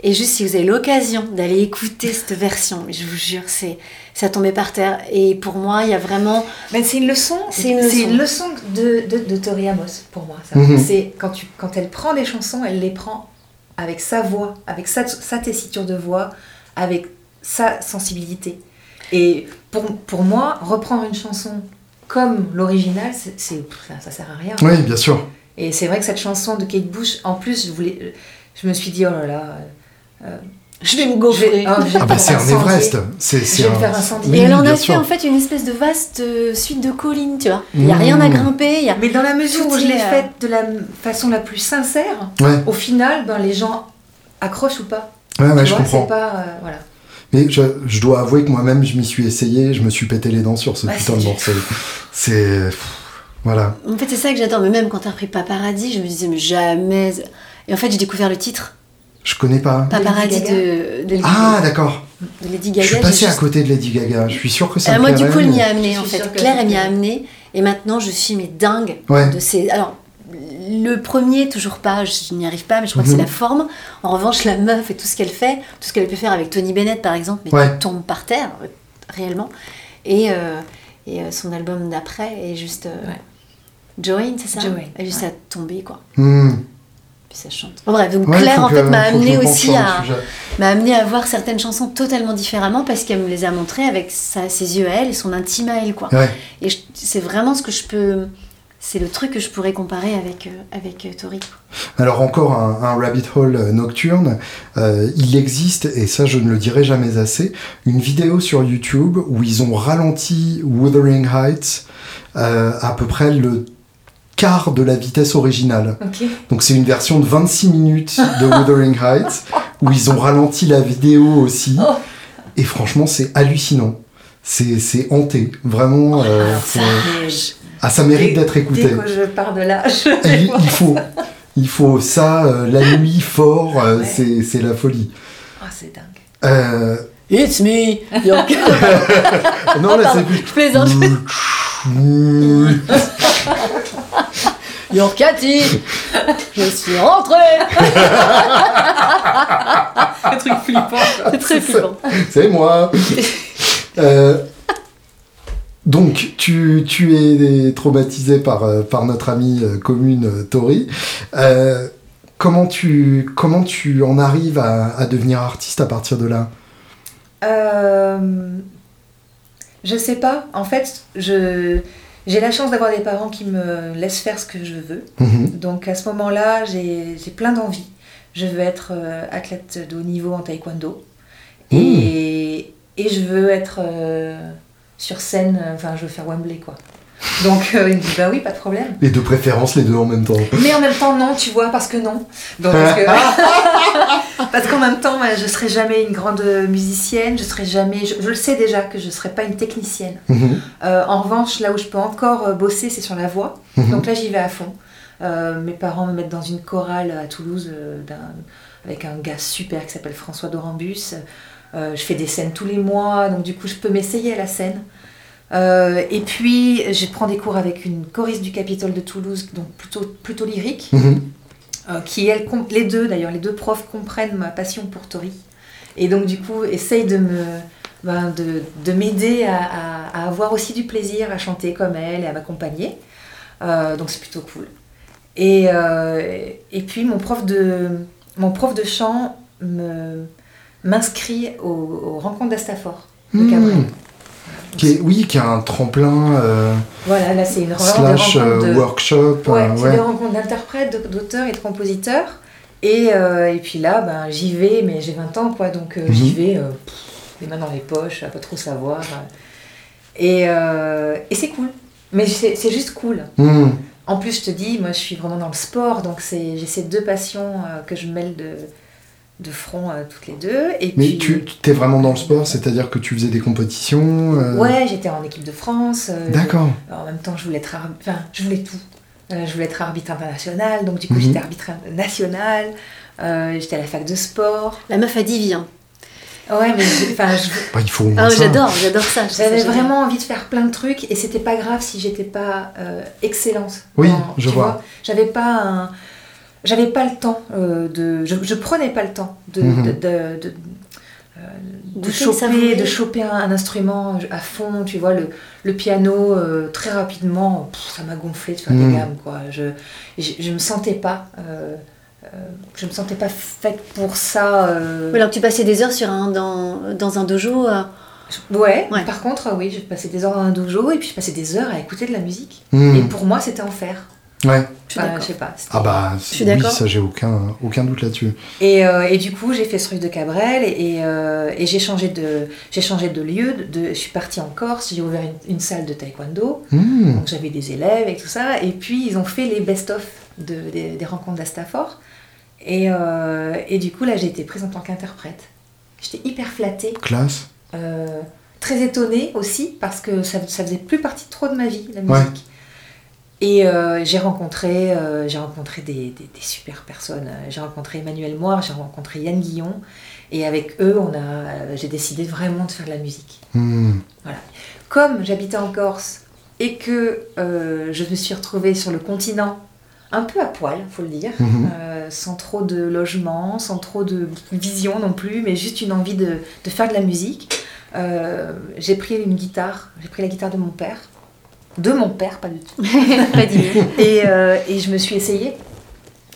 Et juste si vous avez l'occasion d'aller écouter cette version, je vous jure, c'est ça tombait par terre. Et pour moi, il y a vraiment. Mais c'est une leçon. C'est une, leçon. de, de, de, Tori Amos pour moi. Mhm. C'est quand tu quand elle prend des chansons, elle les prend avec sa voix, avec sa, sa tessiture de voix, avec sa sensibilité. Et pour, pour moi, reprendre une chanson comme l'original, c'est ça, ça sert à rien. Oui, bien sûr. Et c'est vrai que cette chanson de Kate Bush, en plus, je voulais, je me suis dit oh là là je vais me gaufrer. ah, bah c'est un Everest. C'est, je vais me faire incendier. et elle en a fait en fait une espèce de vaste euh, suite de collines, tu vois. Il n'y a rien à mmh. grimper. Y a... Mais dans la mesure où je l'ai faite de la façon la plus sincère, au final, ben, les gens accrochent ou pas. Ouais, ouais, je comprends. Pas, euh, voilà. Mais je, je, dois avouer que moi-même, je m'y suis essayé, je me suis pété les dents sur ce putain de morceau. C'est. Voilà. En fait, c'est ça que j'adore. Mais même quand t'as repris Paparazzi, je me disais, mais jamais. Et en fait, j'ai découvert le titre. Je connais pas. Paparazzi de, de, Ah, d'accord. De Lady Gaga. Je suis passé à côté de Lady Gaga. Je suis sûr que ça euh, me Moi, du coup, elle m'y a amené, en fait. Claire, elle m'y a amené. Et maintenant, je suis mais dingue Ouais. de ces. Alors, le premier, toujours pas, je n'y arrive pas, mais je crois que Mhm. c'est la forme. En revanche, la meuf et tout ce qu'elle fait, tout ce qu'elle a pu faire avec Tony Bennett, par exemple, mais Ouais. qui tombe par terre, euh, réellement. Et, euh, et euh, son album d'après est juste. euh, Ouais. Joanne, c'est ça? Joanne, Elle est juste ouais. à tomber, quoi. Hmm. Puis ça chante. Bon, bref, donc Ouais, Claire, en fait, m'a amené aussi à m'a amené à voir certaines chansons totalement différemment parce qu'elle me les a montrées avec sa- ses yeux à elle et son intime à elle quoi. Ouais. Et c'est vraiment ce que je peux c'est le truc que je pourrais comparer avec euh, avec euh, Tori. Alors encore un, un rabbit hole euh, nocturne. Euh, il existe, et ça je ne le dirai jamais assez, une vidéo sur YouTube où ils ont ralenti Wuthering Heights euh, à peu près le quart de la vitesse originale. Donc c'est une version de 26 minutes de Wuthering Heights où ils ont ralenti la vidéo aussi. Oh. Et franchement c'est hallucinant. C'est c'est hanté. Vraiment, euh, faut- ah, ça mérite Dès- d'être écouté. Dès que je pars de là, je Il, il faut, il faut ça euh, la nuit fort, euh, Ouais. c'est, c'est la folie. Ah, c'est dingue. Euh, It's me. Your... non là c'est je plaisante. Your Cathy. Je suis rentrée. Un truc flippant. C'est très flippant. c'est moi. Euh, donc tu, tu es traumatisé par, euh, par notre amie euh, commune Tori. Euh, comment, tu, comment tu en arrives à, à devenir artiste à partir de là? Euh, je sais pas. En fait, je j'ai la chance d'avoir des parents qui me laissent faire ce que je veux. Mhm. Donc à ce moment-là, j'ai j'ai plein d'envie. Je veux être euh, athlète de haut niveau en taekwondo. Et, et je veux être euh, sur scène, enfin je veux faire Wembley quoi. Donc euh, il me dit bah oui, pas de problème. Et de préférence les deux en même temps. Mais en même temps non, tu vois, parce que non. Donc, parce que- parce qu'en même temps, moi, je serai jamais une grande musicienne, je serai jamais, je, je le sais déjà que je serai pas une technicienne. Mhm. Euh, en revanche, là où je peux encore euh, bosser, c'est sur la voix. Mhm. Donc là, j'y vais à fond. Euh, mes parents me mettent dans une chorale à Toulouse euh, avec un gars super qui s'appelle François Dorambus. Euh, je fais des scènes tous les mois, donc du coup, je peux m'essayer à la scène. Euh, et puis, je prends des cours avec une choriste du Capitole de Toulouse, donc plutôt, plutôt lyrique, Mhm. euh, qui, elle, les deux d'ailleurs, les deux profs comprennent ma passion pour Tori. Et donc, du coup, essayent de me, ben, de, de m'aider à, à- à avoir aussi du plaisir à chanter comme elle et à m'accompagner. Euh, donc, c'est plutôt cool. Et, et puis, mon prof de, mon prof de chant m'inscrit au, aux rencontres d'Astafor de Mmh. Cabrel. Qui est- oui, qui a un tremplin euh, Voilà, là, c'est une slash rencontres euh, de- workshop. Ouais, euh, c'est ouais. des rencontres d'interprètes, de- d'auteurs et de compositeurs. Et, euh, et puis là, ben, j'y vais, mais j'ai 20 ans, quoi, donc Mhm. j'y vais, pff, les mains dans les poches, à pas trop savoir. Et, et c'est cool. Mais c'est juste cool. Mhm. En plus, je te dis, moi, je suis vraiment dans le sport, donc c'est- j'ai ces deux passions que je mêle de, de front euh, toutes les deux. Et Mais puis, tu tu- t'es vraiment dans le sport, c'est-à-dire que tu faisais des compétitions euh, Ouais, j'étais en équipe de France. euh, D'accord. En même temps, je voulais être, arb- enfin, je voulais tout. Euh, je voulais être arbitre international, donc du coup, Mhm. j'étais arbitre national. Euh, j'étais à la fac de sport. La meuf a dit viens. Ouais, mais enfin, je- Bah, il faut Ah, j'adore, j'adore ça. je trouve ça j'avais vraiment envie de faire plein de trucs et c'était pas grave si j'étais pas euh, excellente. Oui, dans- je tu vois. J'avais pas un- j'avais pas le temps euh, de, je, je prenais pas le temps de, Mhm. de, de- de- euh, de choper, de choper un, un instrument à fond, tu vois, le, le piano, euh, très rapidement, pff, ça m'a gonflé de faire Mhm. des gammes, quoi. Je, je, je me sentais pas, euh, euh, je me sentais pas faite pour ça. euh. Ouais, alors tu passais des heures sur un, dans, dans un dojo. euh, Ouais, Ouais. par contre, oui, je passais des heures dans un dojo et puis je passais des heures à écouter de la musique. Mhm. Et pour moi, c'était enfer. Ouais. Je d'accord. je sais pas. Ah bah Je suis oui, ça j'ai aucun, aucun doute là-dessus. Et, euh, et du coup, j'ai fait ce truc de Cabrel et, euh, et j'ai changé de, j'ai changé de lieu. De, je suis partie en Corse, j'ai ouvert une, une salle de taekwondo. Mhm. Donc j'avais des élèves et tout ça. Et puis ils ont fait les best-of de, des, des rencontres d'Astafor. Et, euh, et du coup, là, j'ai été prise en tant qu'interprète. J'étais hyper flattée, Classe. euh, très étonnée aussi, parce que ça, ça faisait plus partie trop de ma vie, la Ouais. Et euh, j'ai rencontré, euh, j'ai rencontré des, super personnes. J'ai rencontré Emmanuel Moire, j'ai rencontré Yann Guillon. Et avec eux, on a, j'ai décidé vraiment de faire de la musique. Hmm. Voilà. Comme j'habitais en Corse et que euh, je me suis retrouvée sur le continent, un peu à poil, faut le dire, hmm. sans trop de logement, sans trop de vision non plus, mais juste une envie de, de faire de la musique. j'ai pris une guitare, j'ai pris la guitare de mon père de mon père, pas du tout. pas et, euh, et je me suis essayée.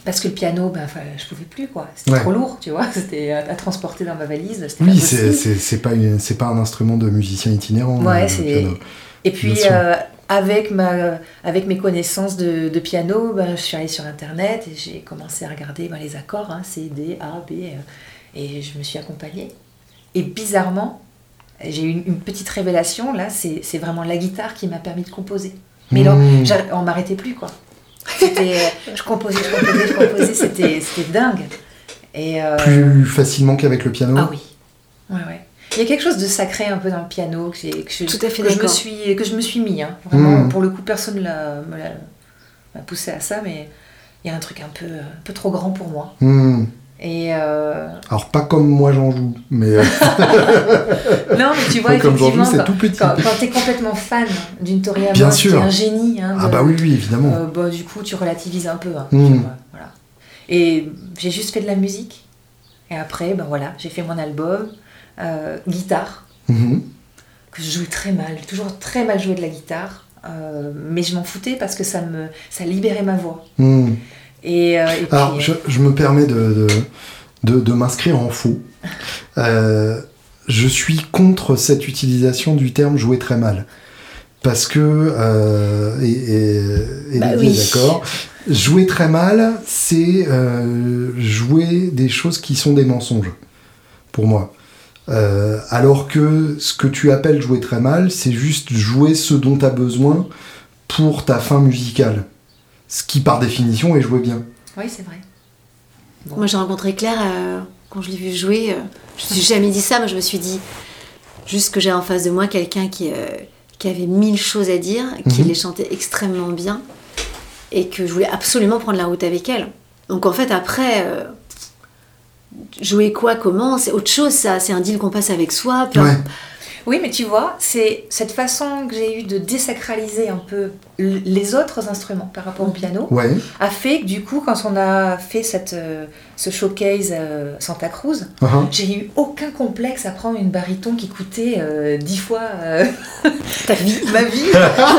Parce que le piano, ben, enfin, je pouvais plus, quoi. C'était trop lourd, tu vois. C'était à, transporter dans ma valise. Oui, c'est pas, pas un instrument de musicien itinérant. Ouais, c'est. Et puis, euh, avec, ma, avec mes connaissances de, de, piano, ben, je suis allée sur Internet et j'ai commencé à regarder ben, les accords, hein, C, D, A, B. Euh, et je me suis accompagnée. Et bizarrement, j'ai eu une, petite révélation, là, c'est vraiment la guitare qui m'a permis de composer. Mais là, mmh. on m'arrêtait plus, quoi. je composais, je composais, je composais, c'était dingue. Et euh, Plus facilement qu'avec le piano Ah oui. Ouais, ouais. Il y a quelque chose de sacré un peu dans le piano que, que, je, Tout à fait que je me suis que je me suis mis. Hein. Vraiment, mmh. pour le coup, personne m'a poussé à ça, mais il y a un truc un peu, un peu trop grand pour moi. Mmh. Et euh, Alors pas comme moi j'en joue, mais... Euh, non, mais tu vois, effectivement, quand, tout petit. quand, tu es complètement fan d'une Toriyama, qui est un génie... Hein, ah bah oui, oui, évidemment. Euh, bah, du coup, tu relativises un peu. Hein, hmm. voilà. Et j'ai juste fait de la musique. Et après, ben voilà, j'ai fait mon album, guitare, mhm. que je jouais très mal. Toujours très mal joué de la guitare. mais je m'en foutais parce que ça, me, ça libérait ma voix. Hmm. Et, euh, Alors, euh, je, me permets de, de, de, m'inscrire en faux. Euh, je suis contre cette utilisation du terme jouer très mal. Parce que, et, et, bah d'accord, jouer très mal, c'est jouer des choses qui sont des mensonges, pour moi. alors que ce que tu appelles jouer très mal, c'est juste jouer ce dont tu as besoin pour ta fin musicale ce qui par définition est joué bien. Oui, c'est vrai. Moi j'ai rencontré Claire euh, quand je l'ai vu jouer. Euh, je ne me suis jamais dit ça, mais je me suis dit juste que j'ai en face de moi quelqu'un qui, euh, qui avait mille choses à dire, qui mhm. les chantait extrêmement bien et que je voulais absolument prendre la route avec elle. Donc en fait après, jouer quoi, comment, c'est autre chose ça, c'est un deal qu'on passe avec soi. Oui, mais tu vois, c'est cette façon que j'ai eu de désacraliser un peu les autres instruments par rapport au piano a fait que du coup, quand on a fait cette, euh, ce showcase euh, Santa Cruz, uh-huh. j'ai eu aucun complexe à prendre une baryton qui coûtait euh, dix fois ta vie, ma vie.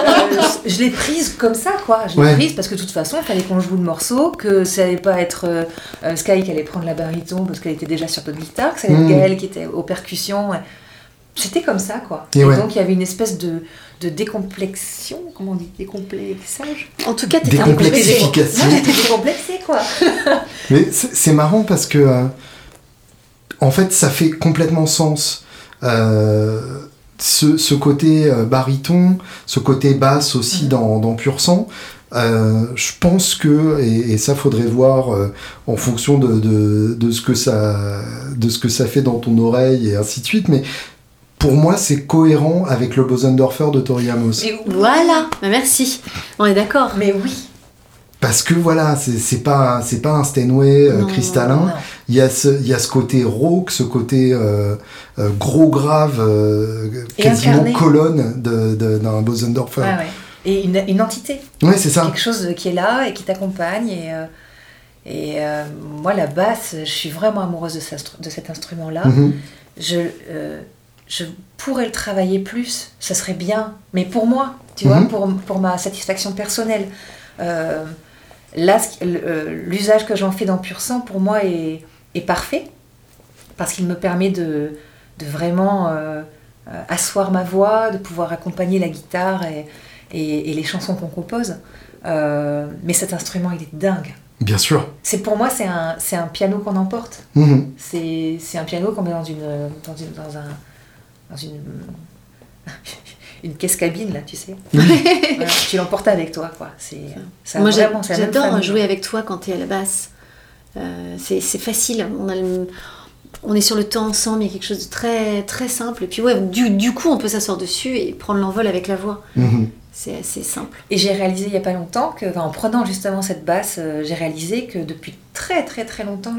je l'ai prise comme ça, quoi. Je l'ai prise parce que de toute façon, il fallait qu'on joue le morceau, que ça allait pas être Sky qui allait prendre la baryton parce qu'elle était déjà sur d'autres guitares, que ça allait être mm. Gaël qui était aux percussions c'était comme ça, quoi. Et, donc, il y avait une espèce de, de décomplexion, comment on dit Décomplexage En tout cas, t'étais Décomplexification. j'étais décomplexée, quoi. Mais c'est marrant parce que, euh, en fait, ça fait complètement sens. Euh, ce, ce, côté euh, baryton, ce côté basse aussi dans, dans Pur Sang, je pense que, et, ça faudrait voir en fonction de, de, de, ce que ça, de ce que ça fait dans ton oreille et ainsi de suite, mais pour moi, c'est cohérent avec le Bosendorfer de Tori voilà, bah, merci. On est d'accord. Mais oui. Parce que voilà, c'est pas c'est pas un Steinway euh, cristallin. Il y a ce il y a ce côté rauque, ce côté euh, euh, gros grave, quasiment colonne d'un de, d'un Bosendorfer. Et une, une entité. Oui, c'est ça. Quelque chose qui est là et qui t'accompagne et et moi la basse, je suis vraiment amoureuse de, de cet instrument là. Mm-hmm. Je je pourrais le travailler plus, ça serait bien, mais pour moi, tu vois, mhm. pour, pour, ma satisfaction personnelle. Euh, là, euh, l'usage que j'en fais dans Pur Sang, pour moi, est, est parfait, parce qu'il me permet de, de vraiment euh, asseoir ma voix, de pouvoir accompagner la guitare et, et, les chansons qu'on compose. mais cet instrument, il est dingue. Bien sûr. C'est pour moi, c'est un, un piano qu'on emporte. Mhm. C'est un piano qu'on met dans, une, dans, une, dans un dans une, une caisse cabine, là, tu sais. tu l'emportes avec toi, quoi. C'est, Moi, j'adore jouer avec toi quand tu es à la basse. Euh, c'est, facile. On, a on est sur le temps ensemble, il y a quelque chose de très, très simple. Et puis, ouais, du, du coup, on peut s'asseoir dessus et prendre l'envol avec la voix. Mhm. C'est assez simple. Et j'ai réalisé il n'y a pas longtemps que, en prenant justement cette basse, euh, j'ai réalisé que depuis très très très longtemps,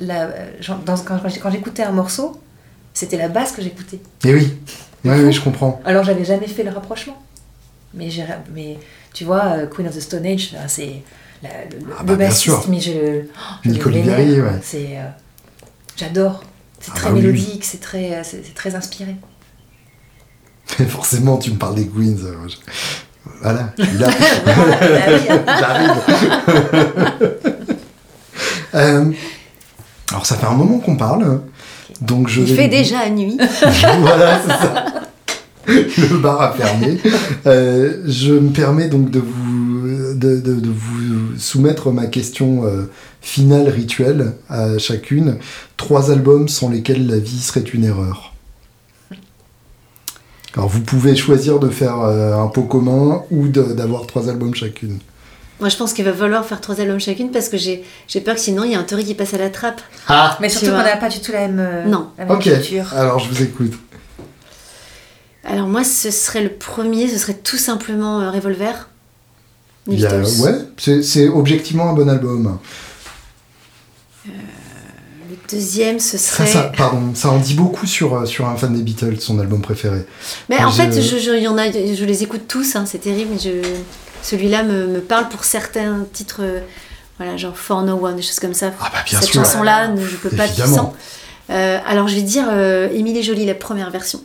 la, euh, dans, quand, quand j'écoutais un morceau, c'était la basse que j'écoutais. Et eh oui, oui, je comprends. Alors j'avais jamais fait le rapprochement. Mais, mais tu vois, euh, Queen of the Stone Age, c'est le, ah bah, bassiste, mais je, je Nicole ouais. C'est, j'adore. C'est ah très bah mélodique, c'est très, c'est très inspiré. forcément, tu me parles des Queens. Euh, voilà, je suis là. J'arrive. Euh, alors, ça fait un moment qu'on parle. Donc je Il fait déjà nuit. voilà, c'est ça. Le bar a fermé. Euh, je me permets donc de vous, de, de, vous soumettre ma question finale rituelle à chacune. Trois albums sans lesquels la vie serait une erreur. Alors vous pouvez choisir de faire euh, un pot commun ou d'avoir trois albums chacune. Moi, je pense qu'il va falloir faire trois albums chacune parce que j'ai peur que sinon il y a un Tori qui passe à la trappe. Ah Mais surtout qu'on n'a pas du tout la même, euh, non. ok, alors je vous écoute. Alors moi, ce serait le premier, ce serait tout simplement euh, Revolver. ouais, c'est objectivement un bon album. Deuxième, ce serait. Ça, pardon, ça en dit beaucoup sur, euh, sur un fan des Beatles, son album préféré. Mais en fait, je, je, y en a, je les écoute tous, hein, c'est terrible. Je, celui-là me, me, parle pour certains titres, euh, voilà, genre For No One, des choses comme ça. Ah bah bien Cette chanson-là, je peux pas dire sans. Euh, alors je vais dire euh, Émilie Jolie, la première version.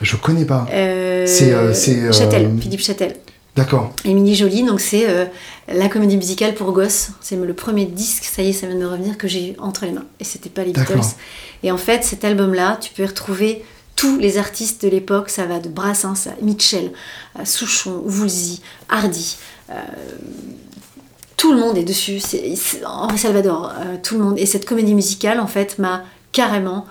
Je connais pas. c'est Châtel, Philippe Châtel. D'accord. Émilie Jolie, donc c'est euh, la comédie musicale pour gosses. C'est le premier disque, ça y est, ça vient de revenir, que j'ai eu entre les mains. Et c'était pas les Beatles. Et en fait, cet album-là, tu peux y retrouver tous les artistes de l'époque. Ça va de Brassens à Mitchell, Souchon, Woolsey, Hardy. Euh, tout le monde est dessus. C'est, Henri Salvador, euh, tout le monde. Et cette comédie musicale, en fait, m'a carrément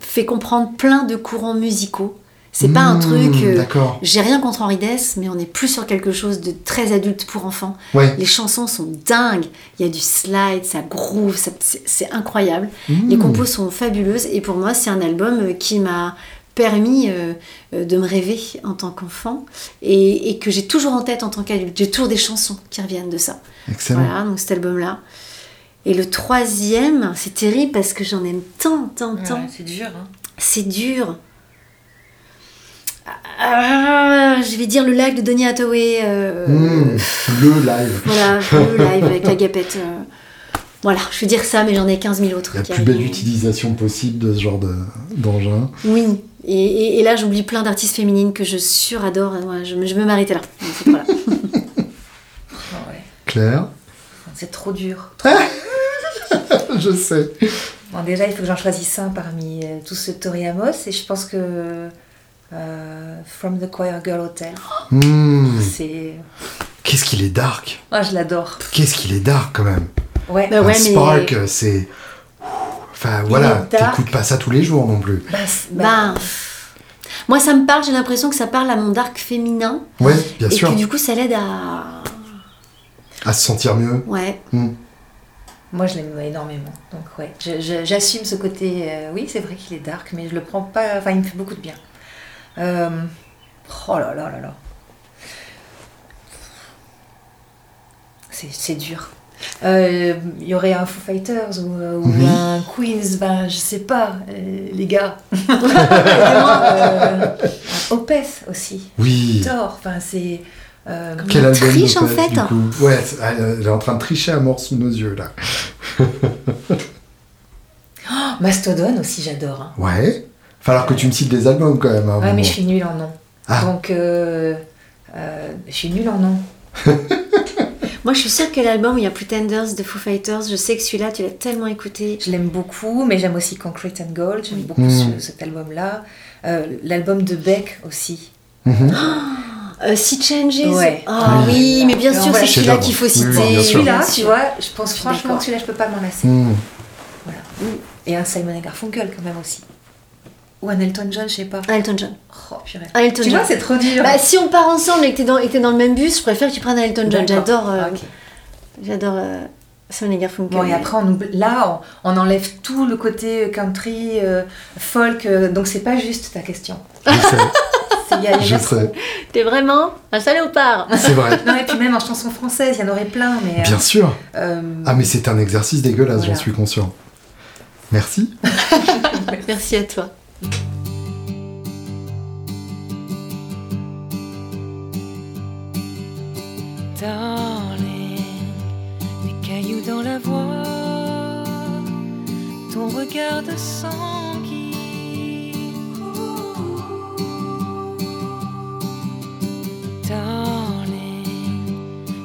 fait comprendre plein de courants musicaux c'est pas un hmm, truc. Euh, j'ai rien contre Henri Dess, mais on est plus sur quelque chose de très adulte pour enfants. Les chansons sont dingues. Il y a du slide, ça groove, c'est incroyable. Hmm. Les compos sont fabuleuses et pour moi, c'est un album euh, qui m'a permis euh, de me rêver en tant qu'enfant et, que j'ai toujours en tête en tant qu'adulte. J'ai toujours des chansons qui reviennent de ça. Excellent. Voilà, donc cet album-là. Et le troisième, c'est terrible parce que j'en aime tant, tant, tant. c'est dur. Hein. C'est dur. Ah, je vais dire le live de Donny Hathaway. Euh, hmm, le live. Voilà, le live avec la gapette. Euh. Voilà, je vais dire ça, mais j'en ai 15 000 autres. La plus belle utilisation possible de ce genre d'engin. oui, et, là j'oublie plein d'artistes féminines que je suradore. je, je veux m'arrêter là. Voilà. Claire C'est trop dur. je sais. Bon, déjà, il faut que j'en choisisse un parmi euh, tous ceux de Tori Amos, et je pense que euh, From the Choir Girl Hotel. Hmm. C'est. Qu'est-ce qu'il est dark Moi, je l'adore. Qu'est-ce qu'il est dark quand même Ouais, bah ouais Spark, c'est. Enfin voilà, t'écoutes pas ça tous les jours non plus. Bah, bah, moi, ça me parle, j'ai l'impression que ça parle à mon dark féminin. Ouais, bien sûr. Et que du coup, ça l'aide à. À se sentir mieux. Ouais. Hmm. Moi, je l'aime énormément. Donc, ouais, j'assume ce côté. Euh, oui, c'est vrai qu'il est dark, mais je le prends pas. Enfin, il me fait beaucoup de bien. Euh, oh là là là là. C'est dur. Il euh, y aurait un Foo Fighters ou, euh, un Queens, ben je sais pas, les gars. un Opeth aussi. Oui. Thor, enfin c'est. Euh, Quel triche en fait. Ouais, elle est en train de tricher à mort sous nos yeux là. oh, Mastodon aussi, j'adore. Hein. Ouais falloir que tu me cites des albums quand même. ouais, mais je suis nulle en nom. Ah. Donc, euh, euh, je suis nulle en nom. Moi, je suis sûre que l'album où il y a Pretenders de Foo Fighters, je sais que celui-là, tu l'as tellement écouté. Je l'aime beaucoup, mais j'aime aussi Concrete and Gold. J'aime beaucoup hmm. cet album-là. Euh, l'album de Beck aussi. Mm Sea Changes ouais. Ah oui, mais bien sûr, c'est celui-là qu'il faut citer. celui-là, tu vois, je pense franchement que celui-là, je peux pas m'en lasser. Hmm. Voilà. Et un Simon Garfunkel quand même aussi. Ou un Elton John, je sais pas. Elton John. Oh, purée. Elton tu vois, c'est trop dur. Bah, si on part ensemble et que t'es dans, dans le même bus, je préfère que tu prennes un Elton John. J'adore. Euh, J'adore. Euh, Simon Garfunkel. Bon, et après, on, là, on, enlève tout le côté country, euh, folk, euh, donc c'est pas juste ta question. je sais. T'es vraiment un salopard. C'est vrai. non, et puis même en chanson française, il y en aurait plein. Mais, Bien sûr. Ah, mais c'est un exercice dégueulasse, j'en suis conscient. Merci. Merci à toi. Dans la voie, ton regard de sanguine. Darling,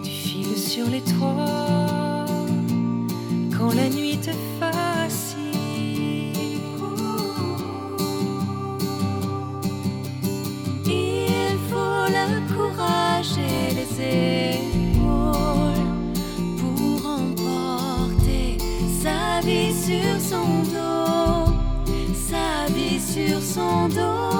tu files sur les toits quand la nuit te sur son dos, sa vie sur son dos.